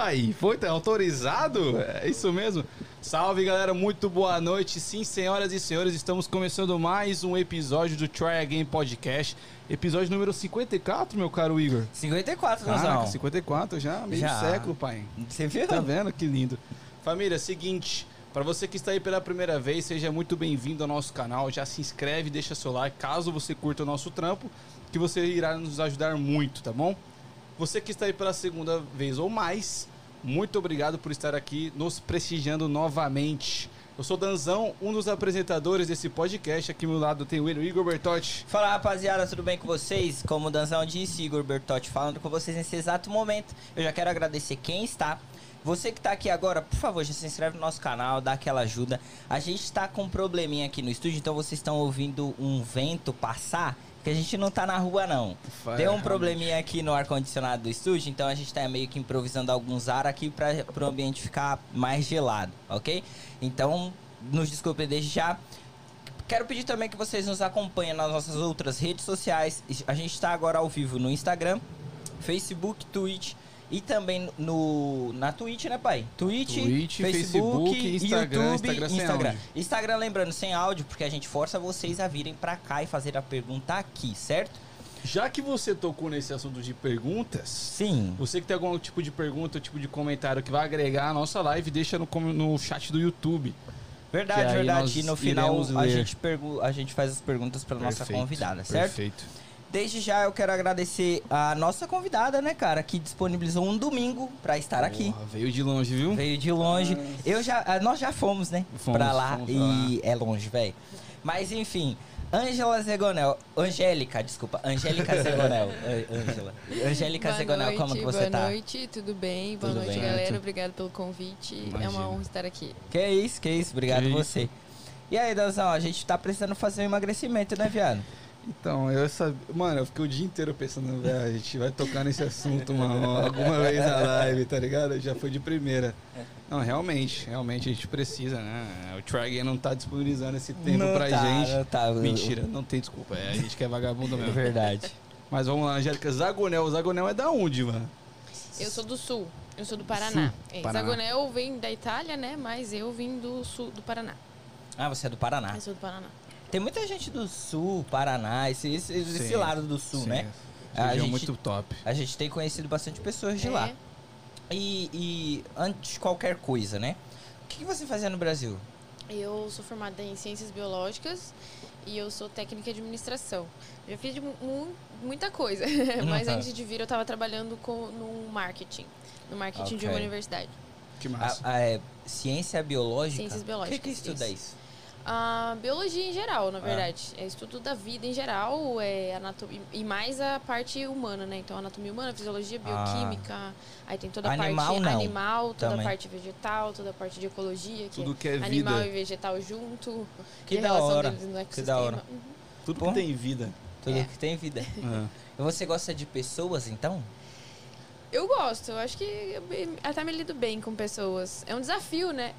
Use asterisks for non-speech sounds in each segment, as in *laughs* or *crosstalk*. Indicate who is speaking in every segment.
Speaker 1: pai? Foi, tá autorizado? É isso mesmo. Salve, galera. Muito boa noite. Sim, senhoras e senhores, estamos começando mais um episódio do Try Again Podcast. Episódio número 54, meu caro Igor.
Speaker 2: 54,
Speaker 1: Caraca,
Speaker 2: Rosão.
Speaker 1: 54 já, meio
Speaker 2: Já.
Speaker 1: século, pai.
Speaker 2: Você viu?
Speaker 1: Tá vendo? Que lindo. Família, seguinte, para você que está aí pela primeira vez, seja muito bem-vindo ao nosso canal. Já se inscreve, deixa seu like, caso você curta o nosso trampo, que você irá nos ajudar muito, tá bom? Você que está aí pela segunda vez ou mais, muito obrigado por estar aqui nos prestigiando novamente. Eu sou Danzão, um dos apresentadores desse podcast. Aqui ao meu lado tem o Igor Bertotti.
Speaker 2: Fala rapaziada, tudo bem com vocês? Como o Danzão disse, Igor Bertotti falando com vocês nesse exato momento. Eu já quero agradecer quem está. Você que tá aqui agora, por favor, já se inscreve no nosso canal, dá aquela ajuda. A gente tá com um probleminha aqui no estúdio, então vocês estão ouvindo um vento passar, que a gente não tá na rua não.
Speaker 1: Vai,
Speaker 2: Deu um probleminha aqui no ar-condicionado do estúdio, então a gente tá meio que improvisando alguns ar aqui para o ambiente ficar mais gelado, ok? Então, nos desculpem desde já. Quero pedir também que vocês nos acompanhem nas nossas outras redes sociais. A gente está agora ao vivo no Instagram, Facebook, Twitch e também no na Twitch, né, pai? Twitch,
Speaker 1: Twitch, Facebook, Instagram,
Speaker 2: YouTube,
Speaker 1: Instagram
Speaker 2: Instagram. Instagram, lembrando, sem áudio, porque a gente força vocês a virem pra cá e fazer a pergunta aqui, certo?
Speaker 1: Já que você tocou nesse assunto de perguntas,
Speaker 2: Sim.
Speaker 1: Você que tem algum tipo de pergunta, tipo de comentário que vai agregar a nossa live, deixa no, no chat do YouTube.
Speaker 2: Verdade, verdade. E no final a gente, a gente faz as perguntas pra nossa convidada, certo?
Speaker 1: Perfeito.
Speaker 2: Desde já eu quero agradecer a nossa convidada, né, cara, que disponibilizou um domingo pra estar aqui.
Speaker 1: Porra, veio de longe, viu?
Speaker 2: Veio de longe. Eu já, ah, nós já fomos, né?
Speaker 1: Fomos,
Speaker 2: pra lá
Speaker 1: fomos
Speaker 2: e é longe, velho. Mas enfim, Ângela Zegonel, Angélica, desculpa, Angélica *laughs* Zegonel, Ângela. Angélica
Speaker 3: Boa
Speaker 2: Zegonel,
Speaker 3: noite,
Speaker 2: como que você
Speaker 3: boa
Speaker 2: tá?
Speaker 3: noite, tudo bem? Boa
Speaker 2: Tudo
Speaker 3: noite,
Speaker 2: bem.
Speaker 3: galera. Obrigado pelo convite. É
Speaker 1: Imagina.
Speaker 3: uma honra estar aqui.
Speaker 2: Que isso, que isso, obrigado
Speaker 1: Que
Speaker 2: você. E aí, Danzão, a gente tá precisando fazer um emagrecimento, né, viado?
Speaker 1: Então, eu sabia. Mano, eu fiquei o dia inteiro pensando, velho, a gente vai tocar nesse assunto, mano, alguma vez na live, tá ligado? Já foi de primeira. Não, realmente, realmente a gente precisa, né? O Again não tá disponibilizando esse tempo
Speaker 2: Não
Speaker 1: pra
Speaker 2: tá,
Speaker 1: gente.
Speaker 2: não tá.
Speaker 1: Mentira, não tem desculpa. É a gente que é vagabundo
Speaker 2: É
Speaker 1: mesmo.
Speaker 2: verdade.
Speaker 1: Mas vamos lá, Angélica Zagonel. O Zagonel é da onde, mano?
Speaker 3: Eu sou do sul, eu sou do Paraná.
Speaker 1: Sul,
Speaker 3: É,
Speaker 1: Paraná.
Speaker 3: Zagonel vem da Itália, né? Mas eu vim do sul do Paraná.
Speaker 2: Ah, você é do Paraná.
Speaker 3: Eu sou do Paraná.
Speaker 2: Tem muita gente do sul, Paraná, esse, esse, esse
Speaker 1: Sim,
Speaker 2: lado do sul,
Speaker 1: Sim,
Speaker 2: né?
Speaker 1: A
Speaker 2: A gente-
Speaker 1: muito top.
Speaker 2: A gente tem conhecido bastante pessoas de
Speaker 3: É,
Speaker 2: lá. E, e antes de qualquer coisa, né? O que, que você fazia no Brasil?
Speaker 3: Eu sou formada em ciências biológicas e eu sou técnica de administração. Já fiz mu- mu- muita coisa, *laughs* mas
Speaker 2: Uhum.
Speaker 3: antes de vir eu estava trabalhando com, no marketing. No marketing de uma universidade.
Speaker 1: Que
Speaker 2: A,
Speaker 1: massa.
Speaker 2: a- é, ciência biológica?
Speaker 3: Ciências
Speaker 2: O
Speaker 3: biológicas,
Speaker 2: que, que estuda
Speaker 3: isso.
Speaker 2: isso?
Speaker 3: A biologia em geral,
Speaker 2: Ah.
Speaker 3: na verdade. É estudo da vida em geral, é anatomia, e mais a parte humana, né? Então, anatomia humana, fisiologia, bioquímica, aí tem toda a
Speaker 2: Ah. Animal,
Speaker 3: parte
Speaker 2: não.
Speaker 3: animal, toda
Speaker 2: Também.
Speaker 3: a parte vegetal, toda a parte de ecologia, que
Speaker 1: Tudo que é
Speaker 3: é animal
Speaker 1: vida.
Speaker 3: e vegetal junto,
Speaker 2: Que
Speaker 3: e a
Speaker 2: da
Speaker 3: relação
Speaker 2: hora,
Speaker 3: deles no
Speaker 2: que da hora.
Speaker 3: Uhum.
Speaker 1: Tudo
Speaker 2: Pô.
Speaker 1: que tem vida.
Speaker 2: Tudo
Speaker 3: É.
Speaker 2: que tem vida.
Speaker 1: É.
Speaker 2: E você gosta de pessoas, então?
Speaker 3: Eu gosto, eu acho que eu até me lido bem com pessoas. É um desafio, né?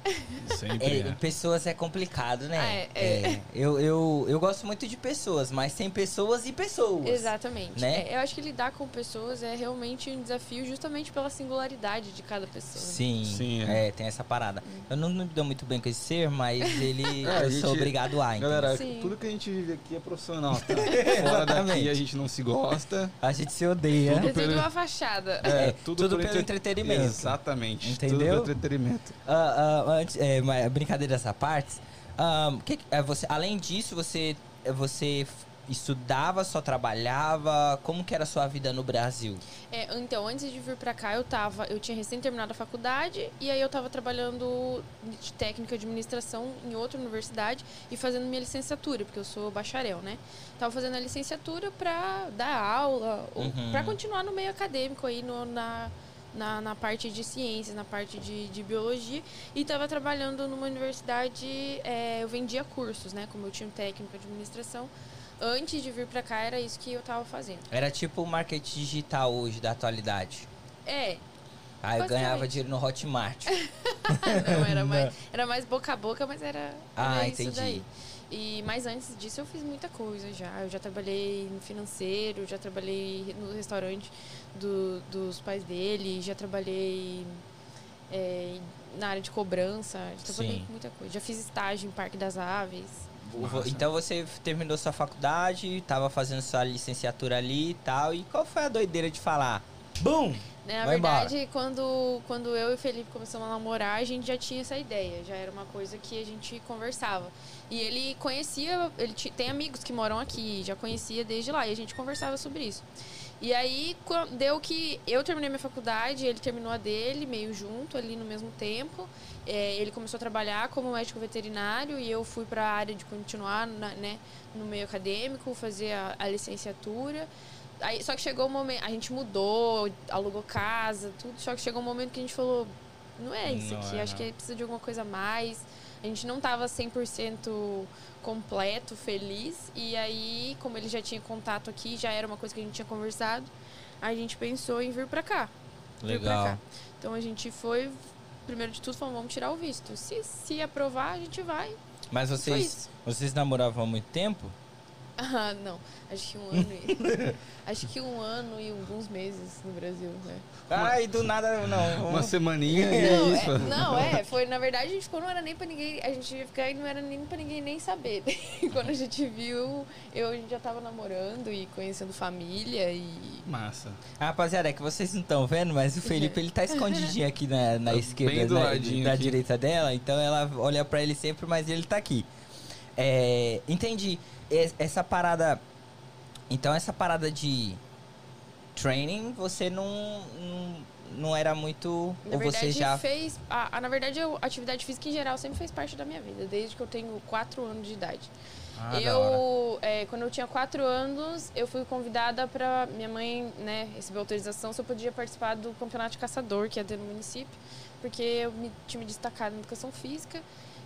Speaker 1: Sempre.
Speaker 2: É,
Speaker 1: É,
Speaker 2: pessoas é complicado, né?
Speaker 3: Ah, é, é.
Speaker 2: eu, eu, eu gosto muito de pessoas, mas tem pessoas e pessoas.
Speaker 3: Exatamente.
Speaker 2: Né?
Speaker 3: É, eu acho que lidar com pessoas é realmente um desafio justamente pela singularidade de cada pessoa. né?
Speaker 2: Sim,
Speaker 1: Sim,
Speaker 2: é.
Speaker 1: é.
Speaker 2: tem essa parada. Eu não me dou muito bem com esse ser, mas ele *laughs*
Speaker 1: É,
Speaker 2: eu
Speaker 1: gente-
Speaker 2: sou obrigado a. entendeu?
Speaker 1: Galera,
Speaker 3: Sim.
Speaker 1: tudo que a gente vive aqui é profissional, tá? *laughs* Fora daqui a gente não se gosta.
Speaker 2: A gente se odeia.
Speaker 1: Tudo
Speaker 3: É
Speaker 1: pelo-
Speaker 3: uma fachada.
Speaker 2: É,
Speaker 1: tudo,
Speaker 2: tudo
Speaker 1: por
Speaker 2: pelo
Speaker 1: entre-
Speaker 2: entretenimento.
Speaker 1: Exatamente.
Speaker 2: Entendeu?
Speaker 1: Tudo pelo entretenimento.
Speaker 2: Ah, ah, antes, é, mas brincadeiras à parte, ah, que que- é, você, além disso, você, você estudava, só trabalhava? Como que era a sua vida no Brasil?
Speaker 3: É, então, antes de vir pra cá, eu tava. Eu tinha recém terminado a faculdade e aí eu tava trabalhando de técnica de administração em outra universidade e fazendo minha licenciatura, porque eu sou bacharel, né? Tava fazendo a licenciatura pra dar aula,
Speaker 2: Uhum.
Speaker 3: pra continuar no meio acadêmico aí no- na. Na, na parte de ciências, na parte de, de biologia, e estava trabalhando numa universidade. é, eu vendia cursos, né? Como eu tinha um técnico de administração, antes de vir pra cá era isso que eu tava fazendo.
Speaker 2: Era tipo o marketing digital hoje, da atualidade.
Speaker 3: É,
Speaker 2: Ah, eu ganhava dinheiro no Hotmart. *laughs*
Speaker 3: Não, era mais, era mais boca a boca, mas era,
Speaker 2: Ah,
Speaker 3: era isso
Speaker 2: entendi.
Speaker 3: daí. E, mas antes disso eu fiz muita coisa já. Eu já trabalhei no financeiro, já trabalhei no restaurante do- dos pais dele, já trabalhei é, na área de cobrança. Já trabalhei
Speaker 2: Sim.
Speaker 3: com muita coisa. Já fiz estágio em Parque das Aves.
Speaker 2: Então você terminou sua faculdade, tava fazendo sua licenciatura ali e tal. E qual foi a doideira de falar? Bum!
Speaker 3: Né, Na
Speaker 2: Vai
Speaker 3: verdade, quando, quando eu e o Felipe começamos a namorar, a gente já tinha essa ideia. Já era uma coisa que a gente conversava. E ele conhecia, ele tem amigos que moram aqui, já conhecia desde lá. E a gente conversava sobre isso. E aí deu que eu terminei minha faculdade, ele terminou a dele, meio junto, ali no mesmo tempo. É, ele começou a trabalhar como médico veterinário e eu fui para a área de continuar na- né, no meio acadêmico, fazer a, a licenciatura. Aí, só que chegou um momento, a gente mudou, alugou casa, tudo, só que chegou um momento que a gente falou, não é isso
Speaker 2: Não
Speaker 3: aqui,
Speaker 2: é,
Speaker 3: acho
Speaker 2: não.
Speaker 3: que precisa de alguma coisa a mais. A gente não tava 100% completo, feliz, e aí, como ele já tinha contato aqui, já era uma coisa que a gente tinha conversado, a gente pensou em vir pra cá. vir pra
Speaker 2: Legal.
Speaker 3: cá. Então a gente foi, primeiro de tudo, falou, vamos tirar o visto. Se, se aprovar, a gente vai.
Speaker 2: Mas vocês, vocês namoravam há muito tempo? *laughs*
Speaker 3: Ah, não. Acho que um ano e... *laughs* acho que um ano e alguns meses no Brasil, né?
Speaker 2: Ai, do nada, não. *laughs*
Speaker 1: Uma semaninha e é
Speaker 3: Não,
Speaker 1: isso.
Speaker 3: é, não, é, foi, na verdade, a gente ficou, não era nem pra ninguém, a gente ia ficar e não era nem pra ninguém nem saber. Quando a gente viu, eu, a gente já tava namorando e conhecendo família e...
Speaker 1: Massa.
Speaker 2: Ah, Rapaziada, é que vocês não estão vendo, mas o Felipe ele tá escondidinho aqui na, na
Speaker 1: Tá
Speaker 2: esquerda,
Speaker 1: do
Speaker 2: na, da direita dela, então ela olha pra ele sempre, mas ele tá aqui. É, entendi. Es- Essa parada. Então, essa parada de training, você não, não, não era muito.
Speaker 3: Na
Speaker 2: ou
Speaker 3: verdade,
Speaker 2: você já.
Speaker 3: fez... A, a- na verdade, eu- a atividade física em geral sempre fez parte da minha vida, desde que eu tenho 4 anos de idade.
Speaker 2: Ah,
Speaker 3: eu, é, quando eu tinha quatro anos, eu fui convidada para minha mãe, né, receber autorização se eu podia participar do campeonato de caçador que ia ter no município, porque eu me, tinha me destacado na educação física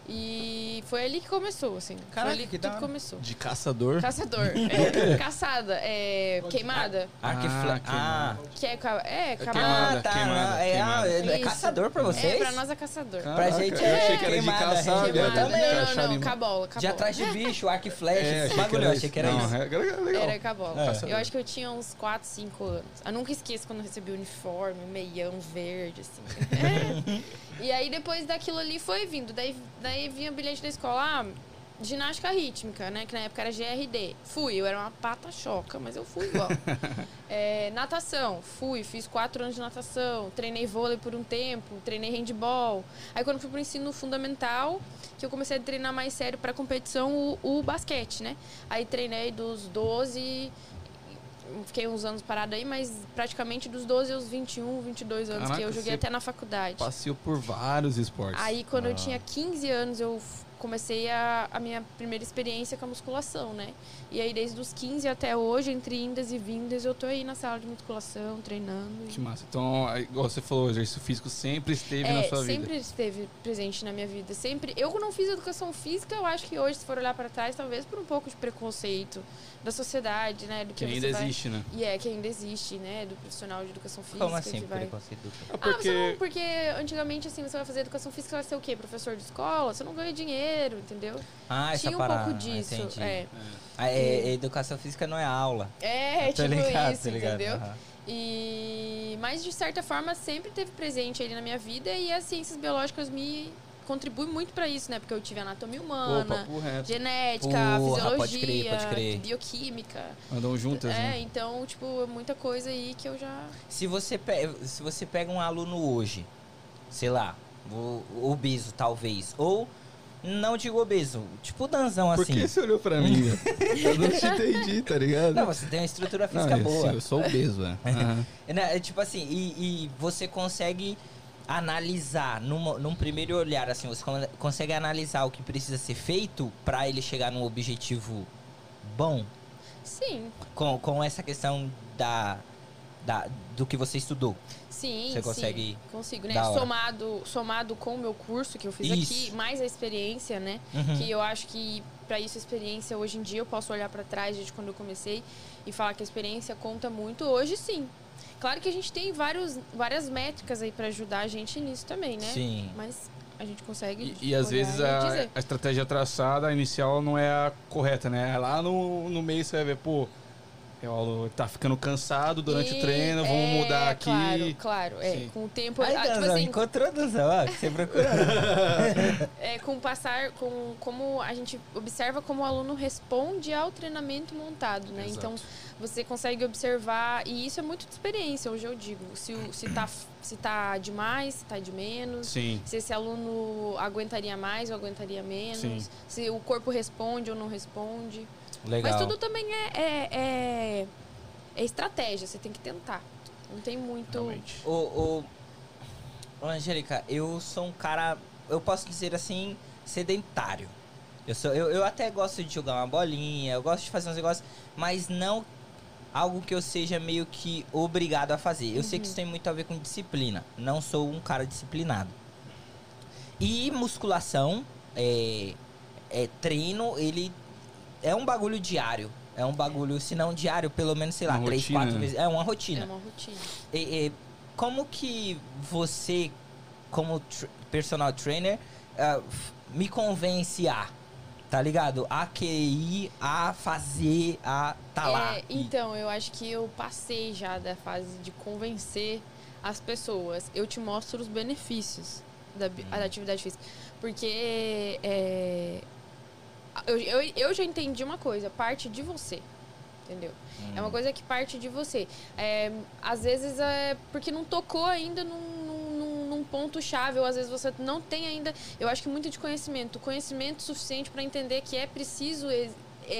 Speaker 3: e foi ali que começou, assim.
Speaker 2: Caraca,
Speaker 3: foi ali
Speaker 2: que
Speaker 3: que tudo começou.
Speaker 1: De caçador.
Speaker 3: Caçador, *laughs* é, caçada, é, queimada,
Speaker 1: Ah,
Speaker 2: fle-
Speaker 1: queimada.
Speaker 2: ah,
Speaker 3: que é, ca- é,
Speaker 1: queimada.
Speaker 2: ah, tá.
Speaker 1: queimada,
Speaker 2: é,
Speaker 1: queimada.
Speaker 2: é, é caçador pra vocês?
Speaker 3: É, pra nós é caçador.
Speaker 2: Pra gente
Speaker 1: eu
Speaker 2: é
Speaker 1: achei que era de
Speaker 2: gente.
Speaker 1: velho.
Speaker 2: Eu também.
Speaker 1: Achar
Speaker 3: não, não,
Speaker 1: anima-
Speaker 3: cabola,
Speaker 2: De
Speaker 3: cabola.
Speaker 2: atrás de *laughs* bicho, arco e flecha,
Speaker 1: É,
Speaker 2: esse bagulho, eu achei que era
Speaker 1: não,
Speaker 2: isso.
Speaker 1: é- era legal.
Speaker 3: Era cabola.
Speaker 2: É.
Speaker 3: Eu acho que eu tinha uns 4, 5 anos. Eu nunca esqueço quando eu recebi o uniforme, o meião verde, assim. *laughs* e aí depois daquilo ali foi vindo. Daí, daí vinha o bilhete da escola, ah, ginástica rítmica, né? Que na época era GRD. Fui, eu era uma pata choca, mas eu fui igual. *laughs* É, natação, fui, fiz quatro anos de natação, treinei vôlei por um tempo, treinei handball. Aí quando fui pro ensino fundamental, que eu comecei a treinar mais sério pra competição, o, o basquete, né? Aí treinei dos 12, fiquei uns anos parado aí, mas praticamente dos 12 aos 21, 22 anos,
Speaker 1: Caraca,
Speaker 3: que eu joguei até na faculdade.
Speaker 1: Passeou por vários esportes.
Speaker 3: Aí quando eu
Speaker 2: Ah.
Speaker 3: tinha 15 anos, eu comecei a, a minha primeira experiência com a musculação, né? E aí desde os 15 até hoje, entre indas e vindas, eu tô aí na sala de musculação, treinando. e-
Speaker 1: Que massa. Então, igual você falou, o exercício físico sempre esteve na
Speaker 3: É,
Speaker 1: sua vida.
Speaker 3: sempre esteve presente na minha vida. Sempre. Eu não fiz educação física, eu acho que hoje, se for olhar para trás, talvez por um pouco de preconceito da sociedade, né? Do
Speaker 1: Que
Speaker 3: que,
Speaker 1: ainda
Speaker 3: vai-
Speaker 1: existe, né?
Speaker 3: E é que ainda existe, né? Do profissional de educação física.
Speaker 2: Como assim,
Speaker 3: que vai...
Speaker 2: preconceito?
Speaker 1: É
Speaker 3: Ah,
Speaker 1: porque.
Speaker 3: você não, porque antigamente, assim, você vai fazer educação física, vai ser o quê? Professor de escola? Você não ganha dinheiro, entendeu?
Speaker 2: Ah, essa
Speaker 3: Tinha um
Speaker 2: parada.
Speaker 3: pouco disso.
Speaker 2: entendi.
Speaker 3: É.
Speaker 2: Ah, é, educação física não é aula.
Speaker 3: É,
Speaker 2: Tô
Speaker 3: tipo
Speaker 2: ligado,
Speaker 3: isso,
Speaker 2: tô ligado,
Speaker 3: entendeu?
Speaker 2: aham.
Speaker 3: E mas de certa forma sempre teve presente ali na minha vida e as ciências biológicas me contribuem muito para isso, né? Porque eu tive anatomia humana,
Speaker 1: papo reto.
Speaker 3: genética,
Speaker 2: Porra, pode
Speaker 3: fisiologia,
Speaker 2: crer, pode crer.
Speaker 3: bioquímica.
Speaker 1: Andam juntas,
Speaker 3: é,
Speaker 1: né?
Speaker 3: então, tipo, é muita coisa aí que eu já
Speaker 2: Se você, pe- se você pega um aluno hoje, sei lá, obeso talvez, ou não digo obeso, tipo Danzão
Speaker 1: Por
Speaker 2: assim.
Speaker 1: que você olhou pra mim? *laughs* eu não te entendi, tá ligado?
Speaker 2: Não, você tem uma estrutura
Speaker 1: Não,
Speaker 2: física
Speaker 1: eu,
Speaker 2: boa.
Speaker 1: eu sou obeso, é. *laughs*
Speaker 2: É, né, é tipo assim, e, e você consegue analisar numa- num primeiro olhar, assim, você con- consegue analisar o que precisa ser feito pra ele chegar num objetivo bom
Speaker 3: Sim,
Speaker 2: com, com essa questão da, da do que você estudou.
Speaker 3: sim,
Speaker 2: Você
Speaker 3: sim,
Speaker 2: consegue
Speaker 3: consigo, né? Somado, somado com o meu curso que eu fiz
Speaker 2: Isso.
Speaker 3: aqui, mais a experiência, né?
Speaker 2: Uhum.
Speaker 3: que eu acho que para isso a experiência hoje em dia eu posso olhar para trás desde quando eu comecei e falar que a experiência conta muito hoje sim claro que a gente tem vários, várias métricas aí para ajudar a gente nisso também né
Speaker 2: Sim.
Speaker 3: mas a gente consegue
Speaker 1: E, e às vezes
Speaker 3: e
Speaker 1: a,
Speaker 3: dizer.
Speaker 1: a estratégia traçada inicial não é a correta, né? Lá no, no meio você vai ver, pô, É, o aluno tá ficando cansado durante o
Speaker 3: E-
Speaker 1: treino, vamos
Speaker 3: é,
Speaker 1: mudar aqui.
Speaker 3: Claro, claro. É,
Speaker 1: Sim.
Speaker 3: com o tempo.
Speaker 2: Aí,
Speaker 3: ah, tipo assim,
Speaker 2: encontrou, Danzão, ó, que você procurou. *laughs*
Speaker 3: é, com o passar, com como a gente observa como o aluno responde ao treinamento montado, né?
Speaker 1: Exato.
Speaker 3: Então você consegue observar e isso é muito de experiência. Hoje eu digo, se o- se tá se tá demais, se tá de menos.
Speaker 1: Sim.
Speaker 3: Se esse aluno aguentaria mais ou aguentaria menos.
Speaker 1: Sim.
Speaker 3: Se o corpo responde ou não responde.
Speaker 2: Legal.
Speaker 3: Mas tudo também é, é, é, é estratégia, você tem que tentar. Não tem muito.
Speaker 1: Realmente.
Speaker 2: Ô, ô, ô, Angélica, eu sou um cara, eu posso dizer assim, sedentário. Eu, sou, eu, eu até gosto de jogar uma bolinha, eu gosto de fazer uns negócios, mas não algo que eu seja meio que obrigado a fazer. Eu sei que isso tem muito a ver com disciplina. Não sou um cara disciplinado. E musculação, é, é, treino, ele é um bagulho diário. É um bagulho, se não diário, pelo menos, sei lá,
Speaker 1: Uma
Speaker 2: três,
Speaker 1: rotina,
Speaker 2: quatro vezes. É uma
Speaker 3: É
Speaker 2: rotina.
Speaker 3: uma rotina.
Speaker 2: E- e como que você, como tr- personal trainer, f- me convence a, tá ligado? A querer, a fazer, a tá lá.
Speaker 3: É, então, eu acho que eu passei já da fase de convencer as pessoas. Eu te mostro os benefícios da, bi- da atividade física. Porque é, eu, eu, eu já entendi uma coisa, parte de você. Entendeu? É uma coisa que parte de você. É, às vezes é porque não tocou ainda num, num- num ponto-chave, ou às vezes você não tem ainda. Eu acho que muito de conhecimento. Conhecimento suficiente para entender que é preciso é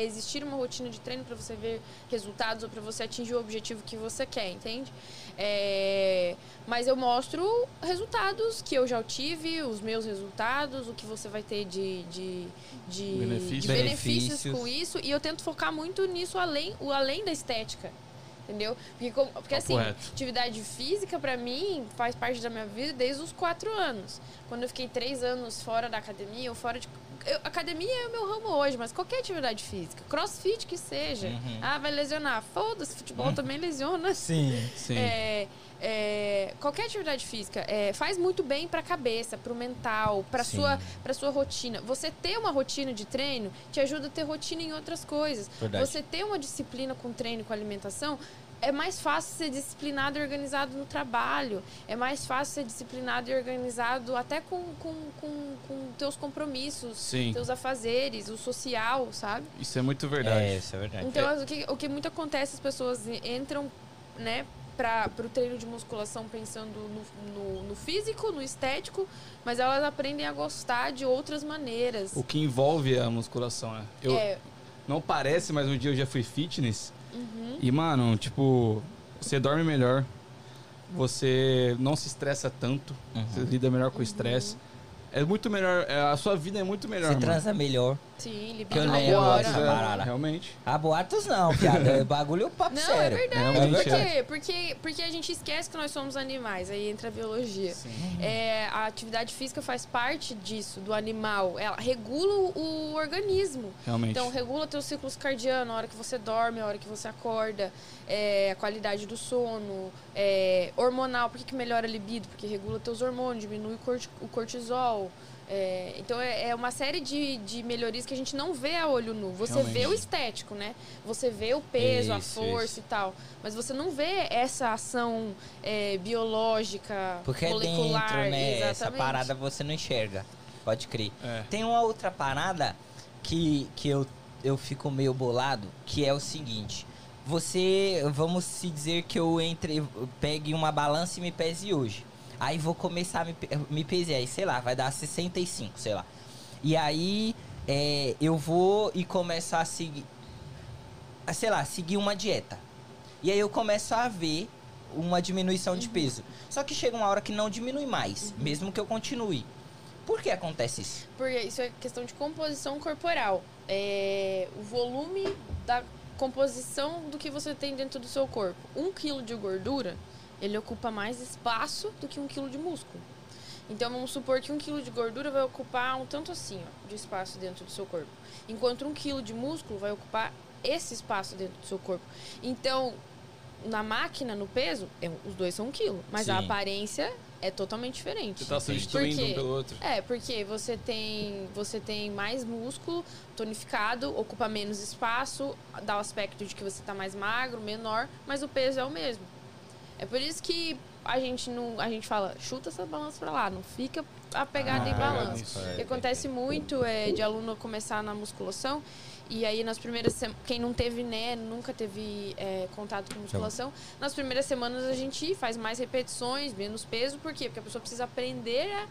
Speaker 3: existir uma rotina de treino para você ver resultados ou para você atingir o objetivo que você quer, entende? É, mas eu mostro resultados que eu já tive, os meus resultados, o que você vai ter de, de, de,
Speaker 1: Benefícios.
Speaker 3: de Benefícios. com isso. E eu tento focar muito nisso, além, o além da estética. Entendeu? Porque, como- porque
Speaker 1: Papo
Speaker 3: assim,
Speaker 1: reto.
Speaker 3: atividade física pra mim faz parte da minha vida desde os quatro anos. Quando eu fiquei três anos fora da academia, ou fora de. Eu- academia é o meu ramo hoje, mas qualquer atividade física, crossfit que seja.
Speaker 2: Uhum.
Speaker 3: Ah, vai lesionar. Foda-se, futebol também lesiona.
Speaker 2: Sim. *laughs*
Speaker 1: Sim.
Speaker 3: É, é, qualquer atividade física é, faz muito bem pra cabeça, pro mental, pra
Speaker 2: Sim.
Speaker 3: sua, pra sua rotina. Você ter uma rotina de treino te ajuda a ter rotina em outras coisas.
Speaker 2: Verdade.
Speaker 3: Você ter uma disciplina com treino e com alimentação é mais fácil ser disciplinado e organizado no trabalho. É mais fácil ser disciplinado e organizado até com, com, com, com teus compromissos,
Speaker 1: Sim.
Speaker 3: teus afazeres, o social, sabe?
Speaker 1: Isso é muito verdade.
Speaker 2: É, isso é verdade.
Speaker 3: Então, o, que, o que muito acontece, as pessoas entram, né, para o treino de musculação pensando no, no, no físico, no estético, mas elas aprendem a gostar de outras maneiras.
Speaker 1: O que envolve a musculação, né? Eu,
Speaker 3: É,
Speaker 1: Não parece, mas um dia eu já fui fitness.
Speaker 3: Uhum,
Speaker 1: E, mano, tipo, você dorme melhor. Você não se estressa tanto.
Speaker 2: Uhum.
Speaker 1: Você lida melhor com o estresse. É muito melhor. é, A sua vida é muito melhor,
Speaker 2: Você
Speaker 1: mano.
Speaker 2: transa melhor.
Speaker 3: Sim,
Speaker 2: Que
Speaker 3: libido
Speaker 2: eu
Speaker 1: Ah,
Speaker 2: lembro
Speaker 1: boatos, é. Realmente.
Speaker 2: Ah, boatos não, piada. É bagulho *laughs* papo
Speaker 3: Não,
Speaker 2: sério.
Speaker 3: é verdade.
Speaker 1: Realmente,
Speaker 3: Por
Speaker 1: é.
Speaker 3: quê? Porque, porque a gente esquece que nós somos animais, aí entra a biologia. É, a atividade física faz parte disso, do animal. Ela regula o organismo.
Speaker 1: Realmente.
Speaker 3: Então, regula teus ciclos cardianos, a hora que você dorme, a hora que você acorda, é, a qualidade do sono, é, hormonal, por que, que melhora a libido? Porque regula teus hormônios, diminui o cortisol. É, então, é, é uma série de, de melhorias que a gente não vê a olho nu. Você
Speaker 1: Realmente.
Speaker 3: vê o estético, né? Você vê o peso, a
Speaker 2: Isso,
Speaker 3: força
Speaker 2: isso.
Speaker 3: e tal. Mas você não vê essa ação é, biológica,
Speaker 2: Porque é
Speaker 3: molecular.
Speaker 2: dentro, né? Essa parada você não enxerga. Pode crer.
Speaker 1: É.
Speaker 2: Tem uma outra parada que, que eu, eu fico meio bolado, que é o seguinte. Você, vamos se dizer que eu entre, eu pegue uma balança e me pese hoje. Aí vou começar a me, me pesar, aí sei lá, vai dar 65, sei lá. E aí é, eu vou e começo a seguir, a, sei lá, seguir uma dieta. E aí eu começo a ver uma diminuição de peso. Só que chega uma hora que não diminui mais, mesmo que eu continue. Por que acontece isso?
Speaker 3: Porque isso é questão de composição corporal. É o volume da composição do que você tem dentro do seu corpo. Um quilo de gordura, ele ocupa mais espaço do que um quilo de músculo. Então vamos supor que um quilo de gordura vai ocupar um tanto assim ó, de espaço dentro do seu corpo. Enquanto um quilo de músculo vai ocupar esse espaço dentro do seu corpo. Então, na máquina, no peso, é- os dois são um quilo. Mas a
Speaker 2: Sim.
Speaker 3: aparência É totalmente diferente.
Speaker 1: Você tá substituindo um pelo outro.
Speaker 3: É, porque você tem, você tem mais músculo tonificado, ocupa menos espaço, dá o aspecto de que você tá mais magro, menor, mas o peso é o mesmo. É por isso que a gente não, a gente fala, chuta essa balança pra lá, não fica apegado
Speaker 1: Ah,
Speaker 3: em balança.
Speaker 1: nisso.
Speaker 3: O que acontece muito é de aluno começar na musculação e aí nas primeiras semanas, quem não teve, né, nunca teve é, contato com musculação, nas primeiras semanas a gente faz mais repetições, menos peso, por quê? Porque a pessoa precisa aprender a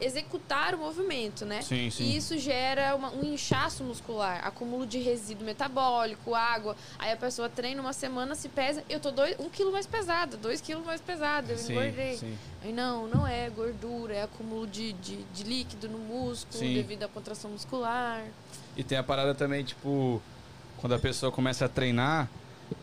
Speaker 3: executar o movimento, né?
Speaker 1: Sim, sim.
Speaker 3: E isso gera uma- um inchaço muscular, acúmulo de resíduo metabólico, água. Aí a pessoa treina uma semana, se pesa, eu tô dois, um quilo mais pesada, dois quilos mais pesada, eu
Speaker 1: Sim,
Speaker 3: engordei.
Speaker 1: sim.
Speaker 3: Aí não, não é gordura, é acúmulo de, de, de líquido no músculo
Speaker 1: Sim.
Speaker 3: devido à contração muscular.
Speaker 1: E tem a parada também, tipo, quando a pessoa começa a treinar,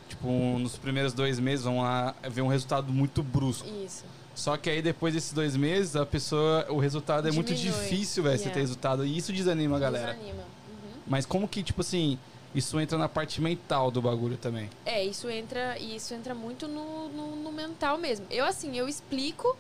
Speaker 1: tipo, nos primeiros dois meses, vão lá ver um resultado muito brusco.
Speaker 3: Isso.
Speaker 1: Só que aí depois desses dois meses, a pessoa, o resultado é muito difícil, velho, você
Speaker 3: Yeah.
Speaker 1: ter resultado. E isso desanima a galera.
Speaker 3: Desanima. Uhum.
Speaker 1: Mas como que, tipo assim, isso entra na parte mental do bagulho também?
Speaker 3: É, isso entra, e isso entra muito no, no, no mental mesmo. Eu, assim, eu explico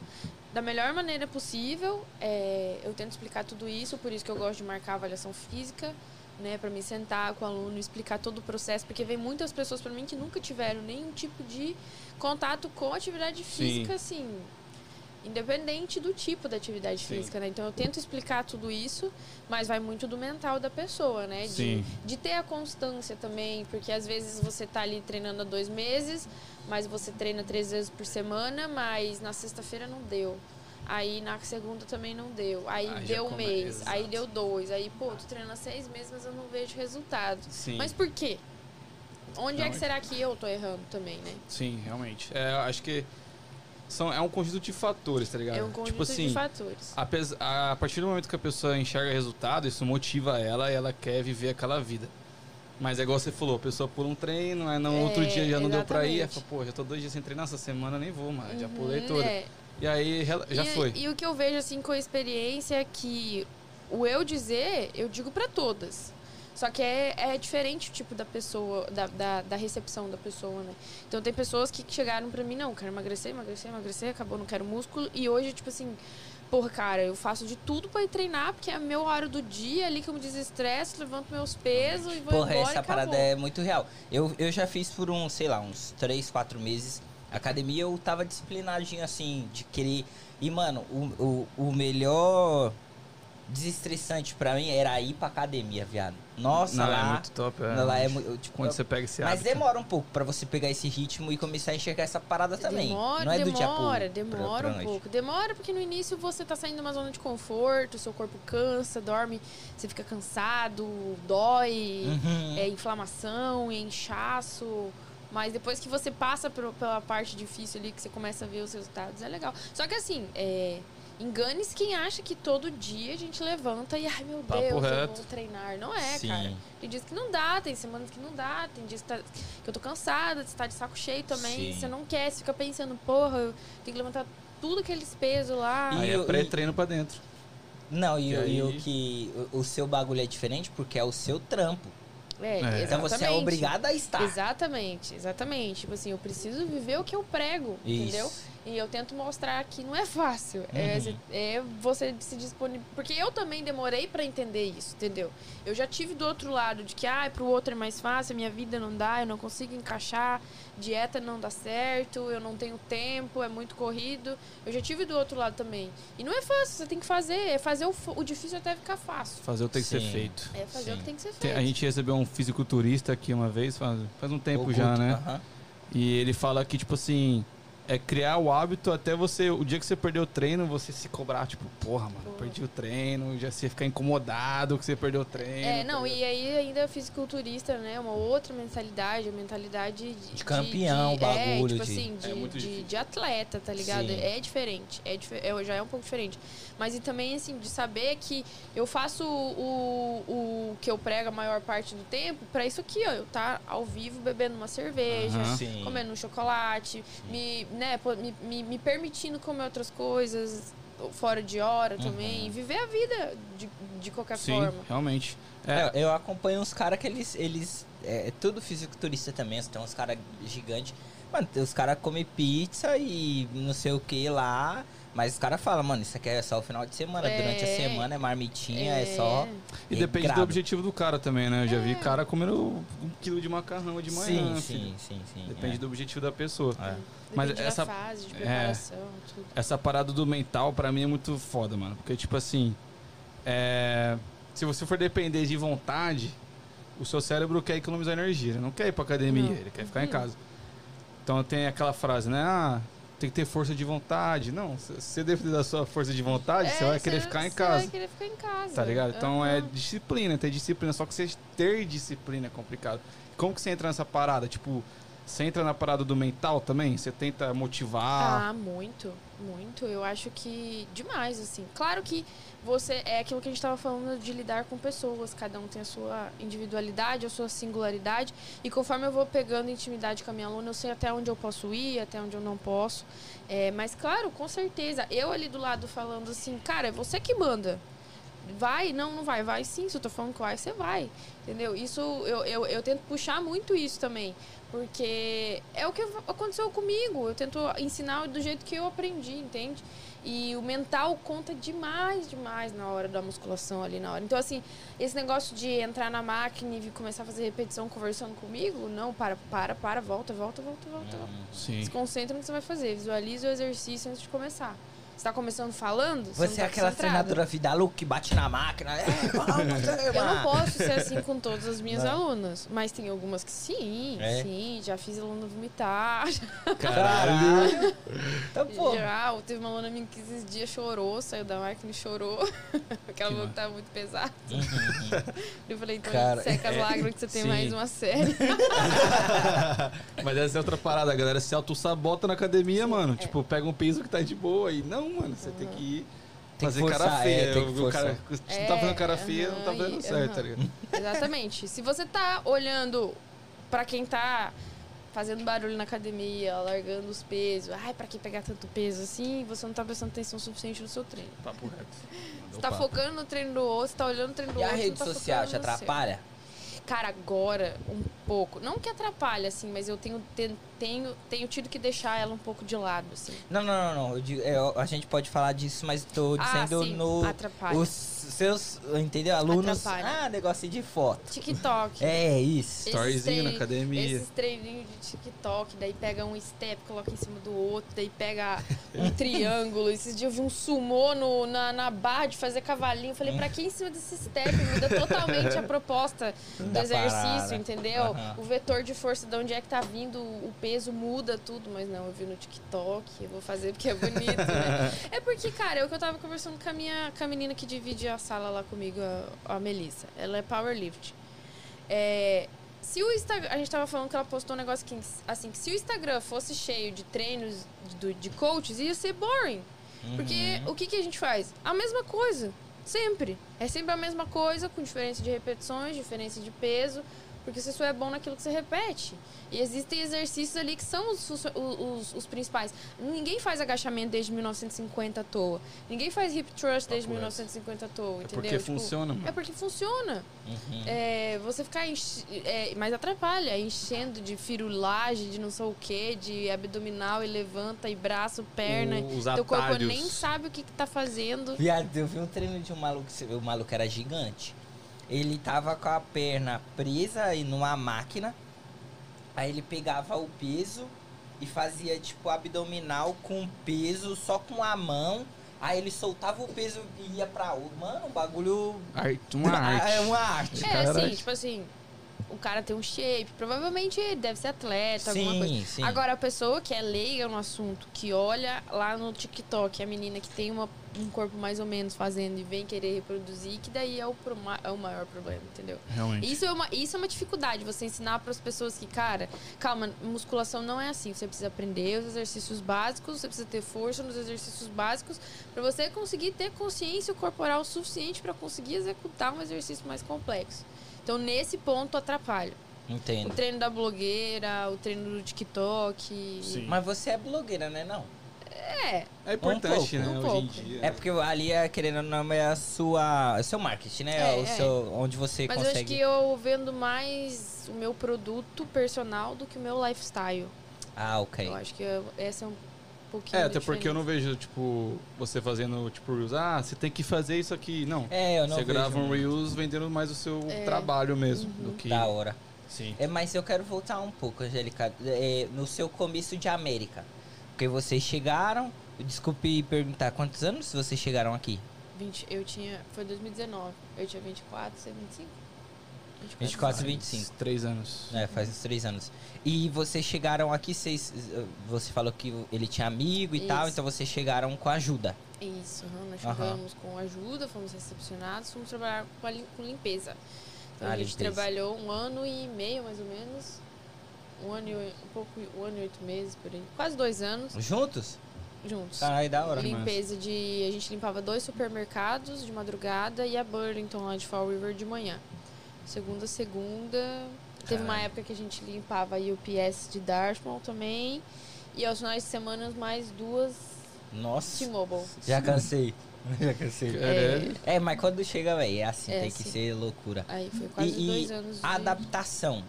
Speaker 3: da melhor maneira possível. é, eu tento explicar tudo isso, por isso que eu gosto de marcar avaliação física, né? Pra me sentar com o aluno explicar todo o processo, porque vem muitas pessoas pra mim que nunca tiveram nenhum tipo de contato com atividade física, assim. Independente do tipo da atividade
Speaker 1: Sim.
Speaker 3: física, né? Então eu tento explicar tudo isso, mas vai muito do mental da pessoa, né? De,
Speaker 1: Sim.
Speaker 3: de ter a constância também, porque às vezes você tá ali treinando há dois meses, mas você treina três vezes por semana, mas na sexta-feira não deu. Aí na segunda também não deu. Aí
Speaker 1: Aí
Speaker 3: deu um mês,
Speaker 1: exato.
Speaker 3: aí deu dois. Aí, pô, tô treinando há seis meses, mas eu não vejo resultado.
Speaker 1: Sim.
Speaker 3: Mas por quê? Onde é que
Speaker 1: é-
Speaker 3: será que eu tô errando também, né?
Speaker 1: Sim, realmente. É, eu acho que são, é um conjunto de fatores, tá ligado?
Speaker 3: É um conjunto
Speaker 1: tipo assim,
Speaker 3: de fatores.
Speaker 1: a, a partir do momento que a pessoa enxerga resultado, isso motiva ela e ela quer viver aquela vida. Mas é igual você falou, a pessoa pula um treino, aí no
Speaker 3: É,
Speaker 1: outro dia já não deu pra ir, aí
Speaker 3: exatamente.
Speaker 1: fala, pô, já tô dois dias sem treinar essa semana, nem vou, mano, já
Speaker 3: Uhum,
Speaker 1: pulei toda.
Speaker 3: é.
Speaker 1: E aí já
Speaker 3: e,
Speaker 1: foi.
Speaker 3: E o que eu vejo assim com a experiência é que o eu dizer, eu digo pra todas. Só que é, é diferente o tipo da pessoa, da, da, da recepção da pessoa, né? Então tem pessoas que chegaram pra mim, não, quero emagrecer, emagrecer, emagrecer, acabou, não quero músculo. E hoje, tipo assim, porra, cara, eu faço de tudo pra ir treinar, porque é a meu hora do dia ali que eu me desestresso, levanto meus pesos e vou
Speaker 2: Porra,
Speaker 3: embora
Speaker 2: essa
Speaker 3: e
Speaker 2: parada é muito real. Eu, eu já fiz por uns, sei lá, uns 3, 4 meses. Academia eu tava disciplinadinho assim, de querer. E, mano, o, o, o melhor desestressante pra mim era ir pra academia, viado. Nossa,
Speaker 1: não,
Speaker 2: lá.
Speaker 1: é muito top. É,
Speaker 2: lá é. Tipo,
Speaker 1: Quando você pega esse
Speaker 2: mas
Speaker 1: hábito.
Speaker 2: demora um pouco pra você pegar esse ritmo e começar a enxergar essa parada também.
Speaker 3: Demora,
Speaker 2: Não é do dia pro-
Speaker 3: demora,
Speaker 2: pra-
Speaker 3: demora
Speaker 2: pra
Speaker 3: um pouco. Demora porque no início você tá saindo de uma zona de conforto, seu corpo cansa, dorme, você fica cansado, dói,
Speaker 2: Uhum.
Speaker 3: é inflamação, é inchaço. Mas depois que você passa por- pela parte difícil ali, que você começa a ver os resultados, é legal. Só que assim, é, engane-se quem acha que todo dia a gente levanta e, ai meu
Speaker 1: Papo
Speaker 3: Deus, eu
Speaker 1: reto.
Speaker 3: vou treinar. Não é,
Speaker 2: Sim.
Speaker 3: cara. Tem dias que não dá, tem semanas que não dá, tem dias que, tá- que eu tô cansada, você tá de saco cheio também,
Speaker 2: Sim.
Speaker 3: você não quer, você fica pensando, porra, eu tenho que levantar tudo aqueles pesos lá.
Speaker 2: E
Speaker 1: Aí é
Speaker 2: eu-
Speaker 1: pré-treino pra dentro.
Speaker 2: Não, e,
Speaker 1: E
Speaker 2: o- e o
Speaker 1: aí-
Speaker 2: que. O, o seu bagulho é diferente porque é o seu trampo.
Speaker 3: É,
Speaker 1: É.
Speaker 2: Então você é
Speaker 3: exatamente.
Speaker 2: obrigado a estar.
Speaker 3: Exatamente, exatamente. Tipo assim, eu preciso viver o que eu prego, entendeu?
Speaker 2: Isso.
Speaker 3: E eu tento mostrar que não é fácil. É,
Speaker 2: Uhum.
Speaker 3: é você se disponibilizar. Porque eu também demorei pra entender isso, entendeu? Eu já tive do outro lado de que, ah, pro outro é mais fácil, a minha vida não dá, eu não consigo encaixar, dieta não dá certo, eu não tenho tempo, é muito corrido. Eu já tive do outro lado também. E não é fácil, você tem que fazer. É fazer o, o difícil até ficar fácil.
Speaker 1: Fazer o que tem que ser
Speaker 2: Sim.
Speaker 1: feito.
Speaker 3: É fazer o
Speaker 2: Sim.
Speaker 3: que tem que ser feito.
Speaker 1: a gente recebeu um fisiculturista aqui uma vez, faz, faz um tempo
Speaker 2: O
Speaker 1: já, né?
Speaker 2: aham.
Speaker 1: E ele fala que, tipo assim, é criar o hábito até você, o dia que você perdeu o treino, você se cobrar, tipo, porra, mano,
Speaker 3: Porra.
Speaker 1: perdi o treino, já você ficar incomodado que você perdeu o treino.
Speaker 3: É, não,
Speaker 1: tá
Speaker 3: e aí ainda fisiculturista, né? Uma outra mentalidade, a mentalidade de,
Speaker 2: De campeão,
Speaker 3: de,
Speaker 2: bagulho,
Speaker 3: É, tipo
Speaker 2: de-
Speaker 3: assim,
Speaker 1: É
Speaker 3: de,
Speaker 1: muito
Speaker 3: de, de atleta, tá ligado?
Speaker 2: Sim.
Speaker 3: É diferente. É, é, já é um pouco diferente. Mas e também, assim, de saber que eu faço o, o que eu prego a maior parte do tempo pra isso aqui, ó. Eu tá ao vivo bebendo uma cerveja.
Speaker 2: Sim.
Speaker 3: comendo um chocolate, me, né, me, me, me permitindo comer outras coisas fora de hora também.
Speaker 2: Uhum.
Speaker 3: E viver a vida de, de qualquer
Speaker 1: Sim,
Speaker 3: forma.
Speaker 1: realmente. É,
Speaker 2: É, eu acompanho uns caras que eles. eles é, é tudo fisiculturista também, tem uns caras gigantes. Mano, os caras comem pizza e não sei o que lá. Mas os caras falam, mano, isso aqui é só o final de semana.
Speaker 3: É.
Speaker 2: Durante a semana é marmitinha, é, só.
Speaker 1: E depende
Speaker 2: regrado.
Speaker 1: do objetivo do cara também, né? Eu já vi cara comendo um quilo de macarrão de manhã.
Speaker 2: Sim,
Speaker 1: filho.
Speaker 2: sim, sim, sim.
Speaker 1: Depende
Speaker 2: é.
Speaker 1: do objetivo da pessoa.
Speaker 2: É.
Speaker 1: Mas
Speaker 3: Depende
Speaker 1: essa-
Speaker 3: da fase de
Speaker 1: é.
Speaker 3: preparação, tudo.
Speaker 1: Essa parada do mental, pra mim, é muito foda, mano. Porque, tipo assim, é, se você for depender de vontade, o seu cérebro quer economizar energia. Ele não quer ir pra academia,
Speaker 3: Não.
Speaker 1: ele quer ficar em
Speaker 3: Uhum.
Speaker 1: casa. Então tem aquela frase, né? Ah, tem que ter força de vontade. Não, se você depender da sua força de vontade, você
Speaker 3: É,
Speaker 1: vai querer ficar em
Speaker 3: você
Speaker 1: casa.
Speaker 3: vai querer ficar em casa.
Speaker 1: Tá ligado? Então é
Speaker 3: Aham.
Speaker 1: disciplina, ter disciplina. Só que você ter disciplina é complicado. Como que você entra nessa parada? Tipo, você entra na parada do mental também? Você tenta motivar?
Speaker 3: Ah, muito, muito. Eu acho que demais, assim. Claro que você é aquilo que a gente estava falando de lidar com pessoas. Cada um tem a sua individualidade, a sua singularidade. E conforme eu vou pegando intimidade com a minha aluna, eu sei até onde eu posso ir, até onde eu não posso. É, mas, claro, com certeza, eu ali do lado falando assim, cara, é você que manda. Vai? Não, não vai. Vai sim. Se eu tô falando que vai, você vai. Entendeu? Isso, eu, eu, eu tento puxar muito isso também. Porque é o que aconteceu comigo. Eu tento ensinar do jeito que eu aprendi, entende? E o mental conta demais, demais na hora da musculação ali na hora. Então, assim, esse negócio de entrar na máquina e começar a fazer repetição conversando comigo, não, para, para, para, volta, volta, volta, volta. volta.
Speaker 1: Sim.
Speaker 3: Se concentra no que você vai fazer. Visualize o exercício antes de começar. Você tá começando falando?
Speaker 2: Você
Speaker 3: não
Speaker 2: é
Speaker 3: tá
Speaker 2: aquela
Speaker 3: concentrado.
Speaker 2: treinadora vida louca que bate na máquina. *laughs* É, vamos,
Speaker 3: Eu não posso ser assim com todas as minhas
Speaker 2: Não.
Speaker 3: alunas. Mas tem algumas que sim,
Speaker 2: É?
Speaker 3: sim. Já fiz aluna vomitar.
Speaker 2: Caralho. *laughs* Então, pô.
Speaker 3: Já, teve uma aluna minha que esses dias chorou, saiu da máquina e chorou. *laughs* Porque ela falou que tava muito pesado.
Speaker 2: Uhum,
Speaker 3: Eu falei, então
Speaker 2: Cara,
Speaker 3: seca as
Speaker 1: é,
Speaker 3: lágrimas que você tem
Speaker 1: sim.
Speaker 3: mais uma série.
Speaker 1: Mas essa é outra parada, a galera se auto-sabota na academia, mano.
Speaker 3: é.
Speaker 1: Tipo, pega um peso que tá de boa e não, mano, você tem que ir
Speaker 2: Tem que
Speaker 1: fazer cara
Speaker 2: forçar, é,
Speaker 1: feia.
Speaker 2: tem que
Speaker 1: o cara, se não tá fazendo cara
Speaker 3: É,
Speaker 1: feia, não tá fazendo
Speaker 3: e-
Speaker 1: certo, tá ligado? *laughs*
Speaker 3: Exatamente. Se você tá olhando pra quem tá fazendo barulho na academia, largando os pesos, ai, pra que pegar tanto peso assim, você não tá prestando atenção suficiente no seu treino.
Speaker 1: Papo reto. *laughs*
Speaker 3: Você tá focando no treino do outro, você tá olhando o treino do
Speaker 2: E a
Speaker 3: outro.
Speaker 2: rede
Speaker 3: não tá
Speaker 2: social
Speaker 3: focando
Speaker 2: te atrapalha?
Speaker 3: Cara, agora, um pouco. Não que atrapalha, assim, mas eu tenho, ten- tenho, tenho tido que deixar ela um pouco de lado, assim.
Speaker 2: Não, não, não, não. Eu digo- é, a gente pode falar disso, mas tô
Speaker 3: Ah,
Speaker 2: dizendo
Speaker 3: sim,
Speaker 2: no.
Speaker 3: atrapalha.
Speaker 2: Os seus, entendeu? Alunos.
Speaker 3: Atrapalha.
Speaker 2: Ah, negocinho de foto.
Speaker 3: TikTok.
Speaker 2: É isso.
Speaker 1: Storyzinho na academia.
Speaker 3: Esses treininhos de TikTok, daí pega um step, coloca em cima do outro, daí pega um *laughs* triângulo. Esses dias eu vi um sumô no, na, na barra de fazer cavalinho. Eu Falei, pra que em cima desse step? Muda totalmente a *laughs* proposta do
Speaker 2: Da
Speaker 3: exercício,
Speaker 2: parada.
Speaker 3: entendeu?
Speaker 2: Aham.
Speaker 3: O vetor de força, de onde é que tá vindo, o peso muda tudo. Mas não, eu vi no TikTok, eu vou fazer porque é bonito, né? *laughs* É porque, cara, é o que eu tava conversando com a, minha, com a menina que divide a sala lá comigo, a, a Melissa. Ela é powerlift. É, se o Instagram. A gente tava falando que ela postou um negócio que, assim, que se o Instagram fosse cheio de treinos de, de coaches, ia ser boring. Porque
Speaker 2: Uhum.
Speaker 3: o que, que a gente faz? A mesma coisa. Sempre. É sempre a mesma coisa, com diferença de repetições, diferença de peso. Porque você só é bom naquilo que você repete. E existem exercícios ali que são os, os, os- os principais. Ninguém faz agachamento desde 1950 à toa. Ninguém faz hip thrust desde
Speaker 1: Papo reto.
Speaker 3: 1950 à toa,
Speaker 1: É
Speaker 3: entendeu?
Speaker 1: porque
Speaker 3: Tipo,
Speaker 1: funciona,
Speaker 3: É
Speaker 1: mano.
Speaker 3: porque funciona.
Speaker 2: Uhum.
Speaker 3: É, você ficar enche... é, mas atrapalha, enchendo de firulagem, de não sei o que, de abdominal e levanta e braço, perna.
Speaker 1: Os
Speaker 3: Teu corpo nem sabe o que, que tá fazendo.
Speaker 2: Viado, eu vi um treino de um maluco, o maluco era gigante. Ele tava com a perna presa aí numa máquina. Aí ele pegava o peso e fazia tipo abdominal com peso só com a mão. Aí ele soltava o peso e ia pra outro. Mano, um bagulho.
Speaker 1: Arte, uma *laughs* arte.
Speaker 2: É uma arte.
Speaker 3: É,
Speaker 1: Caralho.
Speaker 3: assim, tipo assim, o cara tem um shape, provavelmente ele deve ser atleta, alguma coisa.
Speaker 2: Sim, sim.
Speaker 3: Agora, a pessoa que é leiga no assunto, que olha lá no TikTok, a menina que tem uma- um corpo mais ou menos fazendo e vem querer reproduzir, que daí é o, pro- é o maior problema, entendeu?
Speaker 1: Realmente.
Speaker 3: Isso é uma, isso é uma dificuldade, você ensinar para as pessoas que, cara, calma, musculação não é assim. Você precisa aprender os exercícios básicos, você precisa ter força nos exercícios básicos para você conseguir ter consciência corporal suficiente para conseguir executar um exercício mais complexo. Então, nesse ponto, atrapalha. O
Speaker 2: Entendo.
Speaker 3: treino da blogueira, o treino do TikTok.
Speaker 1: Sim.
Speaker 2: Mas você é blogueira, né? Não.
Speaker 3: É,
Speaker 1: É importante,
Speaker 2: pouco,
Speaker 1: né,
Speaker 3: um
Speaker 1: hoje
Speaker 3: pouco.
Speaker 1: em dia.
Speaker 2: É porque ali é querendo ou não é a sua, o seu marketing, né?
Speaker 3: É,
Speaker 2: o
Speaker 3: é.
Speaker 2: seu, onde você
Speaker 3: mas eu
Speaker 2: consegue.
Speaker 3: acho que eu vendo mais o meu produto personal do que o meu lifestyle.
Speaker 2: Ah, ok.
Speaker 3: Eu acho que eu- esse é um pouquinho.
Speaker 1: É, até porque eu não vejo, tipo, você fazendo, tipo, Reels. Ah, você tem que fazer isso aqui. Não.
Speaker 2: É, eu não
Speaker 1: você
Speaker 2: vejo
Speaker 1: grava um
Speaker 2: muito.
Speaker 1: Reels vendendo mais o seu
Speaker 3: É.
Speaker 1: trabalho mesmo.
Speaker 3: Uhum.
Speaker 1: Do que...
Speaker 2: Da hora.
Speaker 1: Sim.
Speaker 2: É, mas eu quero voltar um pouco, Angélica, é, no seu começo de América. Porque vocês chegaram, desculpe perguntar, quantos anos vocês chegaram aqui?
Speaker 3: 20, eu tinha. Foi 2019. Eu tinha 24, você 25?
Speaker 2: 24,
Speaker 1: Faz
Speaker 2: 25.
Speaker 1: Três anos.
Speaker 2: É, faz uns três anos. E vocês chegaram aqui, vocês, você falou que ele tinha amigo e tal,
Speaker 3: Isso.
Speaker 2: então vocês chegaram com ajuda.
Speaker 3: Isso, aham, nós chegamos com ajuda, fomos recepcionados, fomos trabalhar com, a lim- com limpeza. Então
Speaker 2: Ah,
Speaker 3: a gente
Speaker 2: limpeza.
Speaker 3: trabalhou um ano e meio, mais ou menos. Um ano e um pouco, um ano e oito meses por aí. Quase dois anos
Speaker 2: Juntos?
Speaker 3: juntos.
Speaker 2: Caralho, da hora.
Speaker 3: Limpeza de. A gente limpava dois supermercados de madrugada e a Burlington lá de Fall River de manhã. Segunda, segunda. Teve uma
Speaker 2: Caralho.
Speaker 3: época que a gente limpava a UPS de Dartmouth também. E aos finais de semana mais duas
Speaker 2: Nossa,
Speaker 3: T-Mobile.
Speaker 2: já cansei. *laughs* já cansei.
Speaker 1: Caralho.
Speaker 2: É, mas quando chega, velho, é assim,
Speaker 3: É
Speaker 2: tem que ser loucura.
Speaker 3: Aí foi quase
Speaker 2: E- e
Speaker 3: dois anos. de-
Speaker 2: A adaptação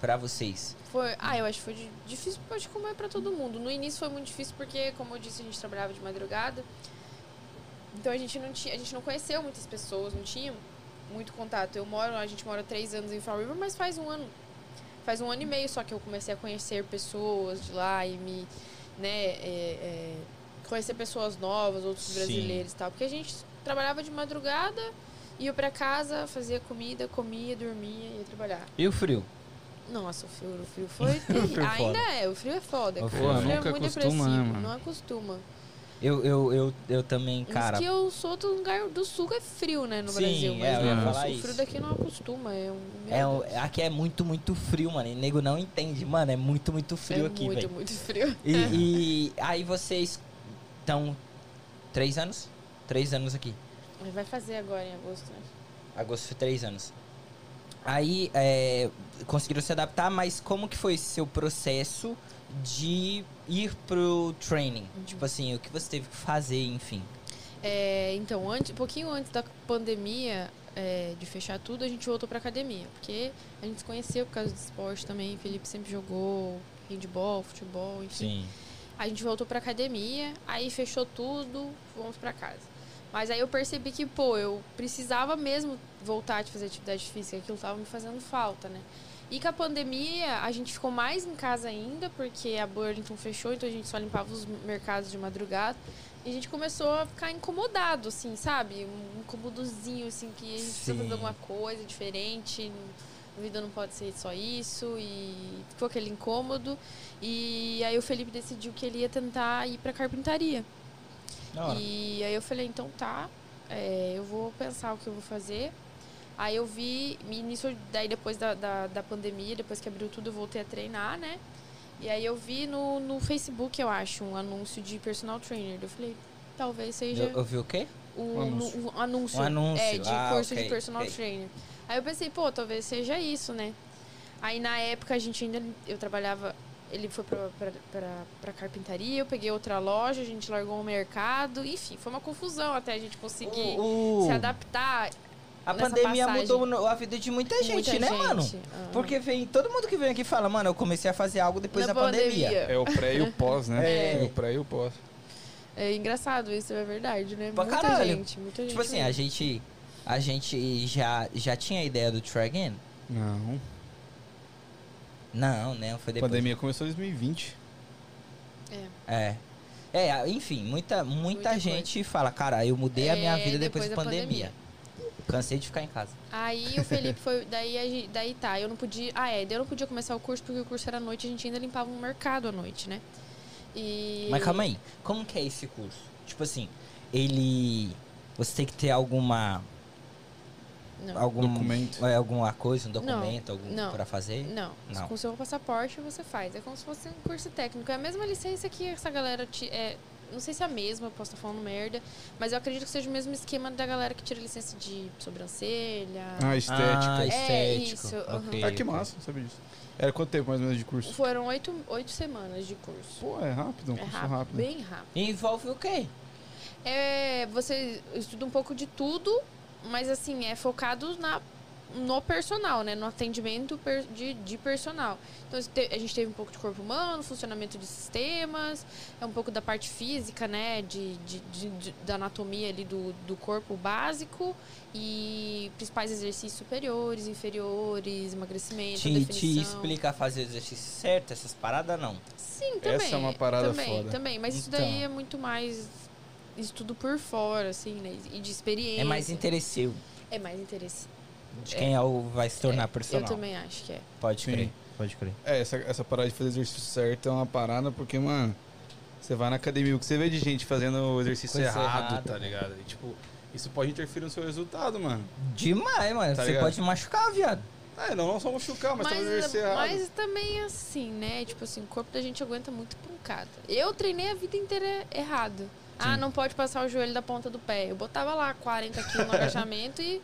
Speaker 2: pra vocês.
Speaker 3: Foi, ah, eu acho que foi di- difícil, acho que como é pra todo mundo. No início foi muito difícil porque, como eu disse, a gente trabalhava de madrugada. Então a gente não tinha, a gente não conheceu muitas pessoas, não tinha muito contato. Eu moro, a gente mora três anos em Fall River, mas faz um ano, faz um ano e meio só que eu comecei a conhecer pessoas de lá e me, né, é, é, conhecer pessoas novas, outros
Speaker 2: Sim.
Speaker 3: brasileiros e tal. Porque a gente trabalhava de madrugada, ia pra casa, fazia comida, comia, dormia e ia trabalhar.
Speaker 2: E o frio?
Speaker 3: Nossa, o frio, o frio foi. *laughs*
Speaker 2: frio
Speaker 3: terrível.
Speaker 2: foda.
Speaker 3: Ainda é, o frio é foda.
Speaker 2: O frio-
Speaker 3: O frio é
Speaker 1: nunca
Speaker 3: muito
Speaker 1: acostuma,
Speaker 3: depressivo.
Speaker 1: né?
Speaker 3: Não acostuma.
Speaker 2: Eu, eu, eu, eu também, cara.
Speaker 3: que eu sou do lugar do sul é frio, né, no
Speaker 2: Sim,
Speaker 3: Brasil.
Speaker 2: é,
Speaker 3: Mas
Speaker 1: eu ia
Speaker 2: falar
Speaker 3: o
Speaker 2: isso.
Speaker 3: frio daqui não acostuma. É, um,
Speaker 2: É, aqui é muito, muito frio, mano. E nego não entende. Mano, é muito, muito frio
Speaker 3: é
Speaker 2: aqui,
Speaker 3: muito,
Speaker 2: velho.
Speaker 3: muito frio.
Speaker 2: E, *laughs* e aí vocês estão três anos? Três anos aqui.
Speaker 3: Vai fazer agora em agosto, né?
Speaker 2: Agosto foi três anos. Aí é, conseguiram se adaptar, mas como que foi esse seu processo de ir pro training?
Speaker 3: Uhum.
Speaker 2: Tipo assim, o que você teve que fazer, enfim.
Speaker 3: É, então, antes, um pouquinho antes da pandemia, é, de fechar tudo, a gente voltou pra academia. Porque a gente se conheceu por causa do esporte também. Felipe sempre jogou handball, futebol, enfim.
Speaker 2: Sim.
Speaker 3: A gente voltou pra academia, aí fechou tudo, fomos pra casa. Mas aí eu percebi que, pô, eu precisava mesmo voltar de fazer atividade física, aquilo tava me fazendo falta, né? E com a pandemia, a gente ficou mais em casa ainda, porque a Burlington fechou, então a gente só limpava os mercados de madrugada. E a gente começou a ficar incomodado, assim, sabe? Um incomodozinho, assim, que a gente precisa
Speaker 2: Sim.
Speaker 3: fazer alguma coisa diferente. A vida não pode ser só isso. E ficou aquele incômodo. E aí o Felipe decidiu que ele ia tentar ir pra carpintaria. E aí eu falei, então tá, é, eu vou pensar o que eu vou fazer. Aí eu vi, nisso, daí depois da, da, da pandemia, depois que abriu tudo, eu voltei a treinar, né? E aí eu vi no, no Facebook, eu acho, um anúncio de personal trainer. Eu falei, talvez seja
Speaker 2: Eu, eu vi o quê?
Speaker 3: um,
Speaker 1: Um anúncio.
Speaker 3: um anúncio,
Speaker 2: Um anúncio,
Speaker 3: é, de
Speaker 2: ah,
Speaker 3: curso
Speaker 2: ok,
Speaker 3: de personal
Speaker 2: ok.
Speaker 3: trainer. Aí eu pensei, pô, talvez seja isso, né? Aí na época a gente ainda, eu trabalhava, ele foi pra, pra, pra, pra carpintaria, eu peguei outra loja, a gente largou o mercado, enfim, foi uma confusão até a gente conseguir
Speaker 2: O- o-
Speaker 3: se adaptar.
Speaker 2: A
Speaker 3: nessa
Speaker 2: pandemia
Speaker 3: passagem.
Speaker 2: mudou a vida de muita gente,
Speaker 3: Muita
Speaker 2: né,
Speaker 3: gente.
Speaker 2: mano?
Speaker 3: Aham.
Speaker 2: Porque vem todo mundo que vem aqui fala, mano, eu comecei a fazer algo depois
Speaker 3: Na
Speaker 2: da pandemia.
Speaker 1: É o pré e o pós, né?
Speaker 2: É.
Speaker 1: O pré e o pós.
Speaker 3: É engraçado isso, é verdade, né?
Speaker 2: Pra
Speaker 3: muita
Speaker 2: caralho.
Speaker 3: gente, muita gente.
Speaker 2: Tipo assim, a
Speaker 3: mesmo.
Speaker 2: gente, a gente já, já tinha a ideia do try again?
Speaker 1: Não.
Speaker 2: Não, né? Foi
Speaker 1: A
Speaker 2: depois.
Speaker 1: pandemia começou em 2020.
Speaker 3: É.
Speaker 2: É. É, enfim, muita, muita,
Speaker 3: Muita
Speaker 2: gente fala, cara, eu mudei a minha
Speaker 3: É,
Speaker 2: vida depois,
Speaker 3: depois
Speaker 2: da
Speaker 3: da
Speaker 2: pandemia. Cansei de ficar em casa.
Speaker 3: Aí o Felipe foi. Daí, a gente- daí tá, eu não podia. Ah, é, daí eu não podia começar o curso porque o curso era à noite e a gente ainda limpava um mercado à noite, né? E.
Speaker 2: Mas calma aí, como que é esse curso? Tipo assim, ele. Você tem que ter alguma.
Speaker 3: Não.
Speaker 2: Algum,
Speaker 1: Documento.
Speaker 2: é, alguma coisa, um documento, algum
Speaker 3: não.
Speaker 2: pra fazer?
Speaker 3: Não,
Speaker 2: Não.
Speaker 3: com o seu passaporte você faz. É como se fosse um curso técnico. É a mesma licença que essa galera. Ti, é, não sei se é a mesma, eu posso estar falando merda. Mas eu acredito que seja o mesmo esquema da galera que tira licença de sobrancelha.
Speaker 1: Ah,
Speaker 2: Ah,
Speaker 1: estética.
Speaker 3: É,
Speaker 2: estético.
Speaker 3: isso,
Speaker 2: ok,
Speaker 1: Ah, que massa, não sabia disso. Era quanto tempo mais ou menos de curso?
Speaker 3: Foram oito, oito semanas de curso.
Speaker 1: Pô, é rápido, um
Speaker 3: é
Speaker 1: curso
Speaker 3: rápido,
Speaker 1: rápido.
Speaker 3: bem rápido.
Speaker 2: E envolve o quê?
Speaker 3: É, você estuda um pouco de tudo, mas assim, é focado na no personal, né? No atendimento de, de personal. Então a gente teve um pouco de corpo humano, funcionamento de sistemas, é um pouco da parte física, né? De, de, de- de- da anatomia ali do, do corpo básico e principais exercícios superiores, inferiores, emagrecimento,
Speaker 2: Te,
Speaker 3: definição.
Speaker 2: te explica fazer o exercício certo, essas paradas não.
Speaker 3: Sim, também.
Speaker 1: Essa é uma parada
Speaker 3: também,
Speaker 1: foda.
Speaker 3: Também, mas isso
Speaker 2: Então.
Speaker 3: daí é muito mais estudo por fora, assim, né? E de experiência.
Speaker 2: É mais interesse seu,
Speaker 3: É mais interesse.
Speaker 2: De quem é o, vai se tornar
Speaker 3: É,
Speaker 2: personal.
Speaker 3: Eu também acho que é.
Speaker 2: Pode
Speaker 1: Sim.
Speaker 2: crer, pode crer.
Speaker 1: É, essa, essa parada de fazer exercício certo é uma parada porque, mano, você vai na academia, o que você vê de gente fazendo o exercício
Speaker 2: Coisa
Speaker 1: errado,
Speaker 2: errada.
Speaker 1: tá ligado? E, tipo, isso pode interferir no seu resultado, mano.
Speaker 2: Demais, mano.
Speaker 1: Tá
Speaker 2: Você
Speaker 1: ligado?
Speaker 2: pode machucar, viado.
Speaker 1: É, não, não só machucar, mas,
Speaker 3: Mas,
Speaker 1: talvez exercício errado.
Speaker 3: mas também assim, né? Tipo assim, o corpo da gente aguenta muito pancada. Eu treinei a vida inteira errado. Ah, não pode passar o joelho da ponta do pé. Eu botava lá 40 quilos no *laughs* agachamento e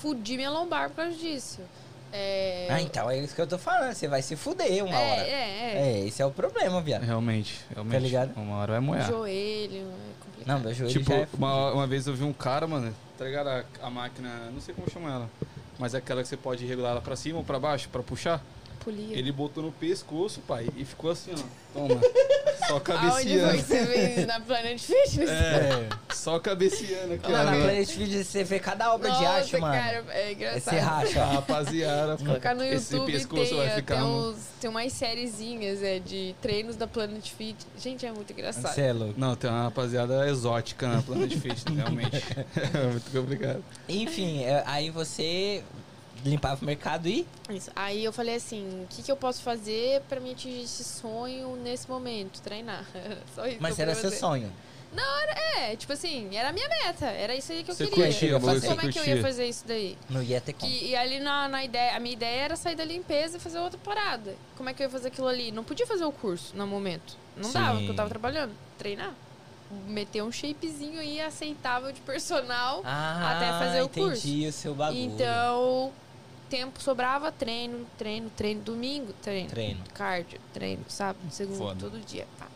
Speaker 3: fudi minha lombar por causa disso. É...
Speaker 2: Ah, então é isso que eu tô falando. Você vai se fuder uma
Speaker 3: é,
Speaker 2: hora.
Speaker 3: é, é.
Speaker 2: É, esse é o problema, viado.
Speaker 1: Realmente, realmente.
Speaker 2: Tá ligado?
Speaker 1: Uma hora vai moer.
Speaker 3: Joelho, é complicado.
Speaker 2: Não, meu joelho
Speaker 1: Tipo,
Speaker 2: já é
Speaker 1: uma, uma vez eu vi um cara, mano, tá ligado? A, a máquina, não sei como chama ela, mas é aquela que você pode regular ela pra cima ou pra baixo, pra puxar.
Speaker 3: Polia.
Speaker 1: Ele botou no pescoço, pai, e ficou assim, ó. Toma. *laughs* Só
Speaker 3: Aonde foi
Speaker 1: cabeceando.
Speaker 3: que você veio? Na Planet Fitness?
Speaker 1: É, só cabeceando aqui, ó.
Speaker 2: na? Planet Fitness você vê cada obra de
Speaker 3: Nossa,
Speaker 2: arte, mano.
Speaker 3: cara, é engraçado.
Speaker 2: Você racha.
Speaker 1: A rapaziada,
Speaker 3: Colocar no
Speaker 1: esse
Speaker 3: YouTube
Speaker 1: pescoço
Speaker 3: tem,
Speaker 1: vai ficar
Speaker 3: tem,
Speaker 1: um-
Speaker 3: uns, tem umas sériezinhas é, de treinos da Planet Fit. Gente, é muito engraçado.
Speaker 2: Você é louco.
Speaker 1: Não, tem uma rapaziada exótica na Planet Fitness, *laughs* realmente. É muito complicado.
Speaker 2: Enfim, é, aí você limpava o mercado e.
Speaker 3: Isso. Aí eu falei assim, o que, que eu posso fazer pra me atingir esse sonho nesse momento? Treinar. *laughs* Só isso.
Speaker 2: Mas era seu
Speaker 3: fazer.
Speaker 2: sonho.
Speaker 3: É, tipo assim, era a minha meta. Era isso aí que eu
Speaker 1: Você
Speaker 3: queria.
Speaker 2: curtia,
Speaker 3: Mas
Speaker 2: você
Speaker 3: como é que eu ia fazer isso daí?
Speaker 2: Não ia ter como.
Speaker 3: Que, e ali na, na ideia, a minha ideia era sair da limpeza e fazer outra parada. Como é que eu ia fazer aquilo ali? Não podia fazer o curso no momento. Não
Speaker 2: Sim.
Speaker 3: dava, porque eu tava trabalhando. Treinar. Meter um shapezinho aí aceitável de personal.
Speaker 2: Ah,
Speaker 3: até fazer o
Speaker 2: entendi
Speaker 3: curso.
Speaker 2: o seu bagulho.
Speaker 3: Então, tempo sobrava, treino, treino, treino. Domingo, treino.
Speaker 2: Treino.
Speaker 3: Cardio, treino, sábado, segunda,
Speaker 1: Foda.
Speaker 3: todo dia. Pá.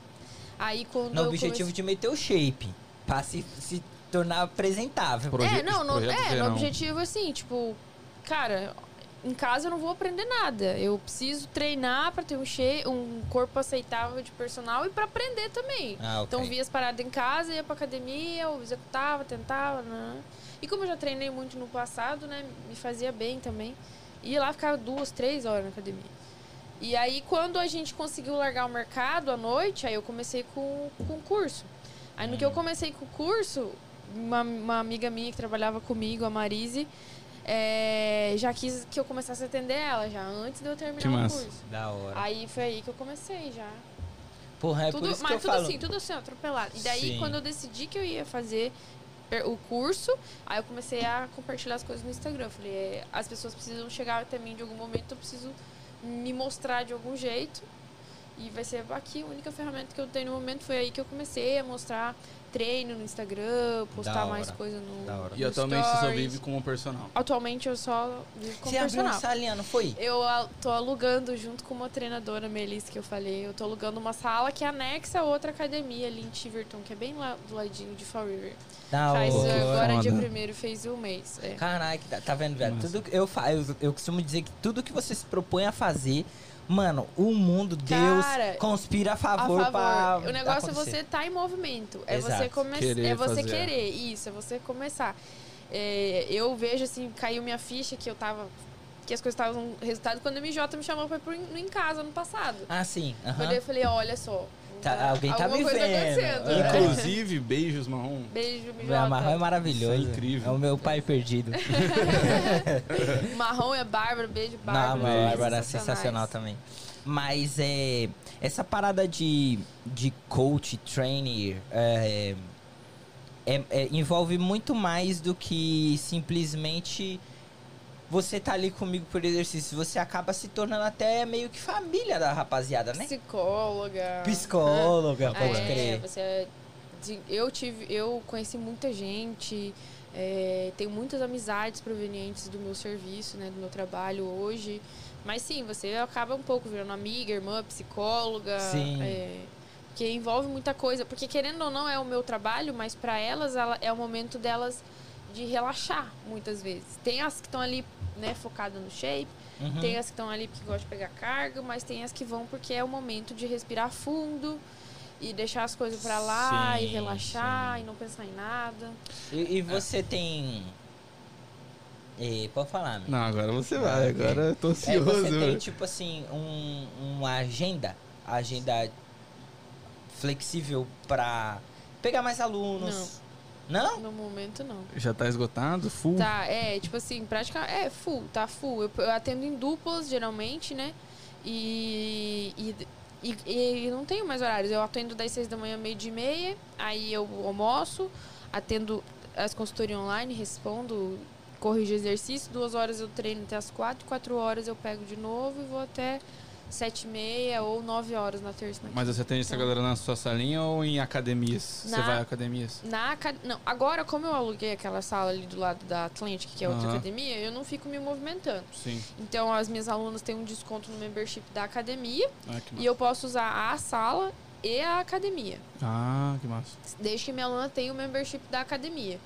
Speaker 3: Aí quando
Speaker 2: No
Speaker 3: eu
Speaker 2: objetivo
Speaker 3: comecei...
Speaker 2: de meter o shape. Pra se, se tornar apresentável.
Speaker 1: Proje-
Speaker 3: É, não, no, é, no objetivo assim, tipo, cara, em casa eu não vou aprender nada. Eu preciso treinar pra ter um, che um corpo aceitável de personal e pra aprender também.
Speaker 2: Ah, ok.
Speaker 3: Então via as paradas em casa, ia pra academia, eu executava, tentava, né? E como eu já treinei muito no passado, né, me fazia bem também. Ia lá ficar duas, três horas na academia. E aí, quando a gente conseguiu largar o mercado à noite, aí eu comecei com, com o curso. Aí, no que eu comecei com o curso, uma, uma amiga minha que trabalhava comigo, a Marise, é, já quis que eu começasse a atender ela, já antes de eu terminar
Speaker 1: Que
Speaker 3: o curso.
Speaker 2: Da hora.
Speaker 3: Aí foi aí que eu comecei já.
Speaker 2: Porra, é
Speaker 3: tudo,
Speaker 2: por isso
Speaker 3: mas
Speaker 2: que eu
Speaker 3: tudo
Speaker 2: falo.
Speaker 3: assim, tudo assim, atropelado. E daí,
Speaker 2: Sim.
Speaker 3: quando eu decidi que eu ia fazer o curso, aí eu comecei a compartilhar as coisas no Instagram. Eu falei, é, as pessoas precisam chegar até mim de algum momento, eu preciso me mostrar de algum jeito. E vai ser aqui a única ferramenta que eu tenho no momento. Foi aí que eu comecei a mostrar treino no Instagram, postar mais coisa no.
Speaker 2: da hora.
Speaker 1: E atualmente você só
Speaker 3: Stories.
Speaker 1: vive como personal.
Speaker 3: Atualmente eu só vivo como
Speaker 2: Você abriu
Speaker 3: personal.
Speaker 2: uma salinha, não foi?
Speaker 3: Eu a- tô alugando junto com uma treinadora, Melissa, que eu falei. Eu tô alugando uma sala que anexa a outra academia ali em Tiverton, que é bem lá do ladinho de Fall River.
Speaker 2: Da
Speaker 3: Faz
Speaker 2: hora.
Speaker 3: uh, agora dia primeiro, fez um mês. É.
Speaker 2: Caraca, tá, tá vendo, velho? Tudo que eu, fa eu, eu costumo dizer que tudo que você se propõe a fazer, mano, o mundo, Deus,
Speaker 3: Cara,
Speaker 2: conspira a
Speaker 3: A
Speaker 2: favor,
Speaker 3: favor.
Speaker 2: pra
Speaker 3: o negócio é você estar tá em movimento. É
Speaker 2: Exato.
Speaker 3: você começar.
Speaker 1: Querer
Speaker 3: É você
Speaker 1: fazer.
Speaker 3: querer. Isso, é você começar. É, eu vejo assim, caiu minha ficha que eu tava. Que as coisas estavam resultado quando o MJ me chamou pra ir pro em, em casa ano passado.
Speaker 2: Ah, sim.
Speaker 3: Eu
Speaker 2: aham.
Speaker 3: olhei e falei, olha só.
Speaker 2: Tá- alguém tá me vendo. É.
Speaker 1: Inclusive, beijos, Marrom.
Speaker 3: Beijo, MJ.
Speaker 2: Meu amarrão é maravilhoso.
Speaker 1: Isso é incrível.
Speaker 2: É o meu pai perdido. *laughs*
Speaker 3: Marrom é Bárbara, beijo,
Speaker 2: Não,
Speaker 3: Bárbara.
Speaker 2: a Bárbara é sensacional também. Mas é, essa parada de, de coach, trainer, é, é- é- envolve muito mais do que simplesmente você tá ali comigo por exercício. Você acaba se tornando até meio que família da rapaziada, né?
Speaker 3: Psicóloga.
Speaker 2: Psicóloga, *laughs* pode
Speaker 3: é,
Speaker 2: crer.
Speaker 3: Você é eu tive, eu conheci muita gente, é, tenho muitas amizades provenientes do meu serviço, né, do meu trabalho hoje. Mas sim, você acaba um pouco virando amiga, irmã, psicóloga.
Speaker 2: Sim.
Speaker 3: é, porque envolve muita coisa. Porque querendo ou não é o meu trabalho, mas para elas ela- é o momento delas de relaxar, muitas vezes. Tem as que estão ali, né, focadas no shape,
Speaker 2: Uhum.
Speaker 3: tem as que estão ali porque gostam de pegar carga, mas tem as que vão porque é o momento de respirar fundo e deixar as coisas pra lá
Speaker 2: Sim,
Speaker 3: e relaxar
Speaker 2: sim.
Speaker 3: e não pensar em nada.
Speaker 2: E, e você tem. E, pode falar, meu.
Speaker 1: Não, agora você vai. Agora eu tô
Speaker 2: É,
Speaker 1: ansioso.
Speaker 2: você tem, tipo assim, um, uma agenda, agenda flexível pra pegar mais alunos. Não?
Speaker 3: No momento, não.
Speaker 1: Já tá esgotado? Full?
Speaker 3: Tá, é, tipo assim, prática é full, tá full. Eu, eu atendo em duplas, geralmente, né? E, e, e, e não tenho mais horários. Eu atendo das seis da manhã, meio dia e meia, aí eu almoço, atendo as consultorias online, respondo, corrijo exercício, duas horas eu treino até as quatro, quatro horas eu pego de novo e vou até sete e meia ou nove horas na terça. na
Speaker 1: Mas você atende essa galera na sua salinha ou em academias? Você
Speaker 3: Na-
Speaker 1: vai a academias?
Speaker 3: Na Não, agora, como eu aluguei aquela sala ali do lado da Atlantic, que é outra
Speaker 1: Aham.
Speaker 3: academia, eu não fico me movimentando.
Speaker 1: Sim.
Speaker 3: Então, as minhas alunas têm um desconto no membership da academia
Speaker 1: Ah,
Speaker 3: e eu posso usar a sala e a academia,
Speaker 1: Ah, que massa.
Speaker 3: desde que minha aluna tenha o membership da academia.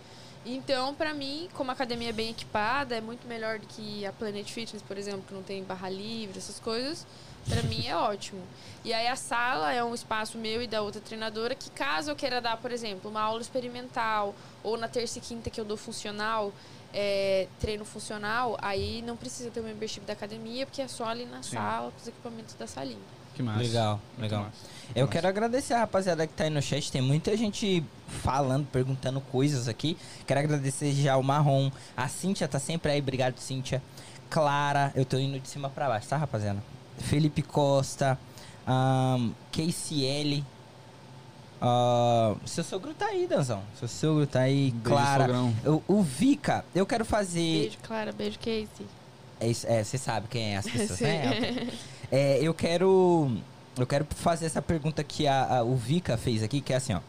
Speaker 3: Então, pra mim, como a academia é bem equipada, é muito melhor do que a Planet Fitness, por exemplo, que não tem barra livre, essas coisas. Pra mim é ótimo. E aí a sala é um espaço meu e da outra treinadora que caso eu queira dar, por exemplo, uma aula experimental ou na terça e quinta que eu dou funcional, é, treino funcional, aí não precisa ter o membership da academia, porque é só ali na
Speaker 1: Sim.
Speaker 3: sala com os equipamentos da salinha.
Speaker 1: Que massa.
Speaker 2: Legal,
Speaker 1: Muito
Speaker 2: legal.
Speaker 1: massa.
Speaker 2: Eu
Speaker 1: Massa.
Speaker 2: quero agradecer a rapaziada que tá aí no chat. Tem muita gente falando, perguntando coisas aqui. Quero agradecer já o Marrom. A Cíntia tá sempre aí. Obrigado, Cíntia. Clara, eu tô indo de cima pra baixo, tá, rapaziada? Felipe Costa. Um, KCL. ah, seu sogro tá aí, Danzão. Seu sogro tá aí.
Speaker 1: Beijo,
Speaker 2: Clara.
Speaker 1: sogrão.
Speaker 2: O, o Vika, eu quero fazer.
Speaker 3: Beijo, Clara. Beijo, Casey.
Speaker 2: É, é, você sabe quem é as *laughs* pessoas, né? É, eu quero. Eu quero fazer essa pergunta que a, a- o Vika fez aqui, que é assim, ó.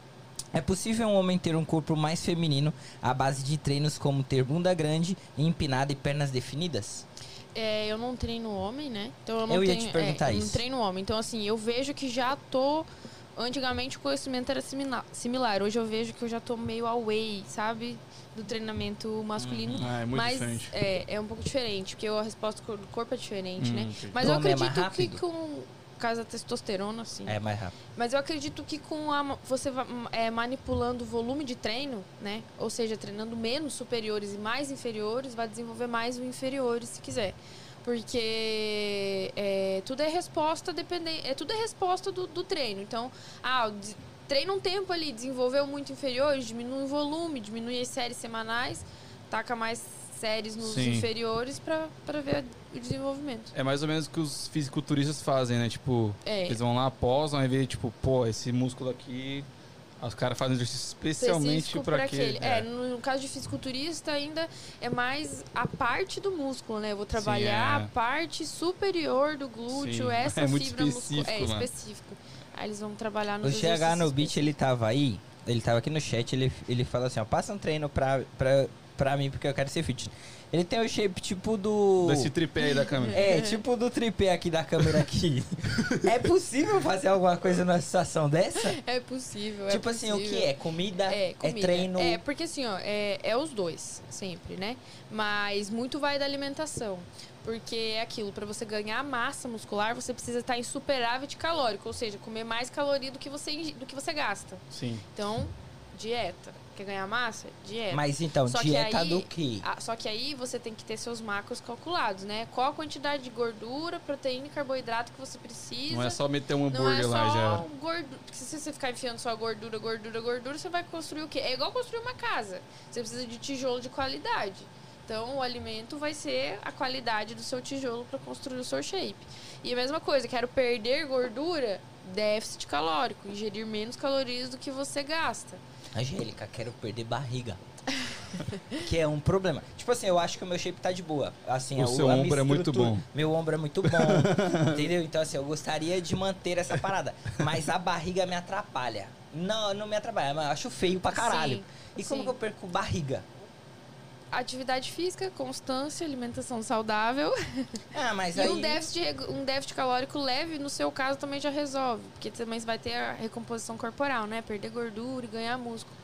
Speaker 2: É possível um homem ter um corpo mais feminino à base de treinos como ter bunda grande, empinada e pernas definidas?
Speaker 3: É, eu não treino homem, né? Então eu não
Speaker 2: Eu ia
Speaker 3: tenho,
Speaker 2: te perguntar
Speaker 3: é, eu
Speaker 2: isso.
Speaker 3: não treino homem. Então, assim, eu vejo que já tô. Antigamente o conhecimento era simila- similar. Hoje eu vejo que eu já tô meio away, sabe? Do treinamento masculino.
Speaker 1: Ah, é muito
Speaker 3: Mas
Speaker 1: diferente.
Speaker 3: é, é um pouco diferente, porque a resposta do corpo é diferente,
Speaker 1: Hum,
Speaker 3: né? Mas eu
Speaker 2: é
Speaker 3: acredito que com causa da testosterona, assim.
Speaker 2: É mais rápido.
Speaker 3: Mas eu acredito que com a você é, manipulando o volume de treino, né? Ou seja, treinando menos superiores e mais inferiores, vai desenvolver mais o inferiores se quiser. Porque é, tudo é resposta dependendo. É, tudo é resposta do, do treino. Então, ah, treina um tempo ali, desenvolveu muito inferiores, diminui o volume, diminui as séries semanais, taca mais séries nos
Speaker 1: Sim.
Speaker 3: inferiores pra pra ver o desenvolvimento.
Speaker 1: É mais ou menos o que os fisiculturistas fazem, né? Tipo,
Speaker 3: É.
Speaker 1: eles vão lá, posam, aí vê, tipo, pô, esse músculo aqui. Os caras fazem exercício especialmente pra aquele.
Speaker 3: É, no, no caso de fisiculturista ainda é mais a parte do músculo, né? Eu vou trabalhar
Speaker 1: é.
Speaker 3: a parte superior do glúteo,
Speaker 1: Sim.
Speaker 3: essa *laughs*
Speaker 1: É muito
Speaker 3: fibra muscular. É
Speaker 1: específico, mano.
Speaker 3: específico. Aí eles vão trabalhar
Speaker 2: O
Speaker 3: nos
Speaker 2: GH no beat, ele tava aí, ele tava aqui no chat, ele, ele falou assim, ó, passa um treino pra, pra, pra mim porque eu quero ser fit. Ele tem o shape tipo do...
Speaker 1: Desse tripé aí da câmera.
Speaker 2: É, tipo do tripé aqui da câmera aqui. *laughs* é possível fazer alguma coisa numa situação dessa?
Speaker 3: É possível. é
Speaker 2: tipo assim, o que é? Comida?
Speaker 3: É, comida.
Speaker 2: treino?
Speaker 3: É, porque assim, ó, é, é os dois, sempre, né? Mas muito vai da alimentação. Porque é aquilo, para você ganhar massa muscular, você precisa estar em superávit calórico, ou seja, comer mais caloria do que você, do que você gasta.
Speaker 1: Sim.
Speaker 3: Então, dieta. Quer ganhar massa? Dieta.
Speaker 2: Mas então,
Speaker 3: Só que
Speaker 2: dieta
Speaker 3: aí-
Speaker 2: do quê?
Speaker 3: Ah, só que aí você tem que ter seus macros calculados, né? Qual a quantidade de gordura, proteína e carboidrato que você precisa.
Speaker 1: Não é só meter um
Speaker 3: Não é
Speaker 1: hambúrguer lá já.
Speaker 3: gordura. Porque se você ficar enfiando só gordura, gordura, gordura, você vai construir o quê? É igual construir uma casa. Você precisa de tijolo de qualidade. Então, o alimento vai ser a qualidade do seu tijolo para construir o seu shape. E a mesma coisa, quero perder gordura, déficit calórico, ingerir menos calorias do que você gasta.
Speaker 2: Angélica, quero perder barriga. *laughs* que é um problema. Tipo assim, eu acho que o meu shape tá de boa. Assim,
Speaker 1: O
Speaker 2: a-
Speaker 1: seu
Speaker 2: a minha
Speaker 1: ombro é muito
Speaker 2: estrutura-
Speaker 1: bom.
Speaker 2: Meu ombro é muito bom. *laughs* entendeu? Então, assim, eu gostaria de manter essa parada. Mas a barriga me atrapalha. Não, não me atrapalha, mas eu acho feio pra caralho.
Speaker 3: Sim,
Speaker 2: e como
Speaker 3: sim.
Speaker 2: que eu perco barriga?
Speaker 3: Atividade física, constância, alimentação saudável. *laughs*
Speaker 2: Ah, mas
Speaker 3: E
Speaker 2: aí.
Speaker 3: um déficit, um déficit calórico leve, no seu caso, também já resolve. Porque também vai ter a recomposição corporal, né? Perder gordura e ganhar músculo.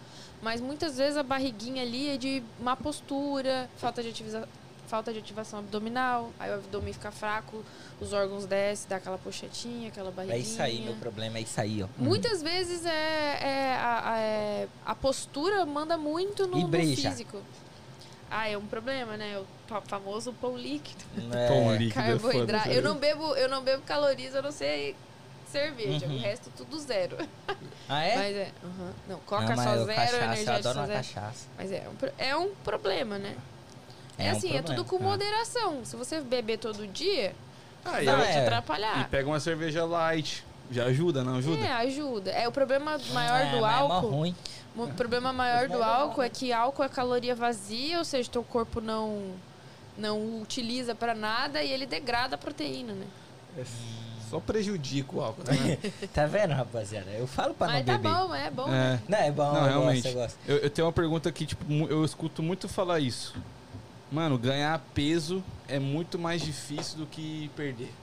Speaker 3: Mas muitas vezes a barriguinha ali é de má postura, falta de, ativiza- falta de ativação abdominal, aí o abdômen fica fraco, os órgãos descem, dá aquela pochetinha, aquela barriguinha.
Speaker 2: É isso aí, meu problema é isso aí, ó.
Speaker 3: Muitas vezes é, é a, a- é- a postura manda muito no, no físico. Ah, é um problema, né? O fa- famoso pão líquido.
Speaker 2: É,
Speaker 1: Pão líquido é
Speaker 3: Carboidrato. Eu não bebo, eu não bebo calorias, eu não sei cerveja.
Speaker 2: Uhum.
Speaker 3: O resto tudo zero.
Speaker 2: Ah, é?
Speaker 3: Mas é. aham. Não, coca
Speaker 2: Não, mas
Speaker 3: só
Speaker 2: eu
Speaker 3: zero,
Speaker 2: cachaça, eu
Speaker 3: energético
Speaker 2: adoro uma
Speaker 3: zero.
Speaker 2: cachaça.
Speaker 3: Mas é um, é um problema, né? É,
Speaker 2: É um
Speaker 3: assim, é tudo com
Speaker 1: É.
Speaker 3: moderação. Se você beber todo dia,
Speaker 1: Ah,
Speaker 3: vai te
Speaker 2: é.
Speaker 1: e
Speaker 3: atrapalhar.
Speaker 1: pega uma cerveja light. Já ajuda, não ajuda?
Speaker 3: É, ajuda. É o problema maior
Speaker 2: É,
Speaker 3: do
Speaker 2: mas É mó
Speaker 3: álcool.
Speaker 2: ruim.
Speaker 3: O problema maior do álcool é que álcool é caloria vazia, ou seja, teu corpo não não utiliza pra nada e ele degrada a proteína, né?
Speaker 1: É Só prejudica o álcool, né? *laughs*
Speaker 2: Tá vendo, rapaziada? Eu falo pra
Speaker 3: Mas
Speaker 2: não
Speaker 3: tá
Speaker 2: beber.
Speaker 3: bom, é bom. né?
Speaker 1: É.
Speaker 2: Não, é bom,
Speaker 1: Não,
Speaker 2: eu
Speaker 1: realmente.
Speaker 2: gosto, eu gosto.
Speaker 1: Eu, eu tenho uma pergunta que, tipo, eu escuto muito falar isso. Mano, ganhar peso é muito mais difícil do que perder.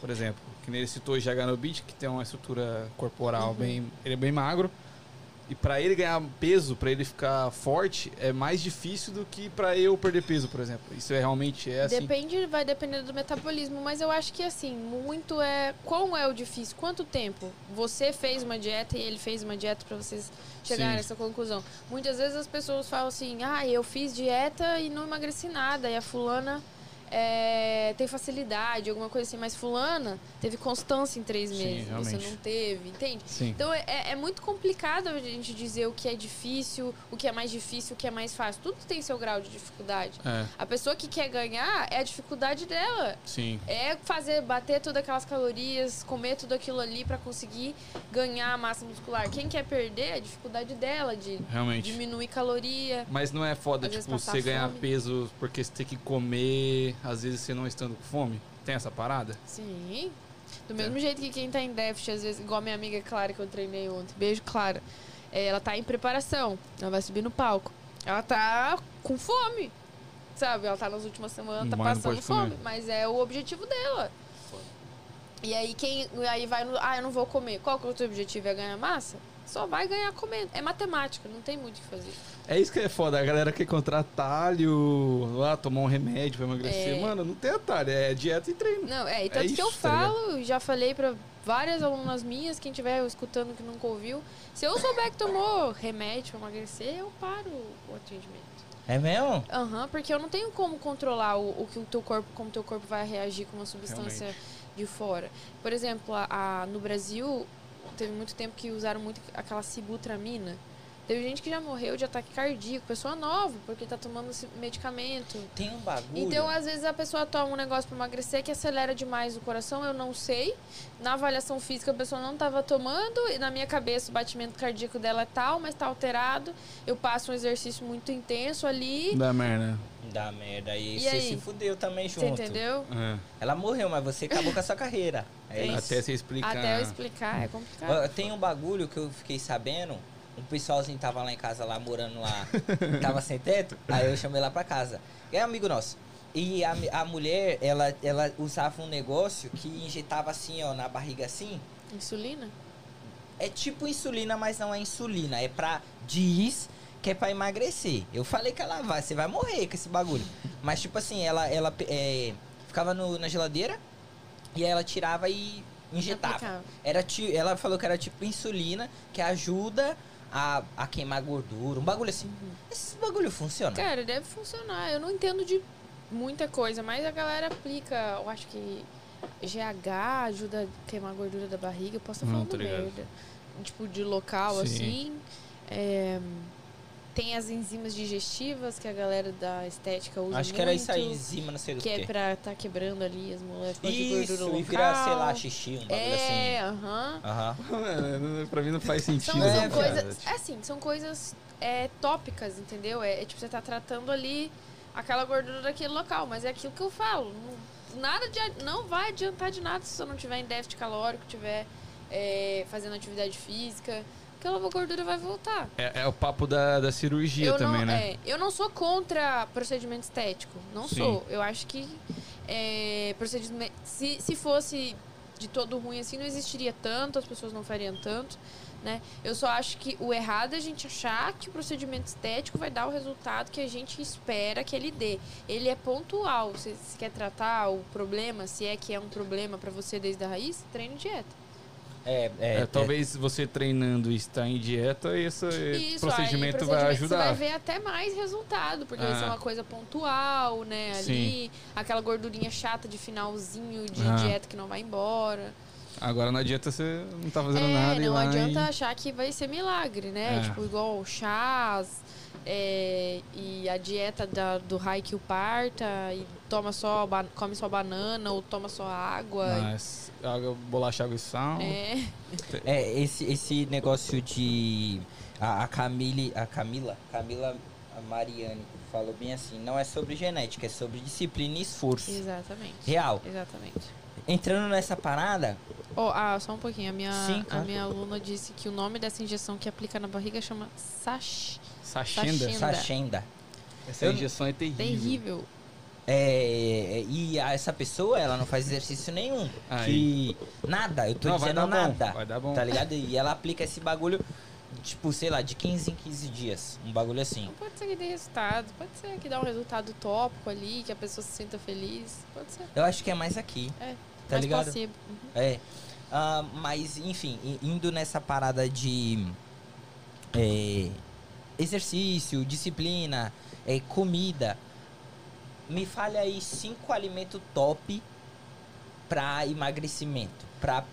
Speaker 1: Por exemplo, que nem ele citou o Jaganovic, que tem uma estrutura corporal
Speaker 3: Uhum.
Speaker 1: bem. Ele é bem magro. E pra ele ganhar peso, pra ele ficar forte, é mais difícil do que pra eu perder peso, por exemplo. Isso é realmente é assim.
Speaker 3: Depende, vai depender do metabolismo, mas eu acho que assim, muito é qual é o difícil, quanto tempo você fez uma dieta e ele fez uma dieta pra vocês chegarem
Speaker 1: Sim.
Speaker 3: nessa conclusão. Muitas vezes as pessoas falam assim: "Ah, eu fiz dieta e não emagreci nada", e a fulana é, tem facilidade, alguma coisa assim, mas fulana teve constância em três
Speaker 1: Sim,
Speaker 3: meses, você
Speaker 1: realmente.
Speaker 3: não teve, entende?
Speaker 1: Sim.
Speaker 3: Então é, é muito complicado a gente dizer o que é difícil, o que é mais difícil, o que é mais fácil. Tudo tem seu grau de dificuldade.
Speaker 1: É,
Speaker 3: A pessoa que quer ganhar é a dificuldade dela.
Speaker 1: sim.
Speaker 3: É fazer, bater todas aquelas calorias, comer tudo aquilo ali pra conseguir ganhar a massa muscular. Quem quer perder é a dificuldade dela de
Speaker 1: Realmente.
Speaker 3: diminuir caloria.
Speaker 1: Mas não é foda, tipo, você ganhar
Speaker 3: fome.
Speaker 1: peso porque você tem que comer, às vezes você não estando com fome? Tem essa parada?
Speaker 3: Sim. Do mesmo jeito que quem tá em déficit, às vezes, igual a minha amiga Clara que eu treinei ontem. Beijo, Clara. É, ela tá em preparação. Ela vai subir no palco. Ela tá com fome. Sabe? Ela tá nas últimas semanas, tá
Speaker 1: não
Speaker 3: passando
Speaker 1: comer.
Speaker 3: fome. Mas é o objetivo dela. E aí quem aí vai no. Ah, eu não vou comer. Qual que é o teu objetivo? É ganhar massa? Só vai ganhar comendo. É matemática, não tem muito o que fazer.
Speaker 1: É isso que é foda, a galera quer encontrar atalho, lá, tomar um remédio pra emagrecer.
Speaker 3: É.
Speaker 1: Mano, não tem atalho, é dieta e treino.
Speaker 3: Não, é, e tanto que eu
Speaker 1: tá
Speaker 3: falo, já falei pra várias alunas minhas, quem estiver escutando que nunca ouviu, se eu souber que tomou remédio pra emagrecer, eu paro o atendimento.
Speaker 2: É mesmo?
Speaker 3: Aham, porque eu não tenho como controlar o, o que o teu corpo, como o teu corpo vai reagir com uma substância
Speaker 1: Realmente.
Speaker 3: de fora. Por exemplo, a, a- no Brasil, teve muito tempo que usaram muito aquela sibutramina. Teve gente que já morreu de ataque cardíaco, pessoa nova, porque tá tomando esse medicamento.
Speaker 2: Tem um bagulho.
Speaker 3: Então, às vezes, a pessoa toma um negócio pra emagrecer que acelera demais o coração, eu não sei. Na avaliação física, a pessoa não estava tomando, e na minha cabeça, o batimento cardíaco dela é tal, mas tá alterado. Eu passo um exercício muito intenso ali.
Speaker 1: Da merda.
Speaker 2: Dá merda. E,
Speaker 3: E
Speaker 2: você
Speaker 3: aí?
Speaker 2: se fudeu também
Speaker 3: Você
Speaker 2: junto.
Speaker 3: entendeu?
Speaker 1: É.
Speaker 2: Ela morreu, mas você acabou com a sua carreira. É isso.
Speaker 1: Até você explicar.
Speaker 3: Até eu explicar, é complicado.
Speaker 2: Tem um bagulho que eu fiquei sabendo. Um pessoalzinho tava lá em casa, lá morando lá, *laughs* tava sem teto. Aí eu chamei lá pra casa. É amigo nosso. E a, a mulher, ela, ela usava um negócio que injetava assim, ó, na barriga assim.
Speaker 3: Insulina?
Speaker 2: É tipo insulina, mas não é insulina. É pra. Diz que é pra emagrecer. Eu falei que ela vai, você vai morrer com esse bagulho. Mas, tipo assim, ela, ela é, ficava no- na geladeira e aí ela tirava e injetava.
Speaker 3: Aplicava.
Speaker 2: Era ti- ela falou que era tipo insulina, que ajuda a, a queimar gordura. Um bagulho assim. Esse bagulho funciona?
Speaker 3: Cara, deve funcionar. Eu não entendo de muita coisa, mas a galera aplica, eu acho que GH ajuda a queimar a gordura da barriga. Eu posso estar
Speaker 1: Não,
Speaker 3: falando
Speaker 1: ligado.
Speaker 3: merda. Tipo, de local,
Speaker 1: Sim.
Speaker 3: assim. É, tem as enzimas digestivas que a galera da estética usa
Speaker 2: Acho que era isso aí,
Speaker 3: muito,
Speaker 2: enzima, não sei do
Speaker 3: Que é
Speaker 2: que.
Speaker 3: pra tá quebrando ali as moléculas de
Speaker 2: Isso,
Speaker 3: gordura local.
Speaker 2: e virar, sei lá, xixi, um bagulho
Speaker 3: É,
Speaker 2: assim.
Speaker 3: aham.
Speaker 2: Aham.
Speaker 1: Mano, pra mim não faz sentido.
Speaker 3: São,
Speaker 2: É,
Speaker 3: são
Speaker 2: viado.
Speaker 3: coisas. É assim, são coisas é, tópicas, entendeu? É, é tipo, você tá tratando ali aquela gordura daquele local, mas é aquilo que eu falo. Não, nada de, não vai adiantar de nada se você não tiver em déficit calórico, tiver é, fazendo atividade física. Aquela gordura vai voltar.
Speaker 1: É, é o papo da, da cirurgia
Speaker 3: eu
Speaker 1: também,
Speaker 3: não,
Speaker 1: né?
Speaker 3: é, eu não sou contra procedimento estético. Não
Speaker 1: Sim.
Speaker 3: sou. Eu acho que é, procedimento. Se, se fosse de todo ruim assim, não existiria tanto, as pessoas não fariam tanto. né? Eu só acho que o errado é a gente achar que o procedimento estético vai dar o resultado que a gente espera que ele dê. Ele é pontual. Se você quer tratar o problema, se é que é um problema para você desde a raiz, treine dieta.
Speaker 2: É, é,
Speaker 1: É, talvez você treinando e estar em dieta, esse
Speaker 3: Isso,
Speaker 1: procedimento
Speaker 3: aí,
Speaker 1: vai
Speaker 3: Você
Speaker 1: ajudar.
Speaker 3: vai ver até mais resultado, porque isso é
Speaker 1: Ah.
Speaker 3: uma coisa pontual, né? Ali, aquela gordurinha chata de finalzinho de
Speaker 1: Ah.
Speaker 3: dieta que não vai embora.
Speaker 1: Agora na dieta você não tá fazendo
Speaker 3: é,
Speaker 1: nada
Speaker 3: não adianta
Speaker 1: e-
Speaker 3: achar que vai ser milagre, né?
Speaker 1: É.
Speaker 3: Tipo, igual chás é, e a dieta da- do Haikyuu parta e toma só, come só banana ou toma só água.
Speaker 1: Mas água, bolacha, água e sal.
Speaker 3: É,
Speaker 2: É, esse, esse negócio de. A, a Camille. A Camila. Camila Mariani falou bem assim: não é sobre genética, é sobre disciplina e esforço.
Speaker 3: exatamente.
Speaker 2: Real.
Speaker 3: Exatamente.
Speaker 2: Entrando nessa parada,
Speaker 3: Oh, ah, só um pouquinho. A minha,
Speaker 2: Sim,
Speaker 3: a
Speaker 2: claro.
Speaker 3: minha aluna disse que o nome dessa injeção que aplica na barriga chama Sash.
Speaker 1: Sachenda.
Speaker 3: Sachenda.
Speaker 2: Sachenda.
Speaker 1: Essa
Speaker 2: Eu-
Speaker 1: injeção é terrível.
Speaker 3: Terrível.
Speaker 2: É, e a- essa pessoa, ela não faz exercício nenhum.
Speaker 1: Aí.
Speaker 2: Que nada, eu tô
Speaker 1: Não, vai
Speaker 2: dizendo
Speaker 1: dar bom,
Speaker 2: nada.
Speaker 1: vai dar bom.
Speaker 2: Tá ligado? E ela aplica esse bagulho, tipo, sei lá, de 15 em 15 dias. Um bagulho assim.
Speaker 3: Não pode ser que dê resultado. Pode ser que dá um resultado tópico ali, que a pessoa se sinta feliz. Pode ser.
Speaker 2: Eu acho que é mais aqui.
Speaker 3: É.
Speaker 2: Tá
Speaker 3: mais
Speaker 2: ligado?
Speaker 3: Uhum.
Speaker 2: É. Ah, mas, enfim, indo nessa parada de é, exercício, disciplina, é, comida, me fale aí cinco alimentos top pra emagrecimento, pra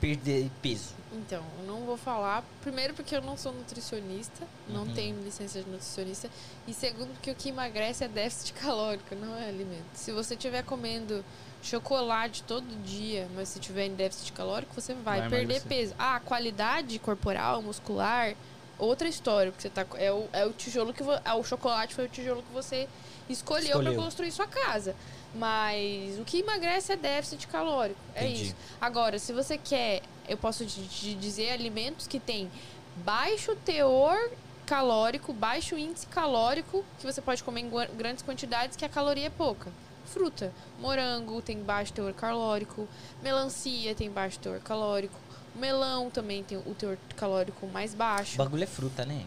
Speaker 2: perder peso.
Speaker 3: Então, eu não vou falar. Primeiro, porque eu não sou nutricionista, não
Speaker 2: Uhum.
Speaker 3: tenho licença de nutricionista. E segundo, porque o que emagrece é déficit *laughs* calórico, não é alimento. Se você estiver comendo chocolate todo dia, mas se tiver em déficit calórico, você vai,
Speaker 1: Vai
Speaker 3: perder
Speaker 1: emagrecer.
Speaker 3: peso. Ah, a qualidade corporal, muscular, outra história. Porque você tá, é, o, é o tijolo que vo, ah, o chocolate foi o tijolo que você escolheu para
Speaker 2: Escolheu.
Speaker 3: construir sua casa. Mas o que emagrece é déficit calórico. É
Speaker 2: Entendi.
Speaker 3: isso. Agora, se você quer, eu posso te, dizer alimentos que têm baixo teor calórico, baixo índice calórico, que você pode comer em grandes quantidades, que a caloria é pouca. Fruta, morango tem baixo teor calórico, melancia tem baixo teor calórico, melão também tem o teor calórico mais
Speaker 2: O
Speaker 3: baixo.
Speaker 2: bagulho é fruta, né?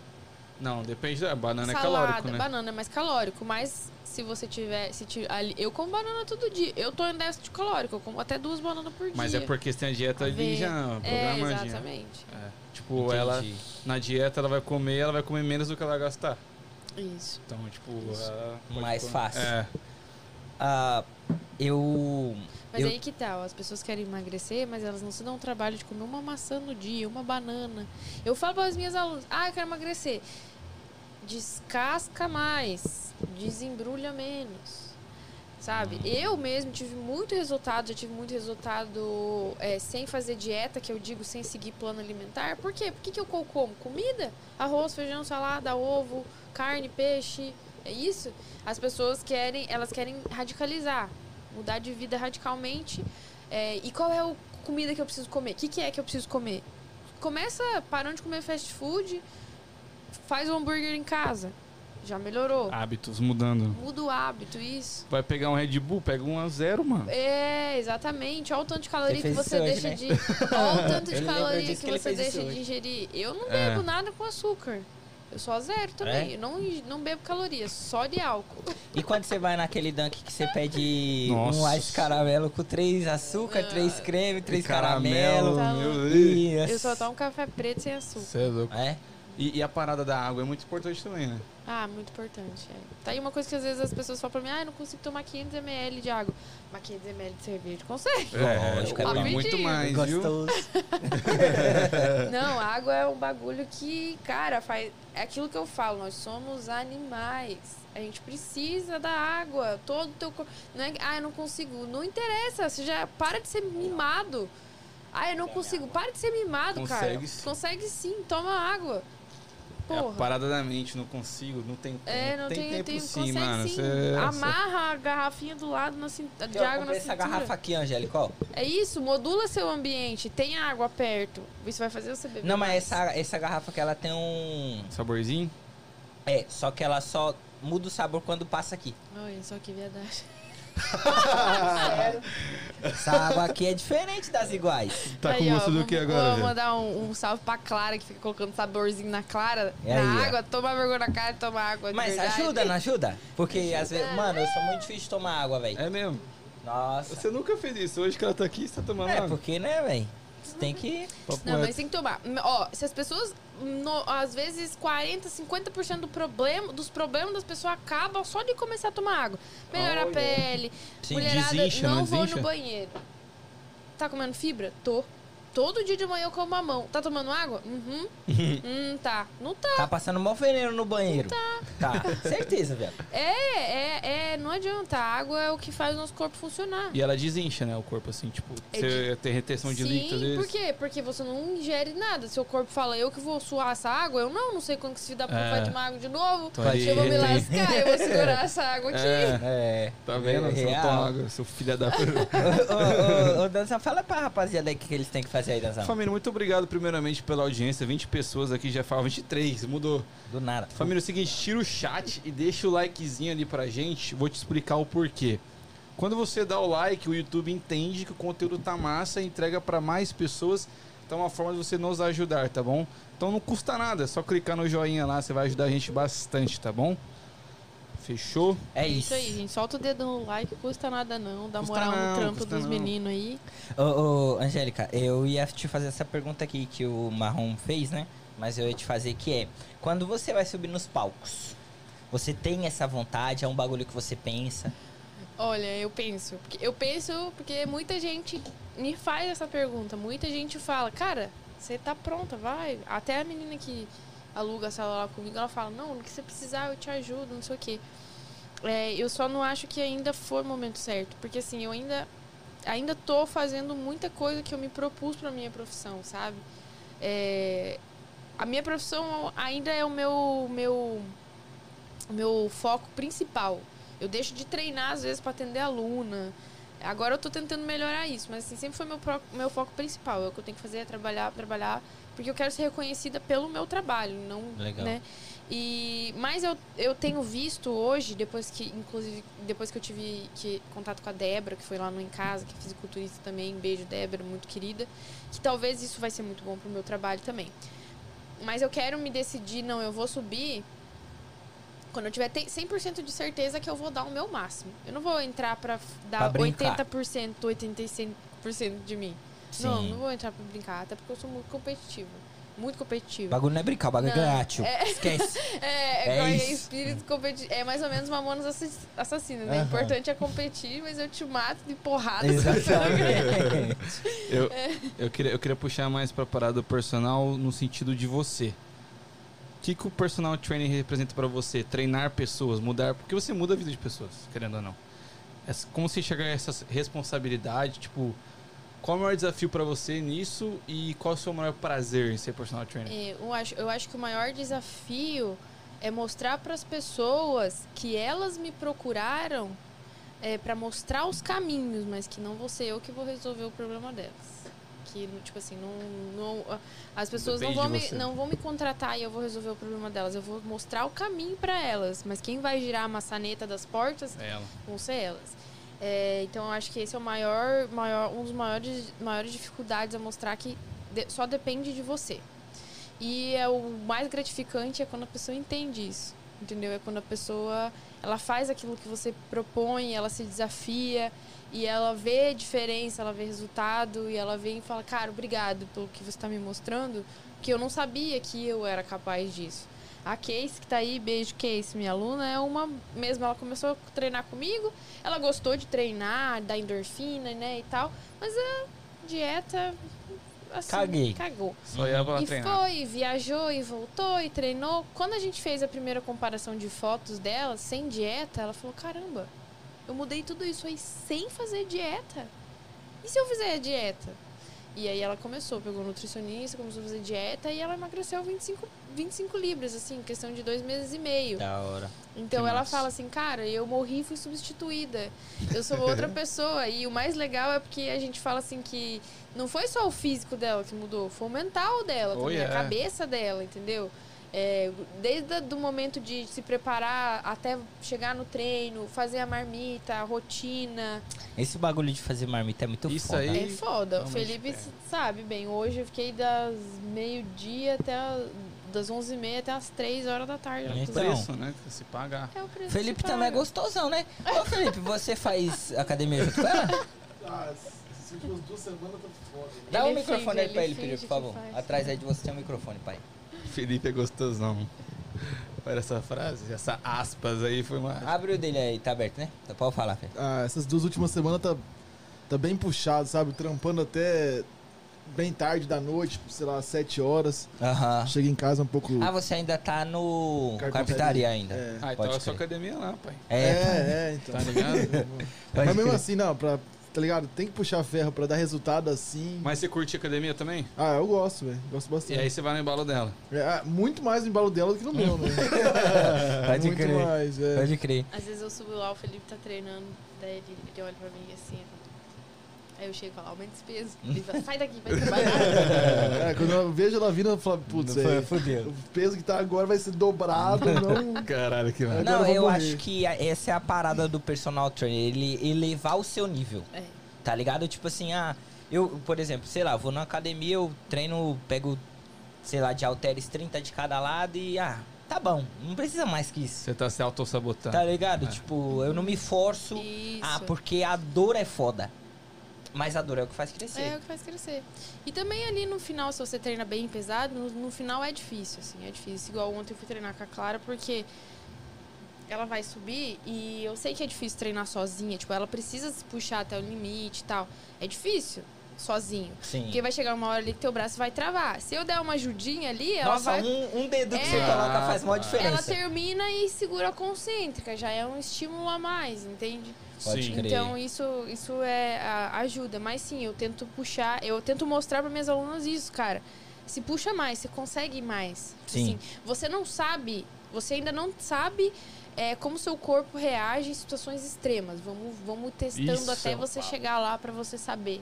Speaker 1: Não, depende da banana é
Speaker 3: Salada,
Speaker 1: calórico, né?
Speaker 3: banana é mais calórico, mas se você tiver, se ti- ali, eu como banana todo dia. Eu tô em déficit calórico, eu como até duas bananas por dia.
Speaker 1: Mas é porque você tem a dieta ali
Speaker 3: Aveia.
Speaker 1: já
Speaker 3: É,
Speaker 1: programadinha.
Speaker 3: exatamente.
Speaker 1: É, Tipo, ela
Speaker 2: Entendi.
Speaker 1: na dieta ela vai comer, ela vai comer menos do que ela vai gastar.
Speaker 3: Isso.
Speaker 1: Então, tipo,
Speaker 3: Isso.
Speaker 1: ela pode
Speaker 2: Mais
Speaker 1: comer-
Speaker 2: fácil.
Speaker 1: É.
Speaker 2: Ah, eu.
Speaker 3: Mas
Speaker 2: eu-
Speaker 3: aí que tal? As pessoas querem emagrecer, mas elas não se dão o trabalho de comer uma maçã no dia, uma banana. Eu falo para as minhas alunas, ah, eu quero emagrecer. Descasca mais, desembrulha menos. Sabe? Eu mesmo tive muito resultado, já tive muito resultado é, sem fazer dieta, que eu digo sem seguir plano alimentar. Por quê? Por que, que eu co- como? Comida? Arroz, feijão, salada, ovo, carne, peixe. É isso? As pessoas querem, elas querem radicalizar, mudar de vida radicalmente. É, e qual é a comida que eu preciso comer? O que, que é que eu preciso comer? Começa parando de comer fast food, faz o hambúrguer em casa. Já melhorou.
Speaker 1: Hábitos mudando.
Speaker 3: Muda o hábito, isso.
Speaker 1: Vai pegar um Red Bull, pega um a zero, mano.
Speaker 3: É, exatamente. Olha o tanto de caloria
Speaker 2: Você
Speaker 3: que você
Speaker 2: isso hoje,
Speaker 3: deixa
Speaker 2: né?
Speaker 3: de. Olha o tanto de caloria que,
Speaker 2: que
Speaker 3: você deixa de ingerir. Eu não
Speaker 1: É.
Speaker 3: bebo nada com açúcar. Eu só zero também.
Speaker 2: É?
Speaker 3: Eu não, não bebo calorias, só de álcool.
Speaker 2: E quando você vai naquele dunk que você pede
Speaker 1: Nossa.
Speaker 2: um ice caramelo com três açúcar, três creme, três
Speaker 1: Caramelo,
Speaker 2: caramelo.
Speaker 1: meu
Speaker 2: E
Speaker 3: Eu só tomo café preto sem açúcar.
Speaker 1: Você é louco.
Speaker 2: É?
Speaker 1: E, e a parada da água é muito importante também, né?
Speaker 3: Ah, muito importante. É. Tá aí uma coisa que às vezes as pessoas falam pra mim, ah, eu não consigo tomar 500ml de água. Mas 500ml de cerveja, consegue?
Speaker 2: Lógico, é bom.
Speaker 1: muito mais, viu?
Speaker 2: Gostoso.
Speaker 3: Não, água é um bagulho que, cara, faz. É aquilo que eu falo, nós somos animais. A gente precisa da água. Todo o teu corpo. Não é que, ah, eu não consigo. Não interessa. Você já para de ser mimado. Ah, eu não consigo. Para de ser mimado, cara.
Speaker 1: Consegue sim.
Speaker 3: Consegue sim, toma água.
Speaker 1: É a
Speaker 3: Porra.
Speaker 1: parada da mente, não consigo, não tem
Speaker 3: É, não tem,
Speaker 1: tempo
Speaker 3: tem,
Speaker 1: sim,
Speaker 3: consegue
Speaker 1: mano.
Speaker 3: sim.
Speaker 1: Cê-
Speaker 3: Amarra a garrafinha do lado na cin- de água na
Speaker 2: essa
Speaker 3: cintura.
Speaker 2: garrafa aqui, Angélica, ó.
Speaker 3: É isso, modula seu ambiente. Tem água perto. Isso vai fazer você beber
Speaker 2: Não, mas essa, essa garrafa que ela tem um...
Speaker 1: Saborzinho?
Speaker 2: É, só que ela só muda o sabor quando passa aqui.
Speaker 3: Olha só que verdade.
Speaker 2: Sério. Essa água aqui é diferente das iguais.
Speaker 1: Tá com
Speaker 3: Aí, ó,
Speaker 1: gosto do que agora,
Speaker 3: Vou mandar um, um salve pra Clara, que fica colocando saborzinho na Clara,
Speaker 2: É
Speaker 3: na
Speaker 2: aí, ó.
Speaker 3: água. Toma vergonha na cara e toma água.
Speaker 2: Mas ajuda, não ajuda? Porque às vezes, mano, eu sou muito difícil de tomar água, velho.
Speaker 1: É mesmo.
Speaker 2: Nossa.
Speaker 1: Você nunca fez isso. Hoje que ela tá aqui, você tá tomando
Speaker 2: É,
Speaker 1: água.
Speaker 2: porque, né, velho? Você tem que.
Speaker 3: Não, mas tem que tomar. Ó, se as pessoas. no- às vezes 40, 50% do problema, dos problemas das pessoas acabam só de começar a tomar água. Melhora a
Speaker 1: Olha.
Speaker 3: pele.
Speaker 2: Sim.
Speaker 3: mulherada,
Speaker 1: Desincha,
Speaker 3: não,
Speaker 1: não
Speaker 3: vou no banheiro. Tá comendo fibra? Tô. Todo dia de manhã eu como mamão. Tá tomando água? Uhum. *laughs* hum, tá. Não tá.
Speaker 2: Tá passando mal veneno no banheiro. Tá. Tá. Certeza, velho. *laughs*
Speaker 3: É, é, é, não adianta. A água é o que faz o nosso corpo funcionar.
Speaker 1: E ela desincha, né, o corpo, assim, tipo,
Speaker 3: É
Speaker 1: você tem retenção de
Speaker 3: Sim,
Speaker 1: líquido às vezes.
Speaker 3: por quê? Porque você não ingere nada. Seu corpo fala, eu que vou suar essa água, eu não, não sei quando que filho da puta
Speaker 1: É.
Speaker 3: vai tomar água de novo.
Speaker 1: Ele
Speaker 3: eu vou me lascar, eu vou segurar *laughs* essa água aqui.
Speaker 1: É,
Speaker 2: É.
Speaker 1: tá vendo? Não
Speaker 2: Real.
Speaker 1: toma água, seu filho da puta.
Speaker 2: ô, ô, ô, ô, Danzão, fala pra rapaziada aí o que, que eles têm que fazer aí, Danzão.
Speaker 1: Família, muito obrigado primeiramente pela audiência. 20 pessoas aqui já falam 23, mudou.
Speaker 2: Do nada.
Speaker 1: Família, é o seguinte, tira o chat e deixa o likezinho ali pra gente. Vou te explicar o porquê. Quando você dá o like, o YouTube entende que o conteúdo tá massa e entrega pra mais pessoas. Então é uma forma de você nos ajudar, tá bom? Então não custa nada, é só clicar no joinha lá, você vai ajudar a gente bastante, tá bom? Fechou?
Speaker 2: É
Speaker 3: Isso
Speaker 2: isso.
Speaker 3: aí, gente. Solta o dedo no like, custa nada não. Dá
Speaker 1: Custa
Speaker 3: moral
Speaker 1: não,
Speaker 3: no trampo dos meninos aí.
Speaker 2: Ô, ô, Angélica, eu ia te fazer essa pergunta aqui que o Marrom fez, né? Mas eu ia te fazer que é, quando você vai subir nos palcos, você tem essa vontade, é um bagulho que você pensa?
Speaker 3: Olha, eu penso. Eu penso porque muita gente me faz essa pergunta. Muita gente fala, cara, você tá pronta, vai. Até a menina que aluga a sala lá comigo, ela fala, não, o que você precisar, eu te ajudo, não sei o quê. É, eu só não acho que ainda foi o momento certo. Porque assim, eu ainda, ainda tô fazendo muita coisa que eu me propus pra minha profissão, sabe? É, a minha profissão ainda é o meu, meu, meu foco principal. Eu deixo de treinar, às vezes, para atender aluna. Agora eu tô tentando melhorar isso, mas assim, sempre foi meu, meu foco principal. É o que eu tenho que fazer é trabalhar, trabalhar, porque eu quero ser reconhecida pelo meu trabalho, não,
Speaker 2: Legal.
Speaker 3: né? E mas eu, eu tenho visto hoje, depois que inclusive depois que eu tive que, contato com a Débora, que foi lá no em casa, que é fisiculturista também, beijo Débora, muito querida, que talvez isso vai ser muito bom pro meu trabalho também. Mas eu quero me decidir, não, eu vou subir quando eu tiver te- 100% de certeza que eu vou dar o meu máximo. Eu não vou entrar pra
Speaker 2: Pra
Speaker 3: dar
Speaker 2: brincar.
Speaker 3: 80%, 85% de mim. Não, não vou entrar pra brincar, até porque eu sou muito competitiva. Muito
Speaker 2: O
Speaker 3: competitiva.
Speaker 2: bagulho não é brincar, o bagulho é
Speaker 3: Não,
Speaker 2: ganhar, tio.
Speaker 3: é-
Speaker 2: Esquece. *laughs*
Speaker 3: É,
Speaker 2: É
Speaker 3: é,
Speaker 2: isso.
Speaker 3: espírito competitivo. É mais ou menos Mamonas Assass- Assassinas, né? O
Speaker 2: Aham.
Speaker 3: importante é competir, mas eu te mato de porrada.
Speaker 2: Exatamente. *laughs*
Speaker 1: Eu, eu, queria, eu queria puxar mais pra parada personal no sentido de você. O que, que o personal training representa pra você? Treinar pessoas, mudar. Porque você muda a vida de pessoas, querendo ou não. Essa- Como você chegar a essa responsabilidade? Tipo, qual é o maior desafio pra você nisso e qual é o seu maior prazer em ser personal trainer?
Speaker 3: É, eu, acho, eu acho que o maior desafio é mostrar para as pessoas que elas me procuraram é, para mostrar os caminhos, mas que não vou ser eu que vou resolver o problema delas. Que, tipo assim, não, não- as pessoas não vão, me, não vão me contratar e eu vou resolver o problema delas. Eu vou mostrar o caminho para elas, mas quem vai girar a maçaneta das portas
Speaker 1: É ela.
Speaker 3: vão ser elas. É, então acho que esse é o maior, maior um dos maiores, maiores dificuldades a mostrar que de- só depende de você. E é o mais gratificante é quando a pessoa entende isso, entendeu? É quando a pessoa ela faz aquilo que você propõe, ela se desafia e ela vê diferença, ela vê resultado e ela vem e fala, cara, obrigado pelo que você está me mostrando, porque eu não sabia que eu era capaz disso. A Case, que tá aí, beijo Case, minha aluna, é uma mesmo, ela começou a treinar comigo, ela gostou de treinar, da endorfina, né, e tal, mas a dieta, assim,
Speaker 2: Caguei.
Speaker 3: cagou.
Speaker 1: Só ia pra
Speaker 3: E
Speaker 1: treinar.
Speaker 3: foi, viajou e voltou e treinou. Quando a gente fez a primeira comparação de fotos dela, sem dieta, ela falou: caramba, eu mudei tudo isso aí sem fazer dieta. E se eu fizer a dieta? E aí ela começou, pegou um nutricionista, começou a fazer dieta e ela emagreceu 25, 25 libras, assim, em questão de dois meses e meio.
Speaker 2: Da hora.
Speaker 3: Então
Speaker 1: Que
Speaker 3: ela
Speaker 1: massa.
Speaker 3: fala assim, cara, eu morri e fui substituída. Eu sou outra *laughs* pessoa. E o mais legal é porque a gente fala assim que não foi só o físico dela que mudou, foi o mental dela,
Speaker 1: Oh,
Speaker 3: também,
Speaker 1: yeah.
Speaker 3: a cabeça dela, entendeu? É, desde o do momento de se preparar até chegar no treino, fazer a marmita, a rotina.
Speaker 2: Esse bagulho de fazer marmita é muito
Speaker 1: Isso
Speaker 2: foda.
Speaker 1: aí-
Speaker 3: É foda. O Felipe
Speaker 1: é.
Speaker 3: sabe bem. Hoje eu fiquei das meio-dia até a- das 11h30 até as 3 horas da tarde.
Speaker 1: É
Speaker 3: na
Speaker 1: o
Speaker 2: Então.
Speaker 3: cozinha.
Speaker 1: preço, né? Que se pagar.
Speaker 3: É o preço
Speaker 2: Felipe também é gostosão, né? Ô, Felipe, você faz academia junto com ela?
Speaker 4: Ah, essas últimas duas semanas tá foda.
Speaker 2: Dá o
Speaker 3: Ele
Speaker 2: microfone aí pra
Speaker 3: ele
Speaker 2: Felipe, por favor.
Speaker 3: faz.
Speaker 2: Atrás aí de você tem um microfone, pai.
Speaker 1: Felipe é gostosão. Olha essa frase, essa aspas aí foi uma.
Speaker 2: Abre o dele aí, tá aberto, né? Então pode falar, Felipe.
Speaker 4: Ah, essas duas últimas semanas tá, tá bem puxado, sabe? Trampando até bem tarde da noite, sei lá, sete horas.
Speaker 2: Aham.
Speaker 4: Chega em casa um pouco.
Speaker 2: Ah, você ainda tá no
Speaker 4: Carpintaria.
Speaker 2: carpintaria ainda.
Speaker 4: É.
Speaker 1: Ah, então
Speaker 2: Pode
Speaker 1: é sua
Speaker 2: crer.
Speaker 1: academia lá, pai.
Speaker 4: É,
Speaker 2: É,
Speaker 4: é, então.
Speaker 1: Tá ligado? *laughs*
Speaker 4: Mas mesmo assim, não, pra. Tá ligado? Tem que puxar ferro pra dar resultado assim.
Speaker 1: Mas você curte academia também?
Speaker 4: Ah, eu gosto, velho. Gosto
Speaker 1: E
Speaker 4: bastante.
Speaker 1: aí você vai no embalo dela.
Speaker 4: É, ah, muito mais no embalo dela do que no meu, né? *laughs*
Speaker 2: Pode
Speaker 4: muito
Speaker 2: crer.
Speaker 4: mais, é.
Speaker 2: Pode crer.
Speaker 3: Às vezes eu subo lá, o Felipe tá treinando, daí ele, ele olha pra mim assim. Aí eu chego e falo, aumenta esse peso. *laughs* Ele fala, sai daqui, vai *laughs* trabalhar.
Speaker 4: É, quando eu vejo ela vindo, eu falo, putz, é,
Speaker 2: fudeu.
Speaker 4: o peso que tá agora vai ser dobrado, *laughs* não.
Speaker 1: Caralho, que
Speaker 4: Agora
Speaker 2: Não,
Speaker 4: eu
Speaker 2: eu acho que essa é a parada do personal trainer, ele elevar o seu nível.
Speaker 3: É.
Speaker 2: Tá ligado? Tipo assim, ah, eu, por exemplo, sei lá, vou na academia, eu treino, pego, sei lá, de halteres 30 de cada lado e, ah, tá bom, não precisa mais que isso.
Speaker 1: Você tá se autossabotando.
Speaker 2: Tá ligado?
Speaker 1: É.
Speaker 2: Tipo, eu não me forço.
Speaker 3: Isso.
Speaker 2: Ah, porque a dor é foda. Mas a dor é o que faz
Speaker 3: É
Speaker 2: crescer.
Speaker 3: o que faz crescer. E também ali no final, se você treina bem pesado, no, no final é difícil, assim, é difícil. Igual ontem eu fui treinar com a Clara, porque ela vai subir e eu sei que é difícil treinar sozinha. Tipo, ela precisa se puxar até o limite e tal. É difícil sozinho.
Speaker 2: Sim.
Speaker 3: Porque vai chegar uma hora ali que teu braço vai travar. Se eu der uma ajudinha ali, ela
Speaker 2: Nossa,
Speaker 3: vai
Speaker 2: um, um dedo que
Speaker 3: É.
Speaker 2: você coloca faz maior diferença.
Speaker 3: ela termina e segura a concêntrica, já é um estímulo a mais, entende?
Speaker 2: Pode
Speaker 1: Sim.
Speaker 2: crer.
Speaker 3: Então isso, isso é a- ajuda. Mas sim, eu tento puxar, eu tento mostrar para minhas alunas isso, cara. Se puxa mais, você consegue mais.
Speaker 2: Sim.
Speaker 3: Assim, você não sabe, você ainda não sabe é, como seu corpo reage em situações extremas. Vamos, vamos testando
Speaker 1: Isso
Speaker 3: até você
Speaker 1: papo.
Speaker 3: chegar lá para você saber.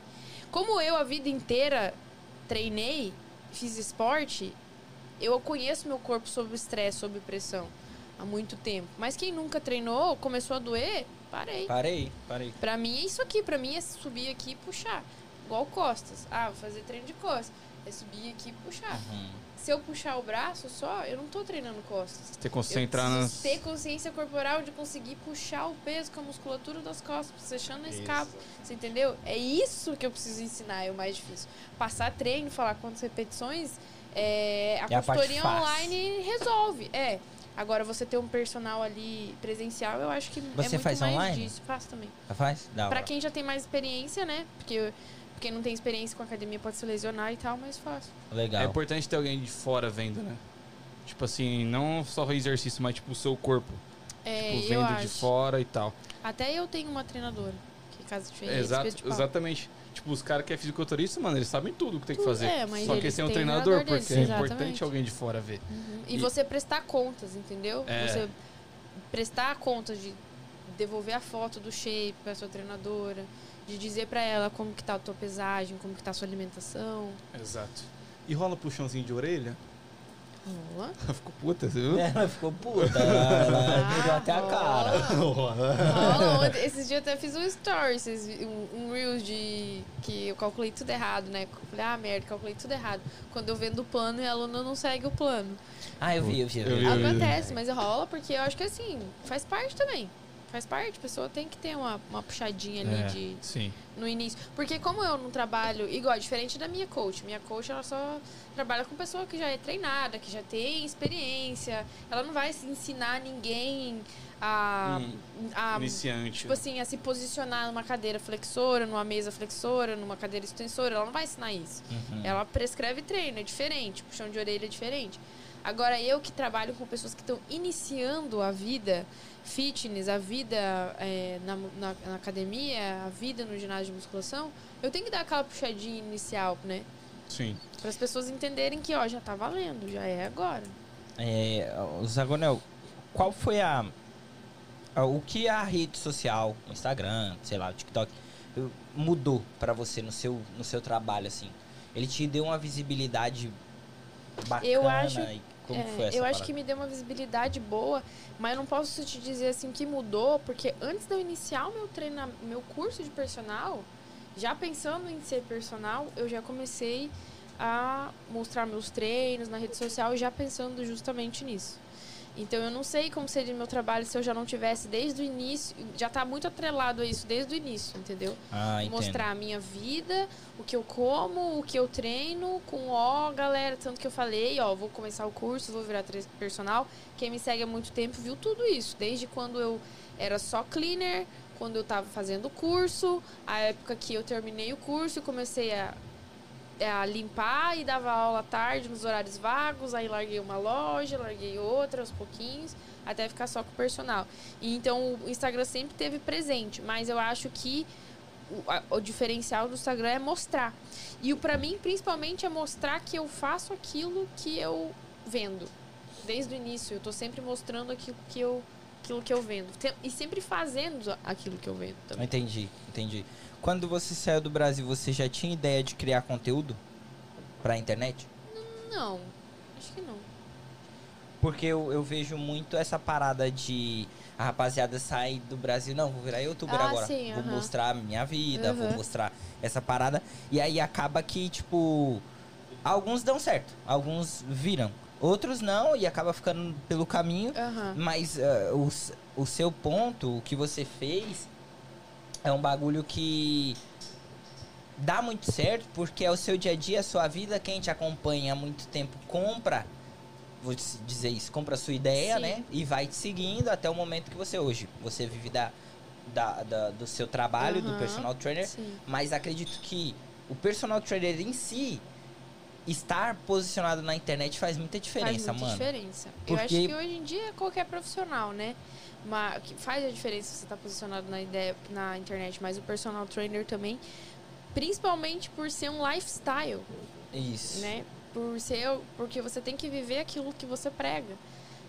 Speaker 3: Como eu a vida inteira treinei, fiz esporte, eu conheço meu corpo sob estresse, sob pressão há muito tempo. Mas quem nunca treinou, começou a doer, parei.
Speaker 2: Parei, parei.
Speaker 3: Pra mim é isso aqui, pra mim é subir aqui e puxar. Igual costas. Ah, vou fazer treino de costas. É subir aqui e puxar.
Speaker 2: Uhum.
Speaker 3: Se eu puxar o braço só, eu não tô treinando costas.
Speaker 1: Você
Speaker 3: preciso
Speaker 1: nas.
Speaker 3: ter consciência corporal de conseguir puxar o peso com a musculatura das costas, fechando a escapa. Você entendeu? É isso que eu preciso ensinar, é o mais difícil. Passar treino, falar quantas repetições, é, a
Speaker 2: É a
Speaker 3: consultoria
Speaker 2: fácil.
Speaker 3: online resolve. É. Agora, você ter um personal ali presencial, eu acho que é
Speaker 2: Você
Speaker 3: muito
Speaker 2: faz
Speaker 3: mais
Speaker 2: online?
Speaker 3: disso. Faço também.
Speaker 2: Faz? Dá.
Speaker 3: Pra quem já tem mais experiência, né? Porque quem não tem experiência com academia pode se lesionar e tal, mas faço.
Speaker 2: Legal.
Speaker 1: É importante ter alguém de fora vendo, né? Tipo assim, não só o exercício, mas tipo o seu corpo.
Speaker 3: É,
Speaker 1: tipo,
Speaker 3: eu
Speaker 1: vendo
Speaker 3: acho.
Speaker 1: de fora e tal.
Speaker 3: Até eu tenho uma treinadora. Que casa de feira,
Speaker 1: Exato,
Speaker 3: de pau.
Speaker 1: Tipo, os caras que é fisiculturista, mano, eles sabem tudo o que tem que fazer.
Speaker 3: é, mas
Speaker 1: Só que esse é um treinador,
Speaker 3: treinador
Speaker 1: porque
Speaker 3: deles,
Speaker 1: é importante alguém de fora ver.
Speaker 3: Uhum. E,
Speaker 1: E-
Speaker 3: você prestar contas, entendeu?
Speaker 1: É.
Speaker 3: Você prestar contas de devolver a foto do shape pra sua treinadora, de dizer pra ela como que tá a tua pesagem, como que tá a sua alimentação.
Speaker 1: Exato. E rola puxãozinho de orelha?
Speaker 3: Rola. *laughs*
Speaker 1: Ficou puta, você viu?
Speaker 2: Ela ficou puta. Ela, ela virou até a cara. *laughs*
Speaker 3: Ontem- Esses dias eu até fiz um story, um, um Reels de que eu calculei tudo errado, né? Eu falei, ah, merda, calculei tudo errado. Quando eu vendo o plano e a aluna não segue o plano.
Speaker 2: Ah, eu vi, eu vi. Eu vi.
Speaker 3: Acontece, mas rola porque eu acho que assim, faz parte também. Faz parte, a pessoa tem que ter uma, uma puxadinha ali
Speaker 1: É,
Speaker 3: de,
Speaker 1: Sim.
Speaker 3: no início. Porque como eu não trabalho, igual, diferente da minha coach. Minha coach, ela só trabalha com pessoa que já é treinada, que já tem experiência. Ela não vai ensinar ninguém a...
Speaker 1: Hum,
Speaker 3: a
Speaker 1: Iniciante.
Speaker 3: Tipo assim, a se posicionar numa cadeira flexora, numa mesa flexora, numa cadeira extensora. Ela não vai ensinar isso.
Speaker 2: Uhum.
Speaker 3: Ela prescreve treino, é diferente. Puxão de orelha é diferente. Agora, eu que trabalho com pessoas que estão iniciando a vida fitness, a vida é, na, na, na academia, a vida no ginásio de musculação, eu tenho que dar aquela puxadinha inicial, né?
Speaker 1: Sim.
Speaker 3: Para as pessoas entenderem que, ó, já tá valendo, já é agora.
Speaker 2: É, Zagonel, qual foi a, a- O que a rede social, o Instagram, sei lá, o TikTok, mudou pra você no seu, no seu trabalho, assim? Ele te deu uma visibilidade bacana?
Speaker 3: Eu acho-
Speaker 2: e- Como
Speaker 3: É,
Speaker 2: foi essa
Speaker 3: eu acho
Speaker 2: parada?
Speaker 3: que me deu uma visibilidade boa, mas eu não posso te dizer assim que mudou, porque antes de eu iniciar o meu treino, meu curso de personal, já pensando em ser personal, eu já comecei a mostrar meus treinos na rede social, já pensando justamente nisso. Então eu não sei como seria o meu trabalho se eu já não tivesse desde o início, já tá muito atrelado a isso desde o início, entendeu?
Speaker 2: Ah,
Speaker 3: mostrar a minha vida, o que eu como, o que eu treino, com ó, galera, tanto que eu falei, ó, vou começar o curso, vou virar personal. Quem me segue há muito tempo viu tudo isso, desde quando eu era só cleaner, quando eu tava fazendo o curso, a época que eu terminei o curso e comecei a, a limpar e dava aula à tarde nos horários vagos, aí larguei uma loja, larguei outra aos pouquinhos, até ficar só com o personal. E então o Instagram sempre teve presente, mas eu acho que o, a- o diferencial do Instagram é mostrar. E o para mim, principalmente, é mostrar que eu faço aquilo que eu vendo. Desde o início, eu tô sempre mostrando aquilo que eu, aquilo que eu vendo. E sempre fazendo aquilo que eu vendo também.
Speaker 2: Entendi, entendi. Quando você saiu do Brasil, você já tinha ideia de criar conteúdo pra internet?
Speaker 3: Não, acho que não.
Speaker 2: Porque eu, eu vejo muito essa parada de a rapaziada sai do Brasil, não, vou virar youtuber
Speaker 3: Ah,
Speaker 2: agora.
Speaker 3: sim,
Speaker 2: vou
Speaker 3: aham.
Speaker 2: mostrar a minha vida, vou
Speaker 3: Aham.
Speaker 2: mostrar essa parada. E aí acaba que, tipo, alguns dão certo, alguns viram. Outros não, e acaba ficando pelo caminho.
Speaker 3: Aham.
Speaker 2: Mas ah, o, o seu ponto, o que você fez, é um bagulho que dá muito certo, porque é o seu dia a dia, a sua vida, quem te acompanha há muito tempo compra, vou dizer isso, compra a sua ideia,
Speaker 3: Sim.
Speaker 2: né? E vai te seguindo até o momento que você hoje, você vive da, da, da- do seu trabalho, do
Speaker 3: Aham.
Speaker 2: personal trainer,
Speaker 3: Sim.
Speaker 2: mas acredito que o personal trainer em si, estar posicionado na internet faz muita diferença,
Speaker 3: faz muita
Speaker 2: mano.
Speaker 3: diferença. Eu
Speaker 2: Porque-
Speaker 3: acho que hoje em dia qualquer profissional, né? Mas que faz a diferença se você tá posicionado na ideia na internet, mas o personal trainer também, principalmente por ser um lifestyle,
Speaker 2: Isso.
Speaker 3: né? Por ser porque você tem que viver aquilo que você prega.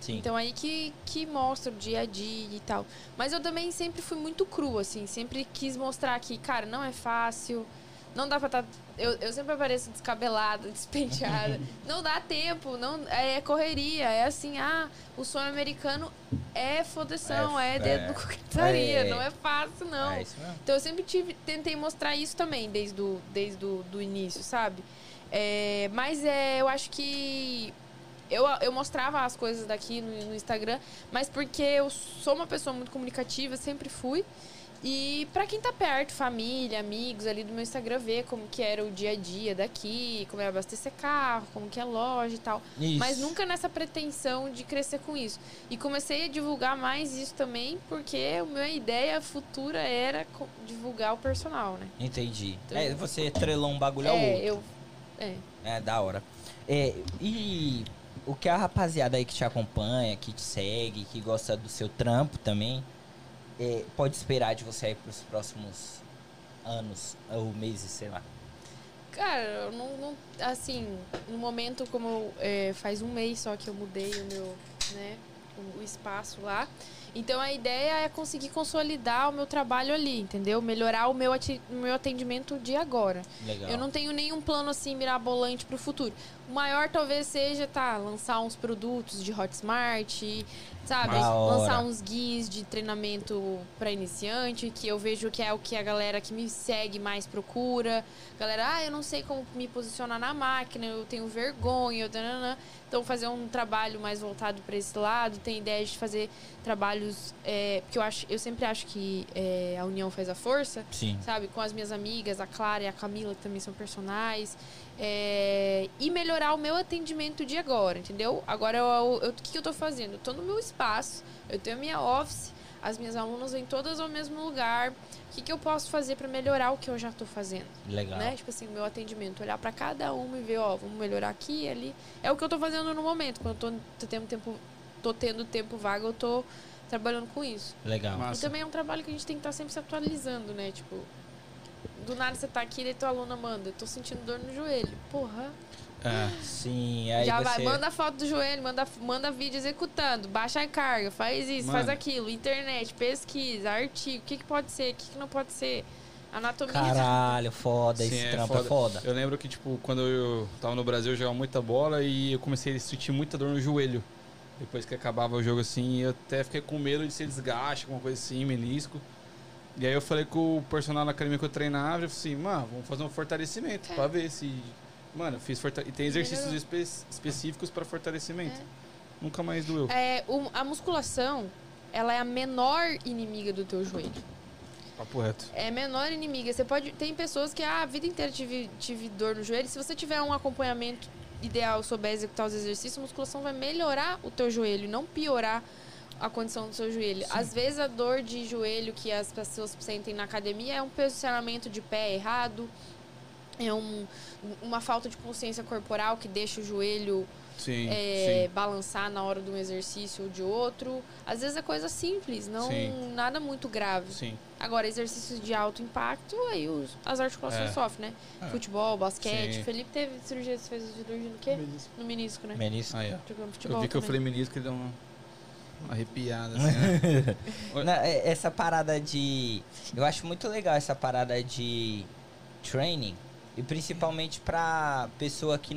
Speaker 2: Sim.
Speaker 3: Então aí que, que mostra o dia a dia e tal. Mas eu também sempre fui muito cru, assim. Sempre quis mostrar que, cara, não é fácil. Não dá pra estar. Eu, eu sempre apareço descabelada, *laughs* despenteada. não dá tempo, não é correria. É assim, ah, o sonho americano é fodeção, é,
Speaker 2: É,
Speaker 3: dedo
Speaker 2: é.
Speaker 3: no coquetaria.
Speaker 2: É.
Speaker 3: Não é fácil, não.
Speaker 2: É isso mesmo.
Speaker 3: Então eu sempre tive, tentei mostrar isso também desde o desde do, do início, sabe? É, mas é, eu acho que eu, eu mostrava as coisas daqui no, no Instagram, mas porque eu sou uma pessoa muito comunicativa, sempre fui. E pra quem tá perto, família, amigos ali do meu Instagram, ver como que era o dia a dia daqui, como é abastecer carro, como que é loja e tal.
Speaker 2: Isso.
Speaker 3: Mas nunca nessa pretensão de crescer com isso. E comecei a divulgar mais isso também, porque a minha ideia futura era divulgar o personal, né?
Speaker 2: Entendi.
Speaker 3: Então-
Speaker 2: É, você trelou um bagulho ao
Speaker 3: é,
Speaker 2: outro.
Speaker 3: eu. É.
Speaker 2: É, da hora. É, e o que a rapaziada aí que te acompanha, que te segue, que gosta do seu trampo também, é, pode esperar de você aí pros próximos anos ou meses, sei lá.
Speaker 3: Cara, eu não, não- Assim, no momento, como é, faz um mês só que eu mudei o meu. né? O, o espaço lá. Então a ideia é conseguir consolidar o meu trabalho ali, entendeu? Melhorar o meu, ati- o meu atendimento de agora.
Speaker 2: Legal.
Speaker 3: Eu não tenho nenhum plano assim mirabolante pro futuro. O maior talvez seja, tá, lançar uns produtos de Hotmart, sabe? Lançar uns guias de treinamento para iniciante, que eu vejo que é o que a galera que me segue mais procura. Galera, ah, eu não sei como me posicionar na máquina, eu tenho vergonha, eu. Então fazer um trabalho mais voltado para esse lado, tem ideia de fazer trabalhos, é, porque eu acho, eu sempre acho que é, a união faz a força
Speaker 2: Sim.
Speaker 3: sabe? Com as minhas amigas, a Clara e a Camila, que também são personagens. É, e melhorar o meu atendimento de agora, entendeu? Agora, eu- eu- o que, que eu tô fazendo? Eu tô no meu espaço, eu tenho a minha office, as minhas alunas vêm todas ao mesmo lugar. O que, que eu posso fazer para melhorar o que eu já tô fazendo?
Speaker 2: Legal.
Speaker 3: Né? Tipo assim, o meu atendimento, olhar para cada uma e ver, ó, vamos melhorar aqui e ali. É o que eu tô fazendo no momento. Quando eu tô, tô tendo tempo, tô tendo tempo vago, eu tô trabalhando com isso.
Speaker 2: Legal.
Speaker 3: E
Speaker 1: Massa.
Speaker 3: também é um trabalho que a gente tem que estar sempre se atualizando, né? Tipo, do nada você tá aqui e tua aluna manda, eu tô sentindo dor no joelho. Porra.
Speaker 1: É.
Speaker 2: Sim, aí
Speaker 3: Já
Speaker 2: você...
Speaker 3: vai, manda foto do joelho, manda, manda vídeo executando, baixa a carga, faz isso, faz
Speaker 1: Manda.
Speaker 3: aquilo, internet, pesquisa, artigo, o que, que pode ser, o que, que não pode ser. Anatomia.
Speaker 2: Caralho, foda,
Speaker 1: Sim,
Speaker 2: esse
Speaker 1: é
Speaker 2: trampo é foda.
Speaker 1: Eu lembro que, tipo, quando eu tava no Brasil, eu jogava muita bola e eu comecei a sentir muita dor no joelho. Depois que acabava o jogo assim, eu até fiquei com medo de ser desgaste, alguma coisa assim, menisco. E aí eu falei com o personal na academia que eu treinava, eu falei assim, mano, vamos fazer um fortalecimento
Speaker 3: É.
Speaker 1: pra ver se. Mano, eu fiz forta... E tem exercícios espe- específicos pra fortalecimento.
Speaker 3: É.
Speaker 1: Nunca mais doeu.
Speaker 3: É, o- a musculação, ela é a menor inimiga do teu joelho.
Speaker 1: Papo reto.
Speaker 3: É a menor inimiga. Você pode. Tem pessoas que ah, a vida inteira tive, tive dor no joelho. Se você tiver um acompanhamento ideal, souber executar os exercícios, a musculação vai melhorar o teu joelho, e não piorar a condição do seu joelho. Às vezes a dor de joelho que as pessoas sentem na academia é um posicionamento de pé errado, é um, uma falta de consciência corporal que deixa o joelho
Speaker 1: Sim,
Speaker 3: é, balançar na hora de um exercício ou de outro. Às vezes é coisa simples, não
Speaker 1: Sim.
Speaker 3: nada muito grave.
Speaker 1: sim. Sim.
Speaker 3: Agora, exercícios de alto impacto, aí os, as articulações
Speaker 1: É.
Speaker 3: sofrem, né?
Speaker 1: É.
Speaker 3: Futebol, basquete.
Speaker 1: Sim.
Speaker 3: Felipe teve cirurgia, você fez cirurgia no quê?
Speaker 4: Menisco.
Speaker 3: No menisco, né?
Speaker 2: Menisco.
Speaker 1: Aí, ó.
Speaker 3: Jogando futebol
Speaker 1: Eu vi que eu falei menisco e deu uma, uma arrepiada, *laughs* assim, né?
Speaker 2: Não, é- essa parada de. Eu acho muito legal essa parada de training. E principalmente pra pessoa que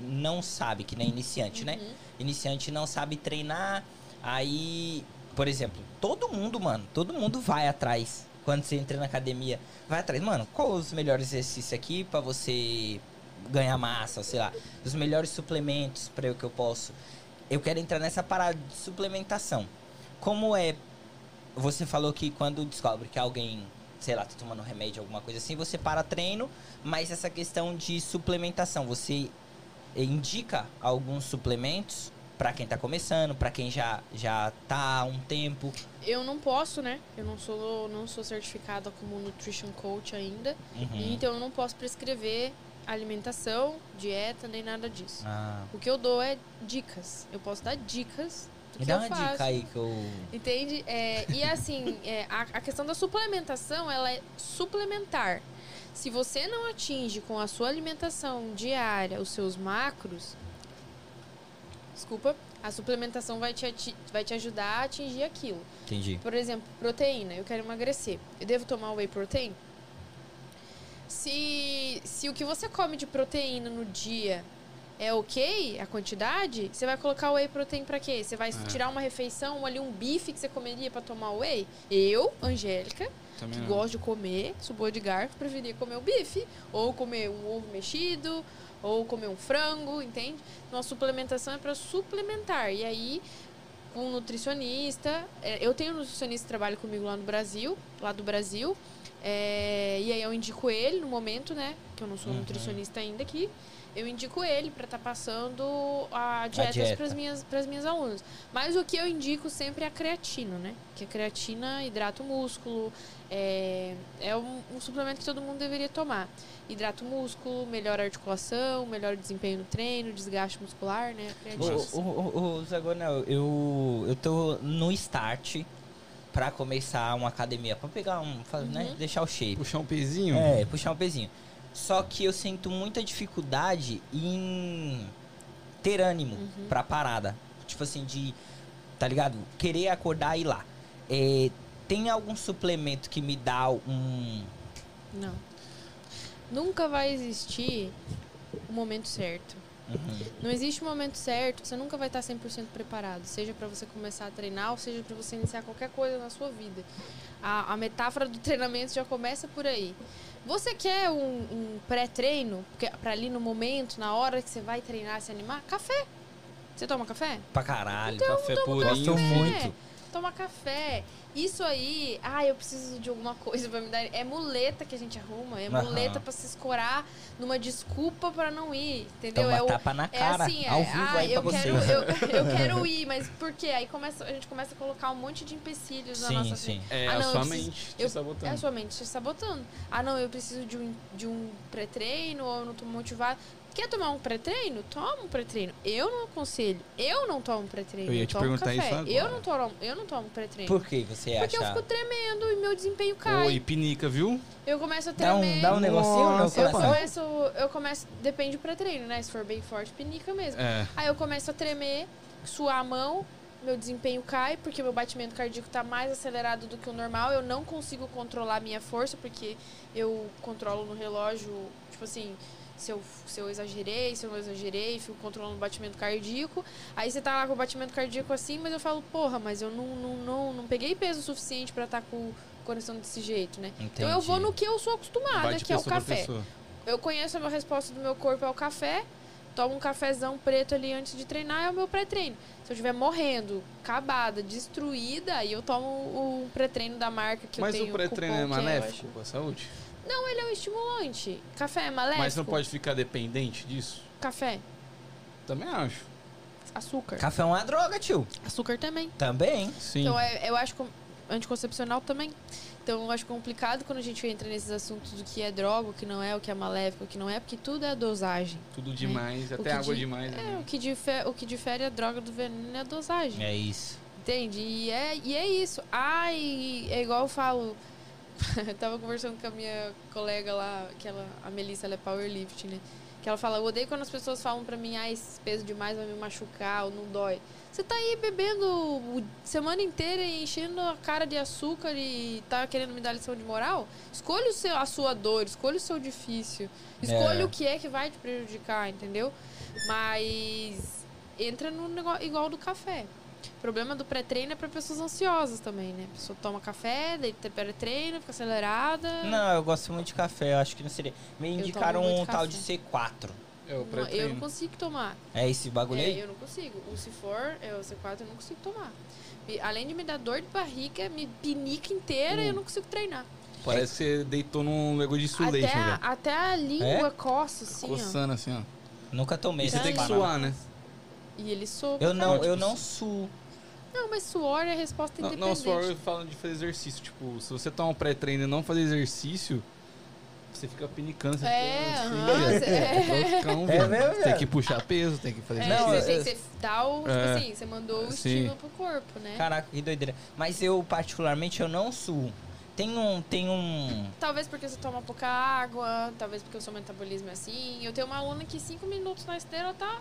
Speaker 2: não sabe, que nem iniciante, né?
Speaker 3: Uhum.
Speaker 2: Iniciante não sabe treinar. Aí, por exemplo, todo mundo, mano, todo mundo vai atrás. Quando você entra na academia, vai atrás. Mano, qual os melhores exercícios aqui pra você ganhar massa, sei lá. Os melhores suplementos para eu que eu posso. Eu quero entrar nessa parada de suplementação. Como é você falou que quando descobre que alguém, sei lá, tá tomando remédio, alguma coisa assim, você para treino, mas essa questão de suplementação, você indica alguns suplementos pra quem tá começando, pra quem já já tá há um tempo.
Speaker 3: Eu não posso, né? Eu não sou, não sou certificada como nutrition coach ainda.
Speaker 2: Uhum.
Speaker 3: Então eu não posso prescrever alimentação, dieta, nem nada disso.
Speaker 2: Ah,
Speaker 3: O que eu dou é dicas. Eu posso dar dicas do
Speaker 2: me
Speaker 3: que
Speaker 2: dá
Speaker 3: eu
Speaker 2: uma
Speaker 3: faço.
Speaker 2: dica aí que eu
Speaker 3: Entende? É, e *laughs* assim, é, a, a questão da suplementação, ela é suplementar. Se você não atinge com a sua alimentação diária os seus macros, desculpa, a suplementação vai te, vai te ajudar a atingir aquilo.
Speaker 2: entendi.
Speaker 3: Por exemplo, proteína. Eu quero emagrecer. Eu devo tomar whey protein? Se, se o que você come de proteína no dia é ok, a quantidade, você vai colocar whey protein pra quê? Você vai
Speaker 1: É.
Speaker 3: tirar uma refeição, ali um bife que você comeria pra tomar whey? Eu, Angélica,
Speaker 1: Também
Speaker 3: que
Speaker 1: não.
Speaker 3: gosto de comer, sou boa de garfo, preferia comer o bife, ou comer um ovo mexido, ou comer um frango, entende? Então a suplementação é para suplementar. E aí, com um nutricionista, é, eu tenho um nutricionista que trabalha comigo lá no Brasil, lá do Brasil, é, e aí eu indico ele no momento, né? Que eu não sou
Speaker 2: Uhum.
Speaker 3: nutricionista ainda aqui. Eu indico ele para estar passando a dietas
Speaker 2: dieta.
Speaker 3: para as minhas, pras minhas alunas. Mas o que eu indico sempre é a creatina, né? Que a creatina hidrata o músculo, é, é um, um suplemento que todo mundo deveria tomar. Hidrata o músculo, melhora a articulação, melhora o desempenho no treino, desgaste muscular, né? Creatina.
Speaker 2: O, o, o, o Zagonel, eu, eu tô no start pra começar uma academia, pra pegar um, fa- né,
Speaker 3: Uhum.
Speaker 2: deixar o shape.
Speaker 1: Puxar um pezinho?
Speaker 2: É, puxar um pezinho. Só que eu sinto muita dificuldade em ter ânimo
Speaker 3: Uhum.
Speaker 2: pra parada. Tipo assim, de, tá ligado? Querer acordar e ir lá. É, tem algum suplemento que me dá um...
Speaker 3: Não. Nunca vai existir o momento certo.
Speaker 2: Uhum.
Speaker 3: Não existe o momento certo, você nunca vai estar 100% preparado, seja para você começar a treinar ou seja para você iniciar qualquer coisa na sua vida. A, a metáfora do *laughs* treinamento já começa por aí. Você quer um, um pré-treino, para ali no momento, na hora que você vai treinar, se animar? Café. Você toma café?
Speaker 2: Pra caralho.
Speaker 1: Café purinho.
Speaker 2: Gosto muito.
Speaker 3: Toma café. Isso aí, ah, eu preciso de alguma coisa pra me dar. É muleta que a gente arruma, é
Speaker 2: Aham.
Speaker 3: muleta pra se escorar numa desculpa pra não ir, entendeu?
Speaker 2: Toma
Speaker 3: é o,
Speaker 2: tapa na
Speaker 3: é
Speaker 2: cara,
Speaker 3: assim, é,
Speaker 2: ao vivo
Speaker 3: ah,
Speaker 2: aí pra
Speaker 3: eu
Speaker 2: você.
Speaker 3: quero, eu, *laughs* eu quero ir, mas por quê? Aí começa, a gente começa a colocar um monte de empecilhos na
Speaker 2: Sim,
Speaker 3: nossa
Speaker 2: sim.
Speaker 1: É
Speaker 3: Ah,
Speaker 1: a
Speaker 3: não, eu
Speaker 1: sua
Speaker 3: preciso-
Speaker 1: mente te
Speaker 3: eu-
Speaker 1: sabotando.
Speaker 3: É a sua mente te sabotando. Ah, não, eu preciso de um, de um pré-treino, ou eu não tô motivado. Quer tomar um pré-treino? Toma um pré-treino. Eu não aconselho. Eu não tomo pré-treino.
Speaker 1: Eu ia te
Speaker 3: tomo
Speaker 1: perguntar
Speaker 3: café.
Speaker 1: isso agora.
Speaker 3: Eu não tomo, eu não tomo pré-treino.
Speaker 2: Por que você
Speaker 3: Porque eu
Speaker 2: acha...
Speaker 3: fico tremendo e meu desempenho cai.
Speaker 1: Oi, pinica, viu?
Speaker 3: Eu começo a
Speaker 2: Dá
Speaker 3: tremer.
Speaker 2: um, dá um negocinho no
Speaker 1: Nossa,
Speaker 3: eu
Speaker 2: coração?
Speaker 3: começo, eu começo, depende do pré-treino, né? Se for bem forte, pinica mesmo.
Speaker 1: É.
Speaker 3: Aí eu começo a tremer, suar a mão, meu desempenho cai, porque meu batimento cardíaco tá mais acelerado do que o normal. Eu não consigo controlar a minha força, porque eu controlo no relógio, tipo assim, se eu, se eu exagerei, se eu não exagerei, fico controlando o batimento cardíaco. Aí você tá lá com o batimento cardíaco assim, mas eu falo, porra, mas eu não, não, não, não peguei peso suficiente pra estar tá com o coração desse jeito, né? Então eu vou no que eu sou acostumada, que é o café. Eu conheço a minha resposta do meu corpo é o café. Tomo um cafezão preto ali antes de treinar, é o meu pré-treino. Se eu estiver morrendo, acabada, destruída, aí eu tomo o pré-treino da marca que
Speaker 1: Mas
Speaker 3: eu tenho.
Speaker 1: o pré-treino é
Speaker 3: eu
Speaker 1: maléfico pra saúde?
Speaker 3: Não, ele é um estimulante. Café é maléfico?
Speaker 1: Mas não pode ficar dependente disso?
Speaker 3: Café,
Speaker 1: Também acho.
Speaker 3: açúcar.
Speaker 2: Café é uma droga, tio.
Speaker 3: Açúcar também.
Speaker 2: Também.
Speaker 1: Sim.
Speaker 3: Então é, eu acho com- anticoncepcional também. Então eu acho complicado quando a gente entra nesses assuntos do que é droga, o que não é, o que é maléfico, o que não é, porque tudo é a dosagem.
Speaker 1: Tudo demais,
Speaker 3: O
Speaker 1: até
Speaker 3: que
Speaker 1: água
Speaker 3: di-
Speaker 1: demais.
Speaker 3: É,
Speaker 1: né?
Speaker 3: o que, difere, o que difere a droga do veneno é a dosagem.
Speaker 2: É isso.
Speaker 3: Entende? E é, e é isso. Ai, é igual eu falo. *laughs* eu tava conversando com a minha colega lá, que ela, a Melissa, ela é powerlifting, né? Que ela fala, eu odeio quando as pessoas falam pra mim, ah, esse peso demais vai me machucar ou não dói. Você tá aí bebendo semana inteira e enchendo a cara de açúcar e tá querendo me dar lição de moral? Escolha o seu, a sua dor, escolha o seu difícil. Escolha
Speaker 2: É.
Speaker 3: o que é que vai te prejudicar, entendeu? Mas entra no negócio igual do café. O problema do pré-treino é para pessoas ansiosas também, né? A pessoa toma café, daí tem pré-treino, fica acelerada.
Speaker 2: Não, eu gosto muito de café. Eu acho que não seria. Me
Speaker 3: Eu
Speaker 2: indicaram um
Speaker 3: muito
Speaker 2: tal
Speaker 3: café.
Speaker 2: de C4.
Speaker 1: É o
Speaker 3: Não, eu não consigo tomar.
Speaker 2: É esse bagulho
Speaker 3: É,
Speaker 2: aí?
Speaker 3: eu não consigo. O se for, é o C4, eu não consigo tomar. E, além de me dar dor de barriga, me pinica inteira e
Speaker 2: Hum.
Speaker 3: eu não consigo treinar.
Speaker 1: Parece que você deitou num negócio de insulation
Speaker 3: Até, a- até a língua coça, assim, ó.
Speaker 1: Coçando assim, ó.
Speaker 2: Nunca tomei
Speaker 1: E você tem que suar, né?
Speaker 3: E ele soa.
Speaker 2: Eu não, eu não suo.
Speaker 3: Não, mas suor é a resposta
Speaker 1: Não,
Speaker 3: independente.
Speaker 1: não, só falando de fazer exercício. Tipo, se você toma um pré-treino e não fazer exercício, você fica pinicando. Você
Speaker 3: É,
Speaker 1: fica assim, é.
Speaker 2: É mesmo,
Speaker 1: Tem
Speaker 2: velho?
Speaker 1: que puxar peso, tem que fazer
Speaker 3: É,
Speaker 2: Não,
Speaker 1: exercício.
Speaker 3: você, você, você dá o. Tipo
Speaker 1: É.
Speaker 3: assim, você mandou o
Speaker 1: Sim.
Speaker 3: estímulo pro corpo, né?
Speaker 2: Caraca, que doideira. Mas eu, particularmente, eu não suo. Tem um. Tem um.
Speaker 3: Talvez porque você toma pouca água, talvez porque o seu metabolismo é assim. Eu tenho uma aluna que cinco minutos na esteira tá